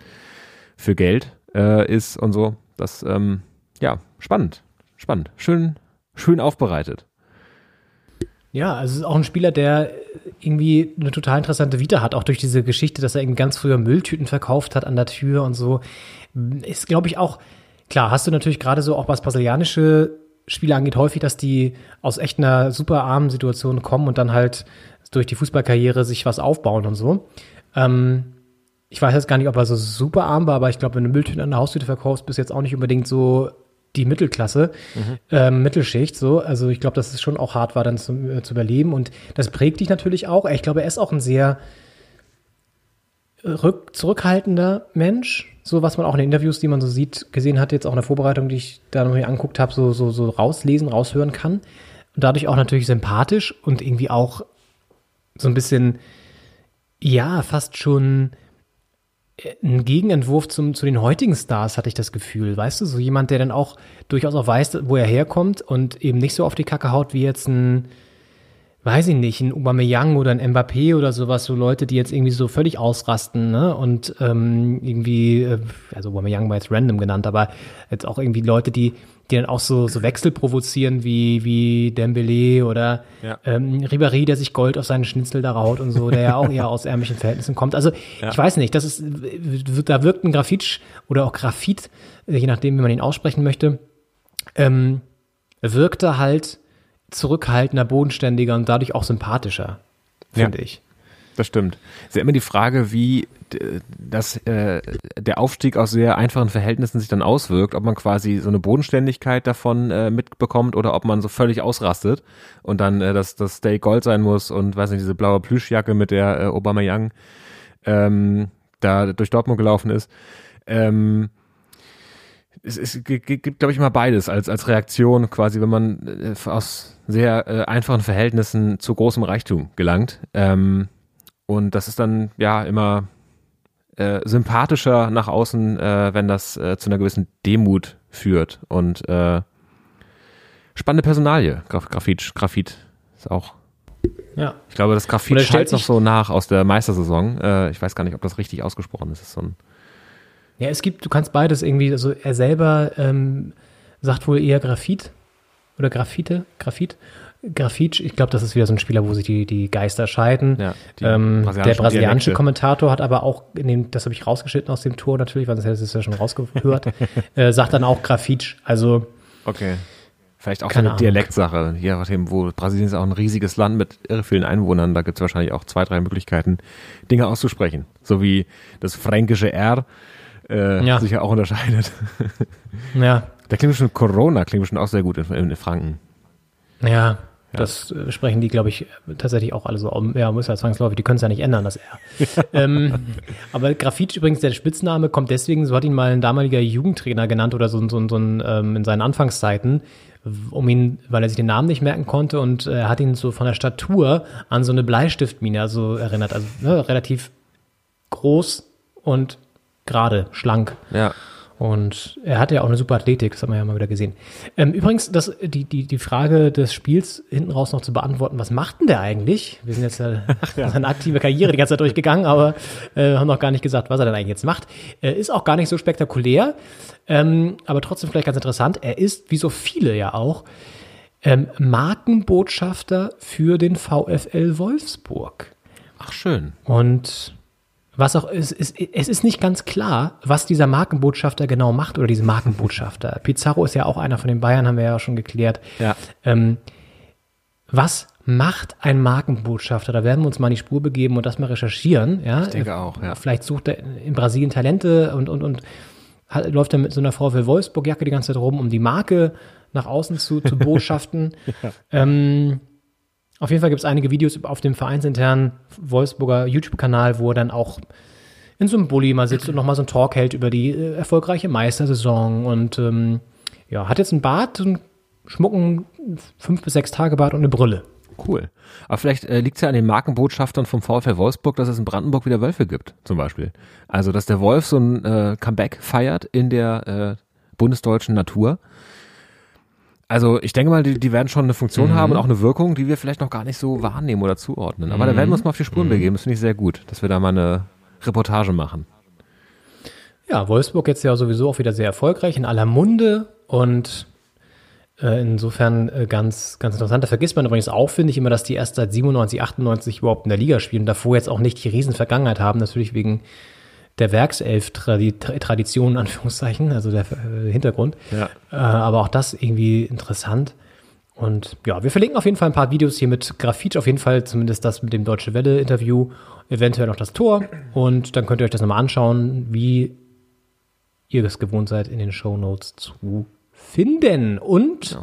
für Geld äh, ist und so. Das, ähm, ja, spannend. Spannend. Schön, schön aufbereitet. Ja, also es ist auch ein Spieler, der irgendwie eine total interessante Vita hat, auch durch diese Geschichte, dass er irgendwie ganz früher Mülltüten verkauft hat an der Tür und so. Ist, glaube ich, auch, klar, hast du natürlich gerade so auch was brasilianische Spieler angeht, häufig, dass die aus echt einer super armen Situation kommen und dann halt durch die Fußballkarriere sich was aufbauen und so. Ähm, ich weiß jetzt gar nicht, ob er so super arm war, aber ich glaube, wenn du Mülltüten an der Haustüte verkaufst, bist du jetzt auch nicht unbedingt so die Mittelklasse, Mhm. ähm, Mittelschicht, so. Also ich glaube, dass es schon auch hart war, dann zu, äh, zu überleben. Und das prägt dich natürlich auch. Ich glaube, er ist auch ein sehr rück, zurückhaltender Mensch. So, was man auch in den Interviews, die man so sieht, gesehen hat, jetzt auch in der Vorbereitung, die ich da noch hier anguckt habe, so, so, so rauslesen, raushören kann. Und dadurch auch natürlich sympathisch und irgendwie auch so ein bisschen, ja, fast schon äh, ein Gegenentwurf zum, zu den heutigen Stars, hatte ich das Gefühl. Weißt du, so jemand, der dann auch durchaus auch weiß, wo er herkommt und eben nicht so auf die Kacke haut wie jetzt ein, weiß ich nicht, ein Aubameyang oder ein Mbappé oder sowas, so Leute, die jetzt irgendwie so völlig ausrasten, ne? Und ähm, irgendwie, äh, also Aubameyang war jetzt random genannt, aber jetzt auch irgendwie Leute, die, die dann auch so, so Wechsel provozieren wie, wie Dembele oder Ja. ähm, Ribéry, der sich Gold auf seinen Schnitzel da raut und so, der ja auch eher aus ärmlichen Verhältnissen kommt. Also Ja. ich weiß nicht, das ist, da wirkt ein Grafitsch oder auch Grafit, je nachdem, wie man ihn aussprechen möchte, ähm, wirkte halt zurückhaltender, bodenständiger und dadurch auch sympathischer, finde Ja. ich. Das stimmt. Es ist ja immer die Frage, wie d- das, äh, der Aufstieg aus sehr einfachen Verhältnissen sich dann auswirkt, ob man quasi so eine Bodenständigkeit davon äh, mitbekommt oder ob man so völlig ausrastet und dann äh, das, das Steak Gold sein muss und weiß nicht, diese blaue Plüschjacke, mit der äh, Obama Young ähm, da durch Dortmund gelaufen ist. Ähm, es, es gibt, glaube ich, immer beides als, als Reaktion, quasi, wenn man äh, aus sehr äh, einfachen Verhältnissen zu großem Reichtum gelangt. Ähm, und das ist dann ja immer äh, sympathischer nach außen, äh, wenn das äh, zu einer gewissen Demut führt. Und äh, spannende Personalie, Graf, Grafit, Grafit ist auch. Ja. Ich glaube, das Grafit schallt noch so nach aus der Meistersaison. Äh, ich weiß gar nicht, ob das richtig ausgesprochen ist. Ist so Ja, es gibt, du kannst beides irgendwie, also er selber ähm, sagt wohl eher Graphit oder Graphite, Graphit. Grafitsch, ich glaube, das ist wieder so ein Spieler, wo sich die, die Geister scheiden. Ja, die ähm, der brasilianische Dialekte. Kommentator hat aber auch, in dem, das habe ich rausgeschnitten aus dem Tor natürlich, weil sonst hättest du es ja schon rausgehört, äh, sagt dann auch Grafitsch. Also Okay. Vielleicht auch so eine Ahnung. Dialektsache. Je nachdem, wo Brasilien ist auch ein riesiges Land mit irre vielen Einwohnern. Da gibt es wahrscheinlich auch zwei, drei Möglichkeiten, Dinge auszusprechen. So wie das fränkische R äh, Ja. sich ja auch unterscheidet. Ja. Da klingt schon Corona, klingt schon auch sehr gut in, in Franken. Ja, das äh, sprechen die, glaube ich, tatsächlich auch alle so. um. Ja, muss ja zwangsläufig, die können es ja nicht ändern, das R. ähm, aber Grafit übrigens, der Spitzname kommt deswegen, so hat ihn mal ein damaliger Jugendtrainer genannt oder so, ein- so, so ein, ähm, in seinen Anfangszeiten, um ihn, weil er sich den Namen nicht merken konnte und äh, er hat ihn so von der Statur an so eine Bleistiftmine also erinnert. Also ne, relativ groß und gerade, schlank. Ja. Und er hatte ja auch eine super Athletik, das haben wir ja mal wieder gesehen. Ähm, übrigens, das, die, die, die Frage des Spiels hinten raus noch zu beantworten, was macht denn der eigentlich? Wir sind jetzt äh, seine aktive Karriere die ganze Zeit durchgegangen, aber äh, haben noch gar nicht gesagt, was er denn eigentlich jetzt macht. Äh, ist auch gar nicht so spektakulär, ähm, aber trotzdem vielleicht ganz interessant. Er ist, wie so viele ja auch, ähm, Markenbotschafter für den VfL Wolfsburg. Ach, schön. Und was auch ist, ist, es ist nicht ganz klar, was dieser Markenbotschafter genau macht oder diese Markenbotschafter. Pizarro ist ja auch einer von den Bayern, haben wir ja schon geklärt. Ja. Ähm, was macht ein Markenbotschafter? Da werden wir uns mal in die Spur begeben und das mal recherchieren. Ja? Ich denke auch, ja. Vielleicht sucht er in Brasilien Talente und, und, und hat, läuft er mit so einer VfL Wolfsburg-Jacke die ganze Zeit rum, um die Marke nach außen zu, zu botschaften. Ja. ähm, auf jeden Fall gibt es einige Videos auf dem vereinsinternen Wolfsburger YouTube-Kanal, wo er dann auch in so einem Bulli mal sitzt und nochmal so einen Talk hält über die äh, erfolgreiche Meistersaison und ähm, ja, hat jetzt einen Bart, so einen schmucken fünf bis sechs Tage Bart und eine Brille. Cool. Aber vielleicht äh, liegt es ja an den Markenbotschaftern vom VfL Wolfsburg, dass es in Brandenburg wieder Wölfe gibt, zum Beispiel. Also, dass der Wolf so ein äh, Comeback feiert in der äh, bundesdeutschen Natur. Also, ich denke mal, die, die werden schon eine Funktion Mhm. haben und auch eine Wirkung, die wir vielleicht noch gar nicht so wahrnehmen oder zuordnen. Aber da Mhm. werden wir uns mal auf die Spuren begeben. Das finde ich sehr gut, dass wir da mal eine Reportage machen. Ja, Wolfsburg jetzt ja sowieso auch wieder sehr erfolgreich, in aller Munde und äh, insofern äh, ganz, ganz interessant. Da vergisst man übrigens auch, finde ich, immer, dass die erst seit 97, 98 überhaupt in der Liga spielen und davor jetzt auch nicht die Riesenvergangenheit haben, natürlich wegen der Werkself-Tradition, in Anführungszeichen, also der äh, Hintergrund. Ja. Äh, aber auch das irgendwie interessant. Und ja, wir verlinken auf jeden Fall ein paar Videos hier mit Grafit, auf jeden Fall zumindest das mit dem Deutsche Welle-Interview, eventuell noch das Tor. Und dann könnt ihr euch das nochmal anschauen, wie ihr es gewohnt seid, in den Show Notes zu finden. Und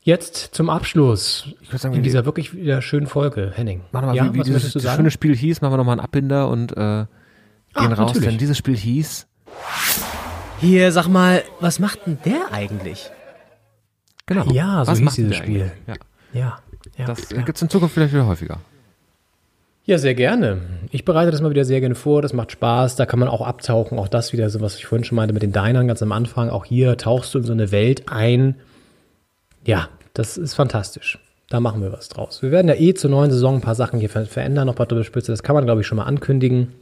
jetzt zum Abschluss sagen, in dieser wirklich wieder schönen Folge, Henning. Machen wir mal, ja, wie, wie dieses schöne Spiel hieß, machen wir nochmal einen Abbinder und äh, gehen raus. natürlich. Denn dieses Spiel hieß Hier, sag mal, was macht denn der eigentlich? Genau. Ja, so Was hieß macht dieses der Spiel. Ja. Ja, ja. Das gibt es in Zukunft vielleicht wieder häufiger. Ja, sehr gerne. Ich bereite das mal wieder sehr gerne vor. Das macht Spaß. Da kann man auch abtauchen. Auch das wieder so, was ich vorhin schon meinte mit den Dinern ganz am Anfang. Auch hier tauchst du in so eine Welt ein. Ja, das ist fantastisch. Da machen wir was draus. Wir werden ja eh zur neuen Saison ein paar Sachen hier ver verändern, noch ein paar Doppelspitze. Das kann man, glaube ich, schon mal ankündigen.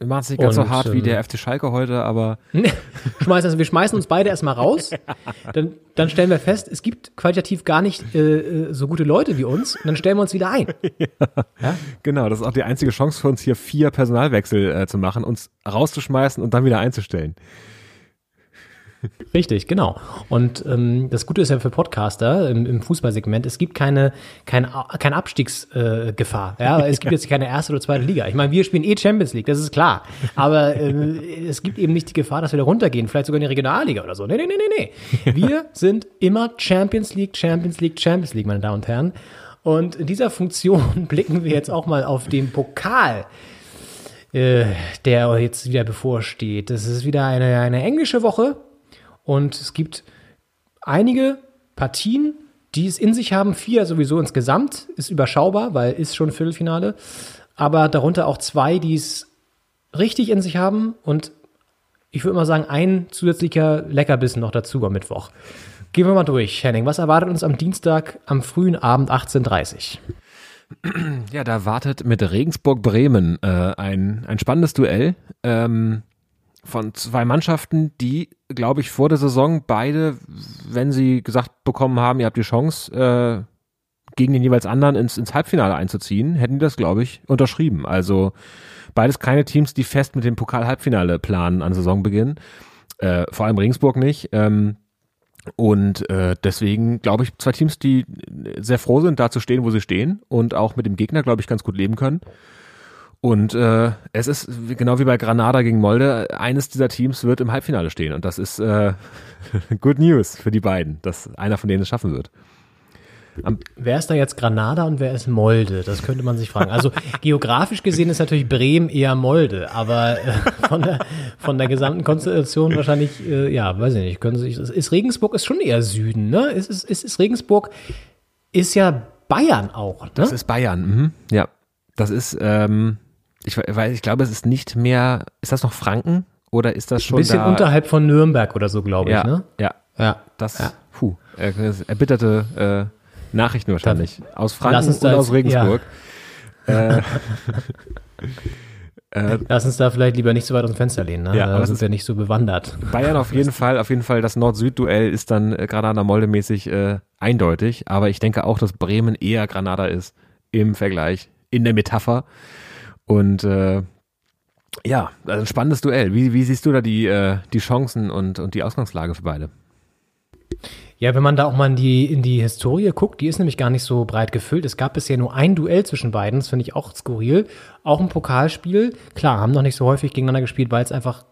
Ja. Macht es nicht ganz so Und, hart wie ähm, der FC Schalke heute, aber Schmeiß, also wir schmeißen uns beide erstmal raus. Dann, dann stellen wir fest, es gibt qualitativ gar nicht äh, äh, so gute Leute wie uns. Und dann stellen wir uns wieder ein. genau, das ist auch die einzige Chance für uns hier vier Personalwechsel äh, zu machen, uns rauszuschmeißen und dann wieder einzustellen. Richtig, genau. Und ähm, das Gute ist ja für Podcaster im, im Fußballsegment, es gibt keine, keine, keine Abstiegsgefahr. Äh, ja? Es gibt jetzt keine erste oder zweite Liga. Ich meine, wir spielen eh Champions League, das ist klar. Aber äh, es gibt eben nicht die Gefahr, dass wir da runtergehen, vielleicht sogar in die Regionalliga oder so. Nee, nee, nee, nee, nee. Wir sind immer Champions League, Champions League, Champions League, meine Damen und Herren. Und in dieser Funktion blicken wir jetzt auch mal auf den Pokal äh, der jetzt wieder bevorsteht. Das ist wieder eine, eine englische Woche und es gibt einige Partien, die es in sich haben. Vier sowieso insgesamt, ist überschaubar, weil ist schon Viertelfinale. Aber darunter auch zwei, die es richtig in sich haben und ich würde mal sagen, ein zusätzlicher Leckerbissen noch dazu am Mittwoch. Gehen wir mal durch, Henning. Was erwartet uns am Dienstag am frühen Abend 18.30 Ja, da wartet mit Regensburg-Bremen äh, ein, ein spannendes Duell ähm, von zwei Mannschaften, die, glaube ich, vor der Saison beide, wenn sie gesagt bekommen haben, ihr habt die Chance, äh, gegen den jeweils anderen ins, ins Halbfinale einzuziehen, hätten die das, glaube ich, unterschrieben. Also beides keine Teams, die fest mit dem Pokal-Halbfinale planen an Saisonbeginn. Äh, vor allem Regensburg nicht. Ähm, und äh, deswegen glaube ich, zwei Teams, die sehr froh sind, da zu stehen, wo sie stehen und auch mit dem Gegner, glaube ich, ganz gut leben können. Und äh, es ist genau wie bei Granada gegen Molde, eines dieser Teams wird im Halbfinale stehen. Und das ist äh, good news für die beiden, dass einer von denen es schaffen wird. Am Wer ist da jetzt Granada und wer ist Molde? Das könnte man sich fragen. Also geografisch gesehen ist natürlich Bremen eher Molde, aber äh, von, der, von der gesamten Konstellation wahrscheinlich, äh, ja, weiß ich nicht, können Sie sich, ist Regensburg ist schon eher Süden, ne? Ist, ist, ist, ist Regensburg ist ja Bayern auch, ne? Das ist Bayern, mhm. ja. Das ist, ähm, ich weiß, ich glaube, es ist nicht mehr, ist das noch Franken oder ist das schon Ein bisschen da, unterhalb von Nürnberg oder so, glaube ja, ich, ne? Ja, Ja. das, Ja. puh, äh, erbitterte äh, Nachrichten wahrscheinlich. aus Franken und da aus Regensburg. Äh, äh, Lass uns da vielleicht lieber nicht so weit aus dem Fenster lehnen, ne? Ja, da das sind ist- wir nicht so bewandert. Bayern auf jeden Fall, auf jeden Fall das Nord-Süd-Duell ist dann äh, Granada-Molde-mäßig äh, eindeutig, aber ich denke auch, dass Bremen eher Granada ist im Vergleich, in der Metapher. Und äh, ja, also ein spannendes Duell. Wie, wie siehst du da die, äh, die Chancen und, und die Ausgangslage für beide? Ja, wenn man da auch mal in die, in die Historie guckt, die ist nämlich gar nicht so breit gefüllt. Es gab bisher nur ein Duell zwischen beiden, das finde ich auch skurril. Auch ein Pokalspiel. Klar, haben noch nicht so häufig gegeneinander gespielt, weil es einfach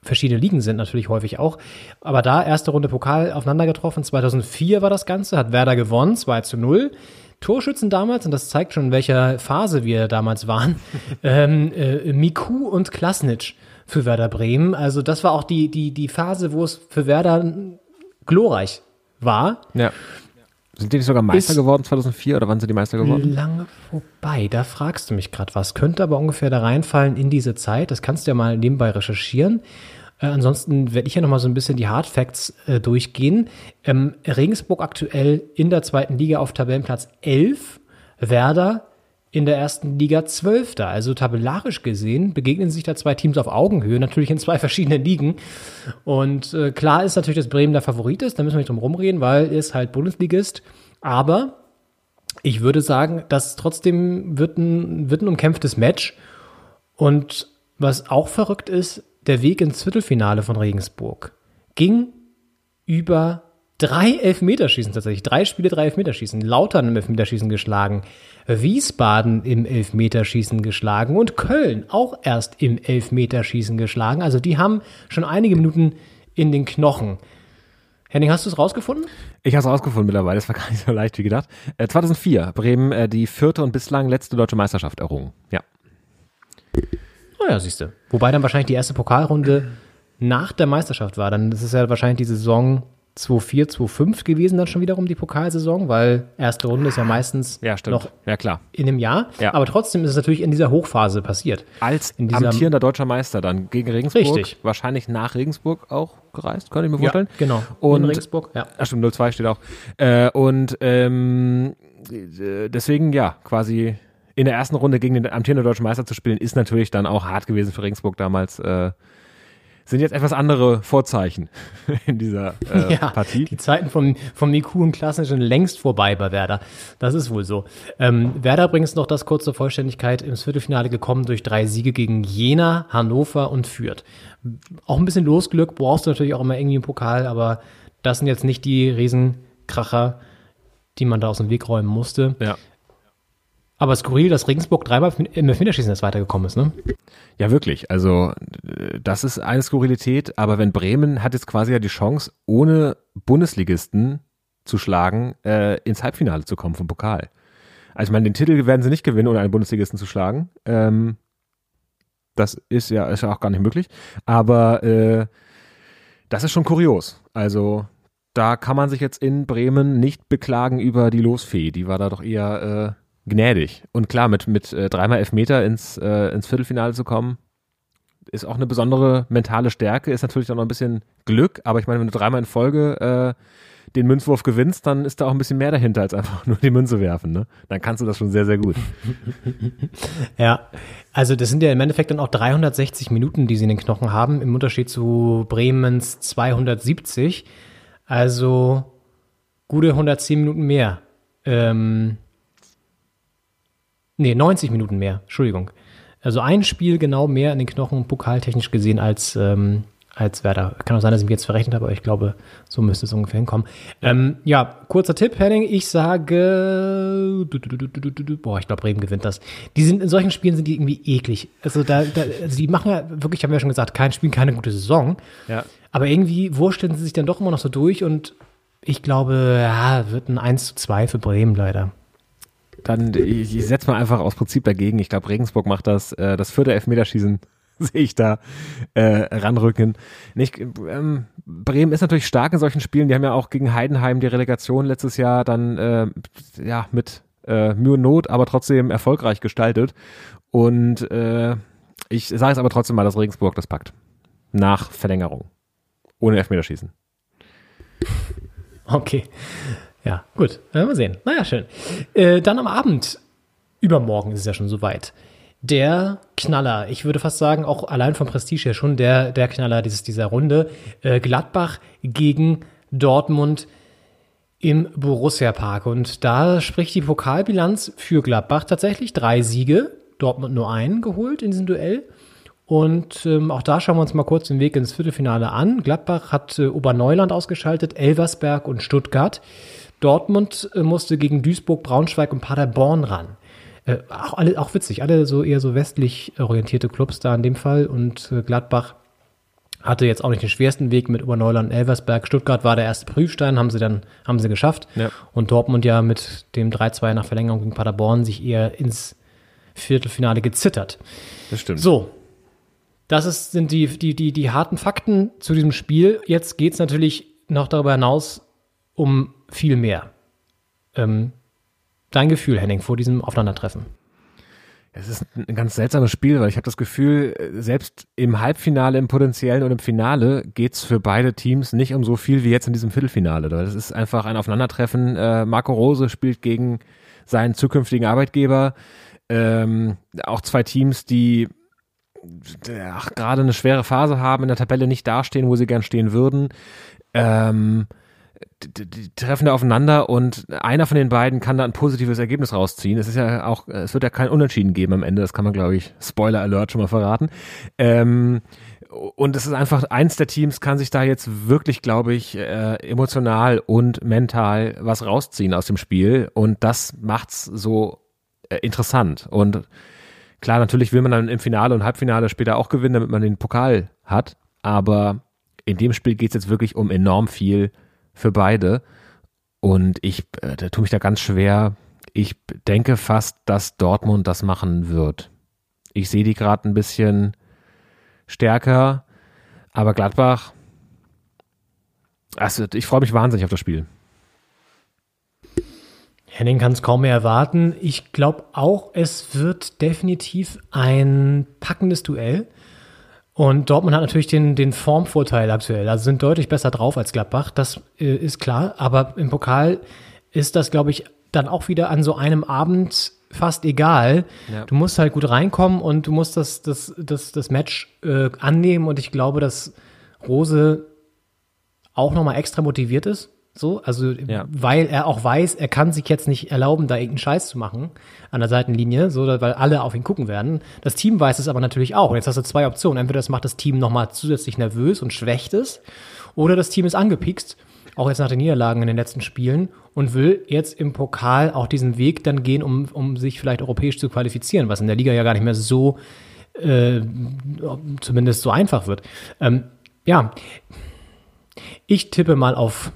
verschiedene Ligen sind, natürlich häufig auch. Aber da erste Runde Pokal aufeinander getroffen. 2004 war das Ganze, hat Werder gewonnen, 2 zu 0. Torschützen damals, und das zeigt schon, in welcher Phase wir damals waren, ähm, äh, Miku und Klasnitsch für Werder Bremen. Also das war auch die, die, die Phase, wo es für Werder glorreich war. Ja. Sind die nicht sogar Meister Ist- geworden 2004 oder wann sind die Meister geworden? Lange vorbei. Da fragst du mich gerade was. Könnte aber ungefähr da reinfallen in diese Zeit. Das kannst du ja mal nebenbei recherchieren. Äh, ansonsten werde ich ja noch mal so ein bisschen die Hard Facts äh, durchgehen. Ähm, Regensburg aktuell in der zweiten Liga auf Tabellenplatz 11. Werder in der ersten Liga 12. Also tabellarisch gesehen begegnen sich da zwei Teams auf Augenhöhe, natürlich in zwei verschiedenen Ligen. Und äh, klar ist natürlich, dass Bremen der Favorit ist, da müssen wir nicht drum rumreden, weil er halt Bundesligist. Aber ich würde sagen, das trotzdem wird ein, wird ein umkämpftes Match. Und was auch verrückt ist, der Weg ins Viertelfinale von Regensburg ging über drei Elfmeterschießen tatsächlich. Drei Spiele, drei Elfmeterschießen. Lautern im Elfmeterschießen geschlagen. Wiesbaden im Elfmeterschießen geschlagen und Köln auch erst im Elfmeterschießen geschlagen. Also die haben schon einige Minuten in den Knochen. Henning, hast du es rausgefunden? Ich habe es rausgefunden mittlerweile, das war gar nicht so leicht wie gedacht. Äh, 2004, Bremen äh, die vierte und bislang letzte deutsche Meisterschaft errungen. Ja. Naja, siehst du. Wobei dann wahrscheinlich die erste Pokalrunde nach der Meisterschaft war. Dann ist es ja wahrscheinlich die Saison 2-4, 2-5 gewesen, dann schon wiederum die Pokalsaison, weil erste Runde ist ja meistens Ja, noch ja, klar. in einem Jahr. Ja. Aber trotzdem ist es natürlich in dieser Hochphase passiert. Als amtierender deutscher Meister dann gegen Regensburg. Richtig. Wahrscheinlich nach Regensburg auch gereist, könnte ich mir Ja, vorstellen. genau. Und, In Regensburg, ja. Ach stimmt, 02 steht auch. Äh, und ähm, äh, deswegen, ja, quasi in der ersten Runde gegen den amtierenden deutschen Meister zu spielen, ist natürlich dann auch hart gewesen für Regensburg damals. Äh, sind jetzt etwas andere Vorzeichen in dieser äh, ja, Partie. Die Zeiten vom, vom Miku und Klassischen längst vorbei bei Werder. Das ist wohl so. Ähm, Werder übrigens noch das kurze Vollständigkeit ins Viertelfinale gekommen durch drei Siege gegen Jena, Hannover und Fürth. Auch ein bisschen Losglück brauchst du natürlich auch immer irgendwie im Pokal, aber das sind jetzt nicht die Riesenkracher, die man da aus dem Weg räumen musste. Ja. Aber skurril, dass Regensburg dreimal im Elfmeterschießen jetzt weitergekommen ist, ne? Ja, wirklich. Also, äh, das ist eine Skurrilität, aber wenn Bremen hat jetzt quasi ja die Chance, ohne Bundesligisten zu schlagen, äh, ins Halbfinale zu kommen vom Pokal. Also, ich meine, den Titel werden sie nicht gewinnen, ohne einen Bundesligisten zu schlagen. Ähm, das ist ja, ist ja auch gar nicht möglich. Aber äh, das ist schon kurios. Also, da kann man sich jetzt in Bremen nicht beklagen über die Losfee. Die war da doch eher äh, gnädig. Und klar, mit, mit äh, dreimal Elfmeter ins, äh, ins Viertelfinale zu kommen, ist auch eine besondere mentale Stärke, ist natürlich auch noch ein bisschen Glück, aber ich meine, wenn du dreimal in Folge äh, den Münzwurf gewinnst, dann ist da auch ein bisschen mehr dahinter, als einfach nur die Münze werfen. Ne? Dann kannst du das schon sehr, sehr gut. Ja, also das sind ja im Endeffekt dann auch 360 Minuten, die sie in den Knochen haben, im Unterschied zu Bremens 270. Also gute 110 Minuten mehr. Ähm, nee, 90 Minuten mehr, Entschuldigung. Also ein Spiel genau mehr in den Knochen pokaltechnisch gesehen als, ähm, als Werder. Kann auch sein, dass ich mich jetzt verrechnet habe, aber ich glaube, so müsste es ungefähr hinkommen. Ähm, ja, kurzer Tipp, Henning. Ich sage, du, du, du, boah, ich glaube, Bremen gewinnt das. Die sind in solchen Spielen sind die irgendwie eklig. Also da, da also die machen ja wirklich, haben wir ja schon gesagt, kein Spiel, keine gute Saison. Ja. Aber irgendwie wursteln sie sich dann doch immer noch so durch und ich glaube, ja, wird ein 1 zu 2 für Bremen leider. Dann, ich, ich setze mal einfach aus Prinzip dagegen. Ich glaube, Regensburg macht das. Äh, das vierte Elfmeterschießen sehe ich da äh, ranrücken. Nicht, ähm, Bremen ist natürlich stark in solchen Spielen. Die haben ja auch gegen Heidenheim die Relegation letztes Jahr dann äh, ja mit äh, Mühe und Not, aber trotzdem erfolgreich gestaltet. Und äh, ich sage es aber trotzdem mal, dass Regensburg das packt. Nach Verlängerung. Ohne Elfmeterschießen. Okay. Ja, gut. Werden wir sehen. Naja, schön. Äh, dann am Abend, übermorgen ist es ja schon soweit. Der Knaller, ich würde fast sagen, auch allein vom Prestige her schon der, der Knaller dieses, dieser Runde. Äh, Gladbach gegen Dortmund im Borussia Park. Und da spricht die Pokalbilanz für Gladbach tatsächlich drei Siege. Dortmund nur einen geholt in diesem Duell. Und ähm, auch da schauen wir uns mal kurz den Weg ins Viertelfinale an. Gladbach hat äh, Oberneuland ausgeschaltet, Elversberg und Stuttgart. Dortmund äh, musste gegen Duisburg, Braunschweig und Paderborn ran. Äh, auch, alle, auch witzig, alle so eher so westlich orientierte Clubs da in dem Fall. Und äh, Gladbach hatte jetzt auch nicht den schwersten Weg mit Oberneuland und Elversberg. Stuttgart war der erste Prüfstein, haben sie dann haben sie geschafft. Ja. Und Dortmund ja mit dem 3-2 nach Verlängerung gegen Paderborn sich eher ins Viertelfinale gezittert. Das stimmt. So, das ist, sind die, die, die, die harten Fakten zu diesem Spiel. Jetzt geht's natürlich noch darüber hinaus um viel mehr. Ähm, dein Gefühl, Henning, vor diesem Aufeinandertreffen? Es ist ein ganz seltsames Spiel, weil ich habe das Gefühl, selbst im Halbfinale, im Potenziellen und im Finale geht's für beide Teams nicht um so viel wie jetzt in diesem Viertelfinale. Das ist einfach ein Aufeinandertreffen. Äh, Marco Rose spielt gegen seinen zukünftigen Arbeitgeber. Ähm, auch zwei Teams, die gerade eine schwere Phase haben, in der Tabelle nicht dastehen, wo sie gern stehen würden. Ähm, die, die treffen da aufeinander und einer von den beiden kann da ein positives Ergebnis rausziehen. Es ist ja auch, es wird ja kein Unentschieden geben am Ende, das kann man, glaube ich, Spoiler Alert schon mal verraten. Ähm, und es ist einfach, eins der Teams kann sich da jetzt wirklich, glaube ich, äh, emotional und mental was rausziehen aus dem Spiel. Und das macht's so äh, interessant. Und klar, natürlich will man dann im Finale und Halbfinale später auch gewinnen, damit man den Pokal hat. Aber in dem Spiel geht's jetzt wirklich um enorm viel für beide. Und ich äh, tue mich da ganz schwer. Ich denke fast, dass Dortmund das machen wird. Ich sehe die gerade ein bisschen stärker, aber Gladbach, also ich freue mich wahnsinnig auf das Spiel. Henning kann es kaum mehr erwarten. Ich glaube auch, es wird definitiv ein packendes Duell. Und Dortmund hat natürlich den, den Formvorteil aktuell. Also sind deutlich besser drauf als Gladbach, das äh, ist klar. Aber im Pokal ist das, glaube ich, dann auch wieder an so einem Abend fast egal. Ja. Du musst halt gut reinkommen und du musst das, das, das, das Match äh, annehmen und ich glaube, dass Rose auch nochmal extra motiviert ist. So, also Ja. weil er auch weiß, er kann sich jetzt nicht erlauben, da irgendeinen Scheiß zu machen an der Seitenlinie, so weil alle auf ihn gucken werden. Das Team weiß es aber natürlich auch. Und jetzt hast du zwei Optionen. Entweder das macht das Team nochmal zusätzlich nervös und schwächt es, oder das Team ist angepikst, auch jetzt nach den Niederlagen in den letzten Spielen und will jetzt im Pokal auch diesen Weg dann gehen, um, um sich vielleicht europäisch zu qualifizieren, was in der Liga ja gar nicht mehr so äh, zumindest so einfach wird. Ähm, ja, ich tippe mal auf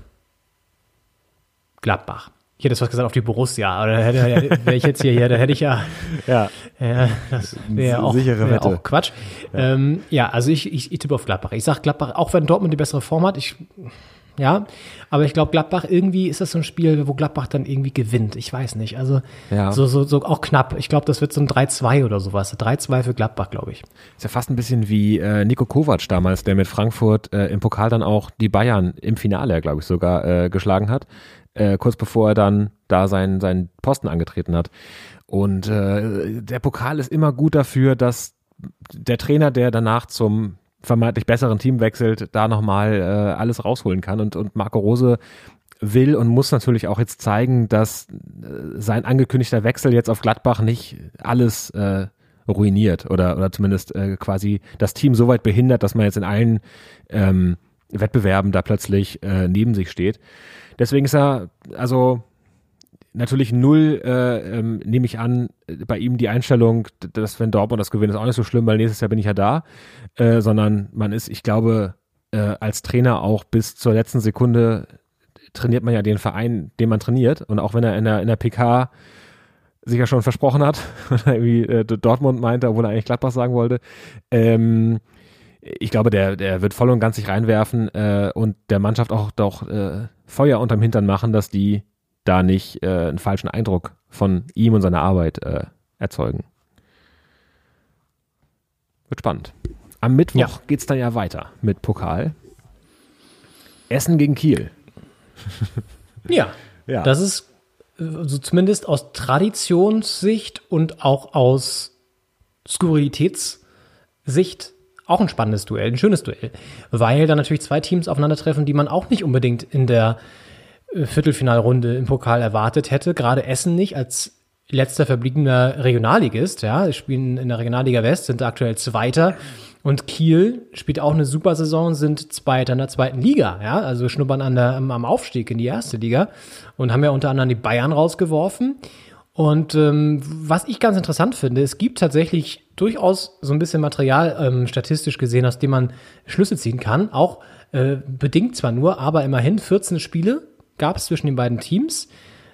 Gladbach. Ich hätte was gesagt auf die Borussia, aber da hätte, wäre ich jetzt hier, da hätte ich ja, Ja. ja das wäre auch, Sichere wär Wette. auch Quatsch. Ja, ähm, ja also ich, ich, ich tippe auf Gladbach. Ich sag Gladbach, auch wenn Dortmund die bessere Form hat, ich, ja, aber ich glaube Gladbach irgendwie ist das so ein Spiel, wo Gladbach dann irgendwie gewinnt. Ich weiß nicht. Also Ja. so, so, so auch knapp. Ich glaube, das wird so ein 3-2 oder sowas. 3-2 für Gladbach, glaube ich. Ist ja fast ein bisschen wie äh, Nico Kovac damals, der mit Frankfurt äh, im Pokal dann auch die Bayern im Finale, glaube ich, sogar äh, geschlagen hat, äh, kurz bevor er dann da seinen, seinen Posten angetreten hat. Und äh, der Pokal ist immer gut dafür, dass der Trainer, der danach zum vermeintlich besseren Team wechselt, da nochmal äh, alles rausholen kann. Und, und Marco Rose will und muss natürlich auch jetzt zeigen, dass äh, sein angekündigter Wechsel jetzt auf Gladbach nicht alles äh, ruiniert oder, oder zumindest äh, quasi das Team so weit behindert, dass man jetzt in allen ähm, Wettbewerben da plötzlich äh, neben sich steht. Deswegen ist er, also natürlich null, äh, ähm, nehme ich an, bei ihm die Einstellung, dass wenn Dortmund das gewinnt, ist auch nicht so schlimm, weil nächstes Jahr bin ich ja da, äh, sondern man ist, ich glaube, äh, als Trainer auch bis zur letzten Sekunde trainiert man ja den Verein, den man trainiert. Und auch wenn er in der, in der PK sich ja schon versprochen hat, irgendwie äh, Dortmund meinte, obwohl er eigentlich Gladbach sagen wollte, ähm, ich glaube, der, der wird voll und ganz sich reinwerfen äh, und der Mannschaft auch doch äh, Feuer unterm Hintern machen, dass die da nicht äh, einen falschen Eindruck von ihm und seiner Arbeit äh, erzeugen. Wird spannend. Am Mittwoch Ja. geht's dann ja weiter mit Pokal. Essen gegen Kiel. Ja, Ja. das ist also zumindest aus Traditionssicht und auch aus Skurrilitätssicht auch ein spannendes Duell, ein schönes Duell, weil da natürlich zwei Teams aufeinandertreffen, die man auch nicht unbedingt in der äh, Viertelfinalrunde im Pokal erwartet hätte. Gerade Essen nicht als letzter verbliebener Regionalligist, ja, sie spielen in der Regionalliga West, sind aktuell Zweiter. Und Kiel spielt auch eine super Saison, sind Zweiter in der zweiten Liga, ja, also schnuppern an der, am am Aufstieg in die erste Liga und haben ja unter anderem die Bayern rausgeworfen. Und ähm, was ich ganz interessant finde, es gibt tatsächlich durchaus so ein bisschen Material ähm, statistisch gesehen, aus dem man Schlüsse ziehen kann. Auch äh, bedingt zwar nur, aber immerhin 14 Spiele gab es zwischen den beiden Teams.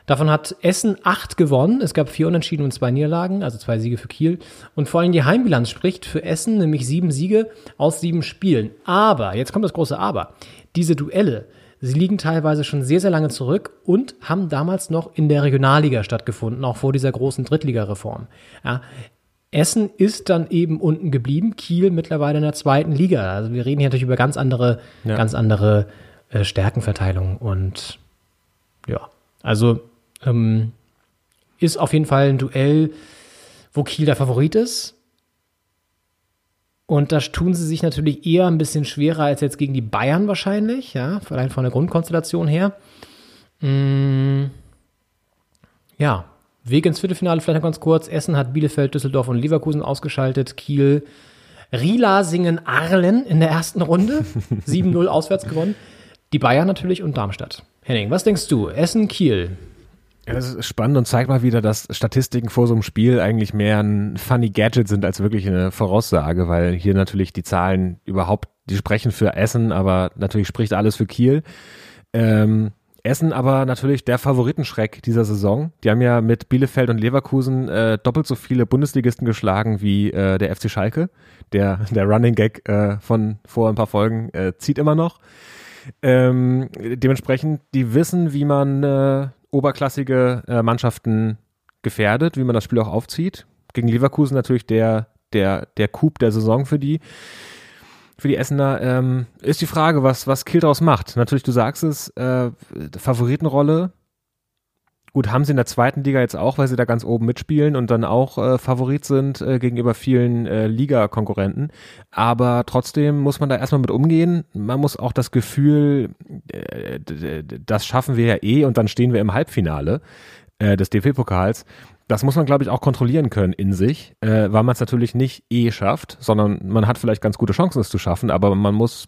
Davon hat Essen acht gewonnen. Es gab vier Unentschieden und zwei Niederlagen, also zwei Siege für Kiel. Und vor allem die Heimbilanz spricht für Essen, nämlich sieben Siege aus sieben Spielen. Aber, jetzt kommt das große Aber, diese Duelle, sie liegen teilweise schon sehr, sehr lange zurück und haben damals noch in der Regionalliga stattgefunden, auch vor dieser großen Drittligareform. Ja, Essen ist dann eben unten geblieben, Kiel mittlerweile in der zweiten Liga. Also wir reden hier natürlich über ganz andere, Ja. ganz andere äh, Stärkenverteilung und ja, also ähm, ist auf jeden Fall ein Duell, wo Kiel der Favorit ist. Und da tun sie sich natürlich eher ein bisschen schwerer als jetzt gegen die Bayern wahrscheinlich, ja, allein von der Grundkonstellation her. Mm, ja, Weg ins Viertelfinale vielleicht noch ganz kurz. Essen hat Bielefeld, Düsseldorf und Leverkusen ausgeschaltet. Kiel, Rielasingen, Arlen in der ersten Runde. 7-0 auswärts gewonnen. Die Bayern natürlich und Darmstadt. Henning, was denkst du? Essen, Kiel. Ja, das ist spannend und zeigt mal wieder, dass Statistiken vor so einem Spiel eigentlich mehr ein funny Gadget sind als wirklich eine Voraussage, weil hier natürlich die Zahlen überhaupt, die sprechen für Essen, aber natürlich spricht alles für Kiel. Ähm, Essen aber natürlich der Favoritenschreck dieser Saison. Die haben ja mit Bielefeld und Leverkusen äh, doppelt so viele Bundesligisten geschlagen wie äh, der FC Schalke. Der, der Running Gag äh, von vor ein paar Folgen äh, zieht immer noch. Ähm, dementsprechend, die wissen, wie man äh, oberklassige äh, Mannschaften gefährdet, wie man das Spiel auch aufzieht. Gegen Leverkusen natürlich der, der, der Coup der Saison für die. Für die Essener ähm, ist die Frage, was, was Kiel daraus macht. Natürlich, du sagst es, äh, Favoritenrolle Gut, haben sie in der zweiten Liga jetzt auch, weil sie da ganz oben mitspielen und dann auch äh, Favorit sind äh, gegenüber vielen äh, Liga-Konkurrenten. Aber trotzdem muss man da erstmal mit umgehen. Man muss auch das Gefühl, äh, das schaffen wir ja eh und dann stehen wir im Halbfinale äh, des DFB-Pokals. Das muss man, glaube ich, auch kontrollieren können in sich, äh, weil man es natürlich nicht eh schafft, sondern man hat vielleicht ganz gute Chancen, es zu schaffen, aber man muss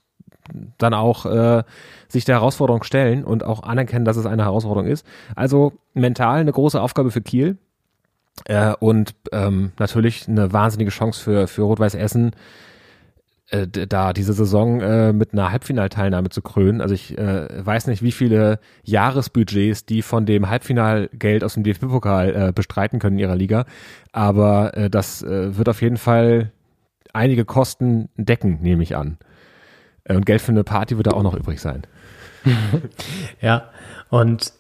dann auch äh, sich der Herausforderung stellen und auch anerkennen, dass es eine Herausforderung ist. Also mental eine große Aufgabe für Kiel äh, und ähm, natürlich eine wahnsinnige Chance für, für Rot-Weiß Essen, äh, da diese Saison äh, mit einer Halbfinalteilnahme zu krönen. Also ich äh, weiß nicht, wie viele Jahresbudgets die von dem Halbfinalgeld aus dem DFB-Pokal äh, bestreiten können in ihrer Liga, aber äh, das äh, wird auf jeden Fall einige Kosten decken, nehme ich an. Äh, und Geld für eine Party wird da auch noch übrig sein. ja, und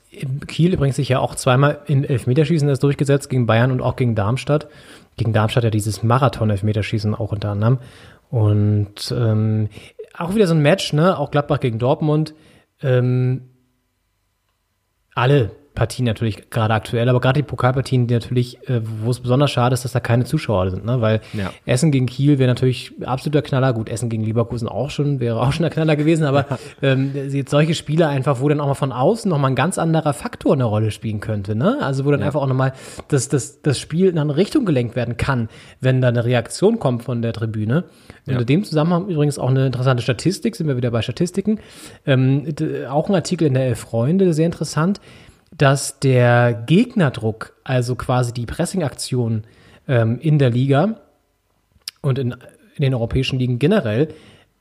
Kiel übrigens sich ja auch zweimal in Elfmeterschießen das durchgesetzt, gegen Bayern und auch gegen Darmstadt. Gegen Darmstadt ja dieses Marathon-Elfmeterschießen auch unter anderem. Und ähm, auch wieder so ein Match, ne? Auch Gladbach gegen Dortmund. Ähm, alle Partien natürlich gerade aktuell, aber gerade die Pokalpartien, die natürlich, äh, wo es besonders schade ist, dass da keine Zuschauer sind, ne? Weil Ja. Essen gegen Kiel wäre natürlich absoluter Knaller. Gut, Essen gegen Leverkusen auch schon, wäre auch schon der Knaller gewesen, aber ähm, jetzt solche Spiele einfach, wo dann auch mal von außen nochmal ein ganz anderer Faktor eine Rolle spielen könnte, ne? Also wo dann Ja. einfach auch nochmal das, das, das Spiel in eine Richtung gelenkt werden kann, wenn da eine Reaktion kommt von der Tribüne. Ja. in dem Zusammenhang übrigens auch eine interessante Statistik, sind wir wieder bei Statistiken. Ähm, auch ein Artikel in der Elf Freunde, sehr interessant, dass der Gegnerdruck, also quasi die Pressingaktion ähm, in der Liga und in, in den europäischen Ligen generell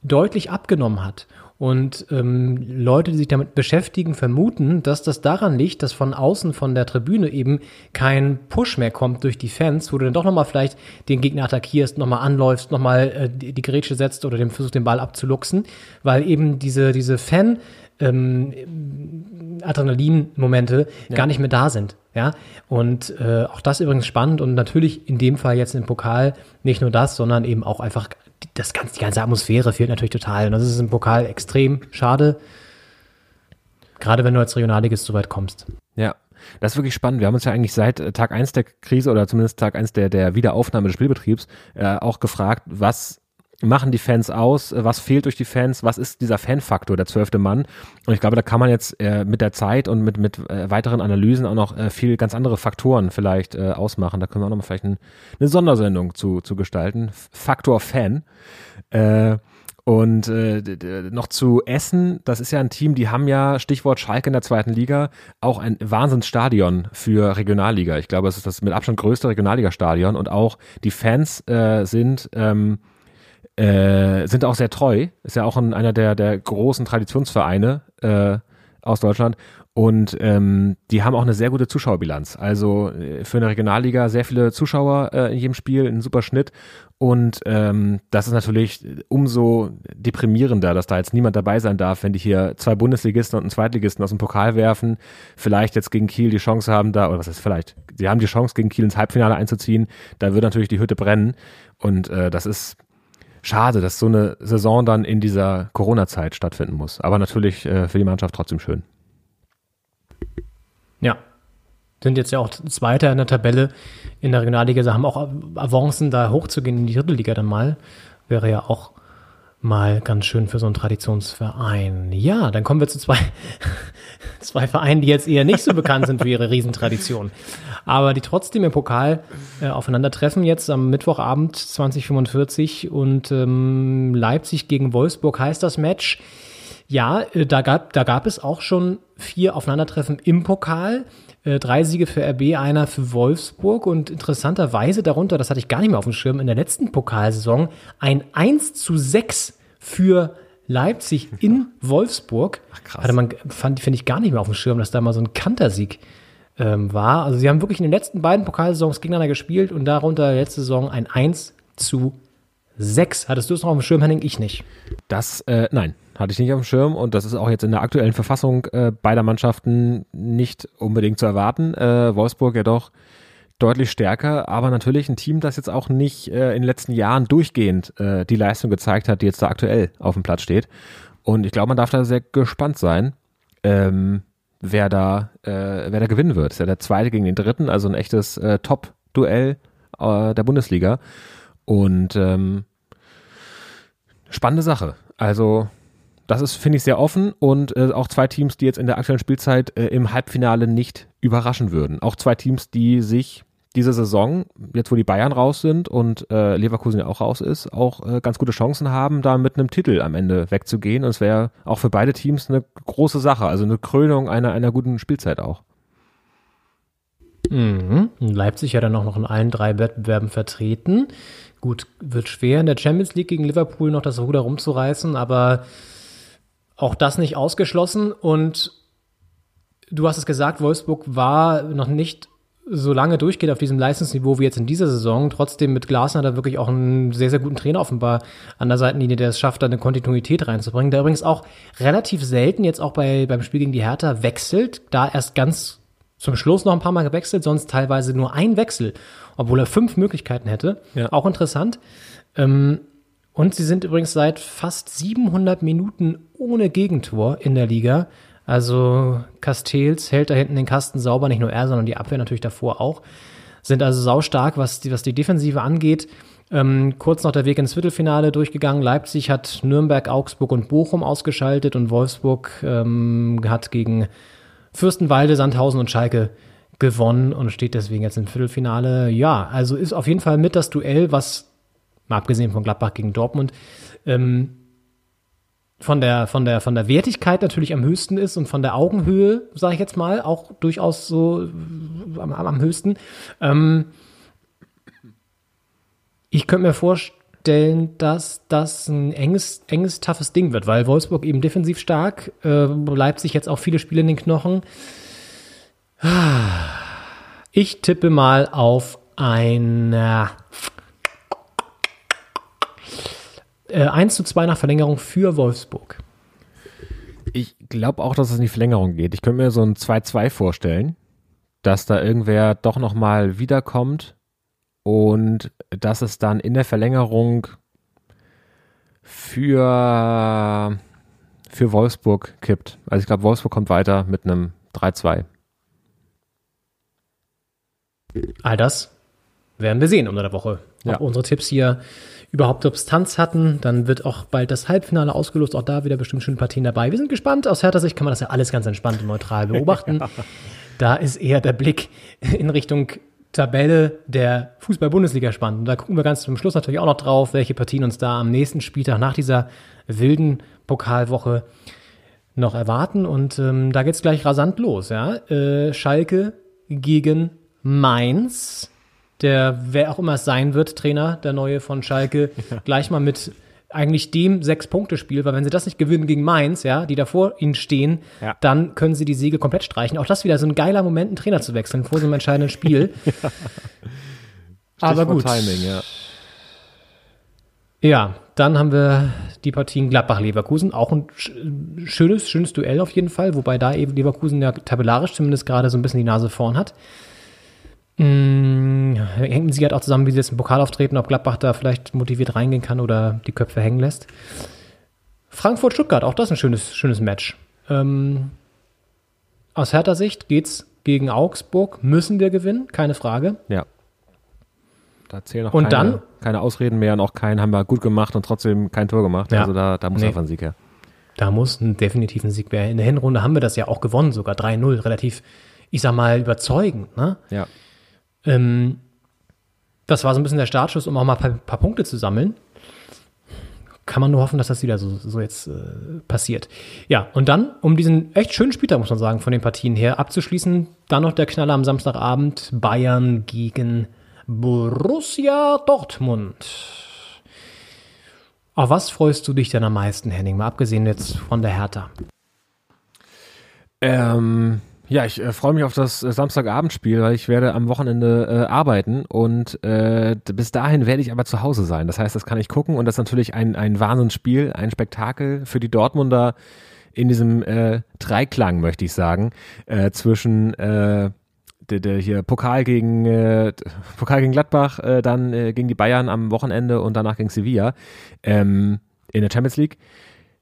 deutlich abgenommen hat. Und ähm, Leute, die sich damit beschäftigen, vermuten, dass das daran liegt, dass von außen von der Tribüne eben kein Push mehr kommt durch die Fans, wo du dann doch nochmal vielleicht den Gegner attackierst, nochmal anläufst, nochmal äh, die, die Grätsche setzt oder dem versuchst, den Ball abzuluxen, weil eben diese, diese Fan- ähm, Adrenalin-Momente Ja. gar nicht mehr da sind. Ja, und äh, auch das übrigens spannend und natürlich in dem Fall jetzt im Pokal nicht nur das, sondern eben auch einfach die- das ganze, die ganze Atmosphäre fehlt natürlich total. Und das ist im Pokal extrem schade. Gerade wenn du als Regionalligist so weit kommst. Ja, das ist wirklich spannend. Wir haben uns ja eigentlich seit äh, Tag eins der Krise oder zumindest Tag eins der, der Wiederaufnahme des Spielbetriebs äh, auch gefragt, was machen die Fans aus, was fehlt durch die Fans, was ist dieser Fanfaktor, der zwölfte Mann. Und ich glaube, da kann man jetzt äh, mit der Zeit und mit, mit äh, weiteren Analysen auch noch äh, viel ganz andere Faktoren vielleicht äh, ausmachen. Da können wir auch noch mal vielleicht ein, eine Sondersendung zu, zu gestalten. Faktor Fan. Äh, und äh, noch zu Essen, das ist ja ein Team, die haben ja, Stichwort Schalke in der zweiten Liga, auch ein Wahnsinnsstadion für Regionalliga. Ich glaube, es ist das mit Abstand größte Regionalligastadion und auch die Fans äh, sind, ähm, äh, sind auch sehr treu. Ist ja auch ein, einer der, der großen Traditionsvereine äh, aus Deutschland. Und ähm, die haben auch eine sehr gute Zuschauerbilanz. Also äh, für eine Regionalliga sehr viele Zuschauer äh, in jedem Spiel, ein super Schnitt. Und ähm, das ist natürlich umso deprimierender, dass da jetzt niemand dabei sein darf, wenn die hier zwei Bundesligisten und einen Zweitligisten aus dem Pokal werfen, vielleicht jetzt gegen Kiel die Chance haben da, oder was heißt vielleicht, sie haben die Chance gegen Kiel ins Halbfinale einzuziehen, da wird natürlich die Hütte brennen. Und äh, das ist schade, dass so eine Saison dann in dieser Corona-Zeit stattfinden muss. Aber natürlich äh, für die Mannschaft trotzdem schön. Ja. Sind jetzt ja auch Zweiter in der Tabelle in der Regionalliga. Sie haben auch Avancen, da hochzugehen in die dritte Liga dann mal. Wäre ja auch mal ganz schön für so einen Traditionsverein. Ja, dann kommen wir zu zwei, zwei Vereinen, die jetzt eher nicht so bekannt sind für ihre Riesentradition. Aber die trotzdem im Pokal äh, aufeinandertreffen jetzt am Mittwochabend 2045 und ähm, Leipzig gegen Wolfsburg heißt das Match. Ja, äh, da gab, da gab es auch schon vier Aufeinandertreffen im Pokal. Äh, drei Siege für RB, einer für Wolfsburg und interessanterweise darunter, das hatte ich gar nicht mehr auf dem Schirm, in der letzten Pokalsaison ein 1 zu 6 für Leipzig in Wolfsburg. Ach, krass. Hatte man, fand, finde ich gar nicht mehr auf dem Schirm, dass da mal so ein Kantersieg ähm, war. Also sie haben wirklich in den letzten beiden Pokalsaisons gegeneinander gespielt und darunter letzte Saison ein 1 zu 6. Hattest du es noch auf dem Schirm, Henning? Ich nicht. Das, äh, nein, hatte ich nicht auf dem Schirm und das ist auch jetzt in der aktuellen Verfassung äh, beider Mannschaften nicht unbedingt zu erwarten. Äh, Wolfsburg ja doch deutlich stärker, aber natürlich ein Team, das jetzt auch nicht äh, in den letzten Jahren durchgehend äh, die Leistung gezeigt hat, die jetzt da aktuell auf dem Platz steht. Und ich glaube, man darf da sehr gespannt sein. Ähm, wer da, äh, wer da gewinnen wird. Ist ja der zweite gegen den dritten, also ein echtes äh, Top-Duell der Bundesliga. Und ähm, spannende Sache. Also das ist, finde ich, sehr offen und äh, auch zwei Teams, die jetzt in der aktuellen Spielzeit äh, im Halbfinale nicht überraschen würden. Auch zwei Teams, die sich diese Saison, jetzt wo die Bayern raus sind und äh, Leverkusen ja auch raus ist, auch äh, ganz gute Chancen haben, da mit einem Titel am Ende wegzugehen. Und es wäre auch für beide Teams eine große Sache, also eine Krönung einer, einer guten Spielzeit auch. Mhm. Leipzig ja dann auch noch in allen drei Wettbewerben vertreten. Gut, wird schwer in der Champions League gegen Liverpool noch das Ruder rumzureißen, aber auch das nicht ausgeschlossen. Und du hast es gesagt, Wolfsburg war noch nicht so lange durchgeht auf diesem Leistungsniveau wie jetzt in dieser Saison. Trotzdem mit Glasner da wirklich auch einen sehr, sehr guten Trainer offenbar an der Seitenlinie, der es schafft, da eine Kontinuität reinzubringen. Der übrigens auch relativ selten jetzt auch bei, beim Spiel gegen die Hertha wechselt, da erst ganz zum Schluss noch ein paar Mal gewechselt, sonst teilweise nur ein Wechsel, obwohl er fünf Möglichkeiten hätte. Ja. Auch interessant. Ähm, und sie sind übrigens seit fast 700 Minuten ohne Gegentor in der Liga. Also Castells hält da hinten den Kasten sauber, nicht nur er, sondern die Abwehr natürlich davor auch. Sind also saustark, was die, was die Defensive angeht. Ähm, kurz noch der Weg ins Viertelfinale durchgegangen. Leipzig hat Nürnberg, Augsburg und Bochum ausgeschaltet und Wolfsburg ähm, hat gegen Fürstenwalde, Sandhausen und Schalke gewonnen und steht deswegen jetzt im Viertelfinale. Ja, also ist auf jeden Fall mit das Duell, was, mal abgesehen von Gladbach gegen Dortmund, ähm, von der, von der, von der Wertigkeit natürlich am höchsten ist und von der Augenhöhe, sage ich jetzt mal, auch durchaus so äh, am, am höchsten. Ähm, ich könnte mir vorstellen, dass das ein enges, enges, toughes Ding wird, weil Wolfsburg eben defensiv stark, äh, Leipzig jetzt auch viele Spiele in den Knochen. Ich tippe mal auf ein äh, äh, 1 zu 2 nach Verlängerung für Wolfsburg. Ich glaube auch, dass es in die Verlängerung geht. Ich könnte mir so ein 2-2 vorstellen, dass da irgendwer doch nochmal wiederkommt und dass es dann in der Verlängerung für, für Wolfsburg kippt. Also ich glaube, Wolfsburg kommt weiter mit einem 3-2. All das werden wir sehen unter der Woche. Ob Ja. unsere Tipps hier überhaupt Substanz hatten. Dann wird auch bald das Halbfinale ausgelost. Auch da wieder bestimmt schöne Partien dabei. Wir sind gespannt. Aus härter Sicht kann man das ja alles ganz entspannt und neutral beobachten. Da ist eher der Blick in Richtung Tabelle der Fußball-Bundesliga spannend. Und da gucken wir ganz zum Schluss natürlich auch noch drauf, welche Partien uns da am nächsten Spieltag nach dieser wilden Pokalwoche noch erwarten. Und ähm, da geht's gleich rasant los. Ja? Äh, Schalke gegen Mainz. Der, wer auch immer es sein wird, Trainer, der neue von Schalke, gleich mal mit eigentlich dem Sechs-Punkte-Spiel, weil wenn sie das nicht gewinnen gegen Mainz, ja, die da vor ihnen stehen, Ja. dann können sie die Siege komplett streichen. Auch das wieder so ein geiler Moment, einen Trainer zu wechseln vor so einem entscheidenden Spiel. Aber Stichwort gut. Timing, ja. Ja, dann haben wir die Partien Gladbach-Leverkusen. Auch ein sch- schönes, schönes Duell auf jeden Fall, wobei da eben Leverkusen ja tabellarisch zumindest gerade so ein bisschen die Nase vorn hat. Mm, hängt mit Sicherheit auch zusammen, wie sie jetzt im Pokal auftreten, ob Gladbach da vielleicht motiviert reingehen kann oder die Köpfe hängen lässt. Frankfurt-Stuttgart, auch das ein schönes, schönes Match. Ähm, aus härter Sicht geht's gegen Augsburg. Müssen wir gewinnen, keine Frage. Ja. Da zählen auch Und keine, dann? keine Ausreden mehr und auch kein haben wir gut gemacht und trotzdem kein Tor gemacht. Ja. Also da, da muss Nee. einfach ein Sieg her. Da muss ein definitiven Sieg werden. In der Hinrunde haben wir das ja auch gewonnen, sogar 3-0, relativ, ich sag mal, überzeugend. Ne? Ja. Ähm, das war so ein bisschen der Startschuss, um auch mal ein paar, paar Punkte zu sammeln. Kann man nur hoffen, dass das wieder so, so jetzt äh, passiert. Ja, und dann, um diesen echt schönen Spieltag, muss man sagen, von den Partien her abzuschließen, dann noch der Knaller am Samstagabend, Bayern gegen Borussia Dortmund. Auf was freust du dich denn am meisten, Henning? Mal abgesehen jetzt von der Hertha. Ähm, ja, ich äh, freue mich auf das äh, Samstagabendspiel, weil ich werde am Wochenende äh, arbeiten und äh, bis dahin werde ich aber zu Hause sein. Das heißt, das kann ich gucken und das ist natürlich ein, ein Wahnsinnsspiel, ein Spektakel für die Dortmunder in diesem äh, Dreiklang, möchte ich sagen, äh, zwischen äh, der, der hier Pokal gegen äh, Pokal gegen Gladbach, äh, dann äh, gegen die Bayern am Wochenende und danach gegen Sevilla ähm, in der Champions League.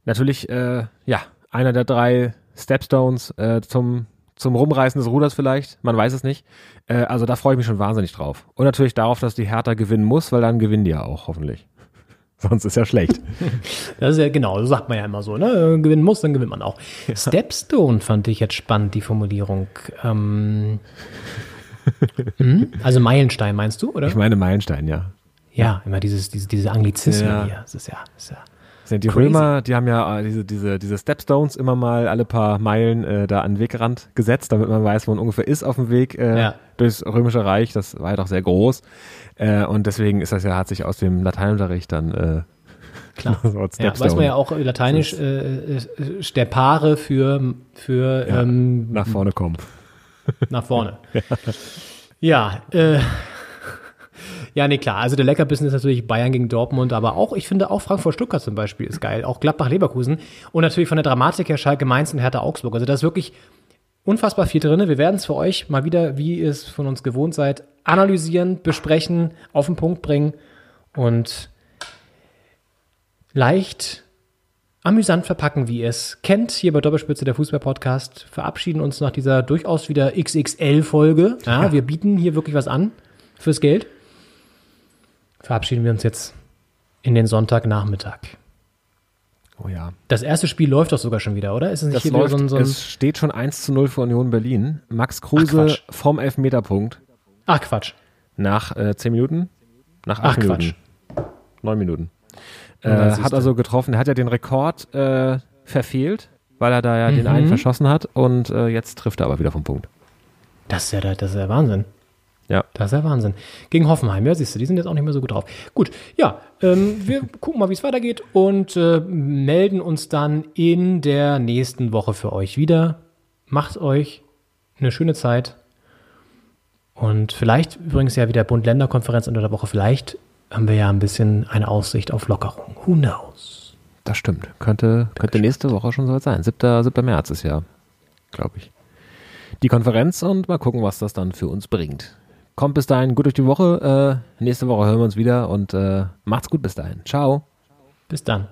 Natürlich, äh, ja, einer der drei Stepstones äh, zum zum Rumreißen des Ruders vielleicht, man weiß es nicht. Äh, also da freue ich mich schon wahnsinnig drauf. Und natürlich darauf, dass die Hertha gewinnen muss, weil dann gewinnen die ja auch, hoffentlich. Sonst ist ja schlecht. Das ist ja genau, das sagt man ja immer so, ne? Gewinnen muss, dann gewinnt man auch. Stepstone fand ich jetzt spannend, die Formulierung. Ähm, hm? Also Meilenstein meinst du, oder? Ich meine Meilenstein, ja. Ja, immer dieses, diese, diese Anglizismen Ja. hier. Das ist ja, das ist ja Sind die Crazy. Römer, die haben ja äh, diese, diese, diese Stepstones immer mal alle paar Meilen äh, da an den Wegrand gesetzt, damit man weiß, wo man ungefähr ist auf dem Weg äh, Ja. durchs Römische Reich. Das war ja doch sehr groß. Äh, und deswegen ist das ja, hat sich aus dem Lateinunterricht dann äh, Klar. Wort Ja, weiß man ja auch äh, lateinisch äh, äh, Stepare für, für Ja, ähm, nach vorne kommen. Nach vorne. Ja, äh, ja, nee, klar. Also der Leckerbissen ist natürlich Bayern gegen Dortmund, aber auch, ich finde auch Frankfurt-Stuttgart zum Beispiel ist geil. Auch Gladbach-Leverkusen. Und natürlich von der Dramatik her Schalke Mainz und Hertha Augsburg. Also da ist wirklich unfassbar viel drin. Wir werden es für euch mal wieder, wie ihr es von uns gewohnt seid, analysieren, besprechen, auf den Punkt bringen und leicht amüsant verpacken, wie ihr es kennt, hier bei Doppelspitze der Fußball-Podcast. Verabschieden uns nach dieser durchaus wieder XXL-Folge. Ja, Ja. Wir bieten hier wirklich was an fürs Geld. Verabschieden wir uns jetzt in den Sonntagnachmittag. Oh ja. Das erste Spiel läuft doch sogar schon wieder, oder? Ist es nicht Das läuft, so ein, so ein es steht schon 1 zu 0 für Union Berlin. Max Kruse Quatsch. vom Elfmeterpunkt. Ach Quatsch. Nach äh, 10 Minuten? Nach Ach, 8 Minuten. 9 Minuten. Äh, hat also getroffen. Er hat ja den Rekord äh, verfehlt, weil er da ja den Mhm. einen verschossen hat. Und äh, jetzt trifft er aber wieder vom Punkt. Das ist ja, der- das ist ja Wahnsinn. Ja. Das ist ja Wahnsinn. Gegen Hoffenheim, ja, siehst du, die sind jetzt auch nicht mehr so gut drauf. Gut, ja, ähm, wir gucken mal, wie es weitergeht und äh, melden uns dann in der nächsten Woche für euch wieder. Macht euch eine schöne Zeit. Und vielleicht übrigens ja wieder Bund-Länder-Konferenz unter der Woche. Vielleicht haben wir ja ein bisschen eine Aussicht auf Lockerung. Who knows? Das stimmt. Könnte, könnte nächste Woche schon soweit sein. 7. 7. März ist ja, glaube ich, die Konferenz und mal gucken, was das dann für uns bringt. Kommt bis dahin gut durch die Woche. Äh, nächste Woche hören wir uns wieder und äh, macht's gut bis dahin. Ciao. Bis dann.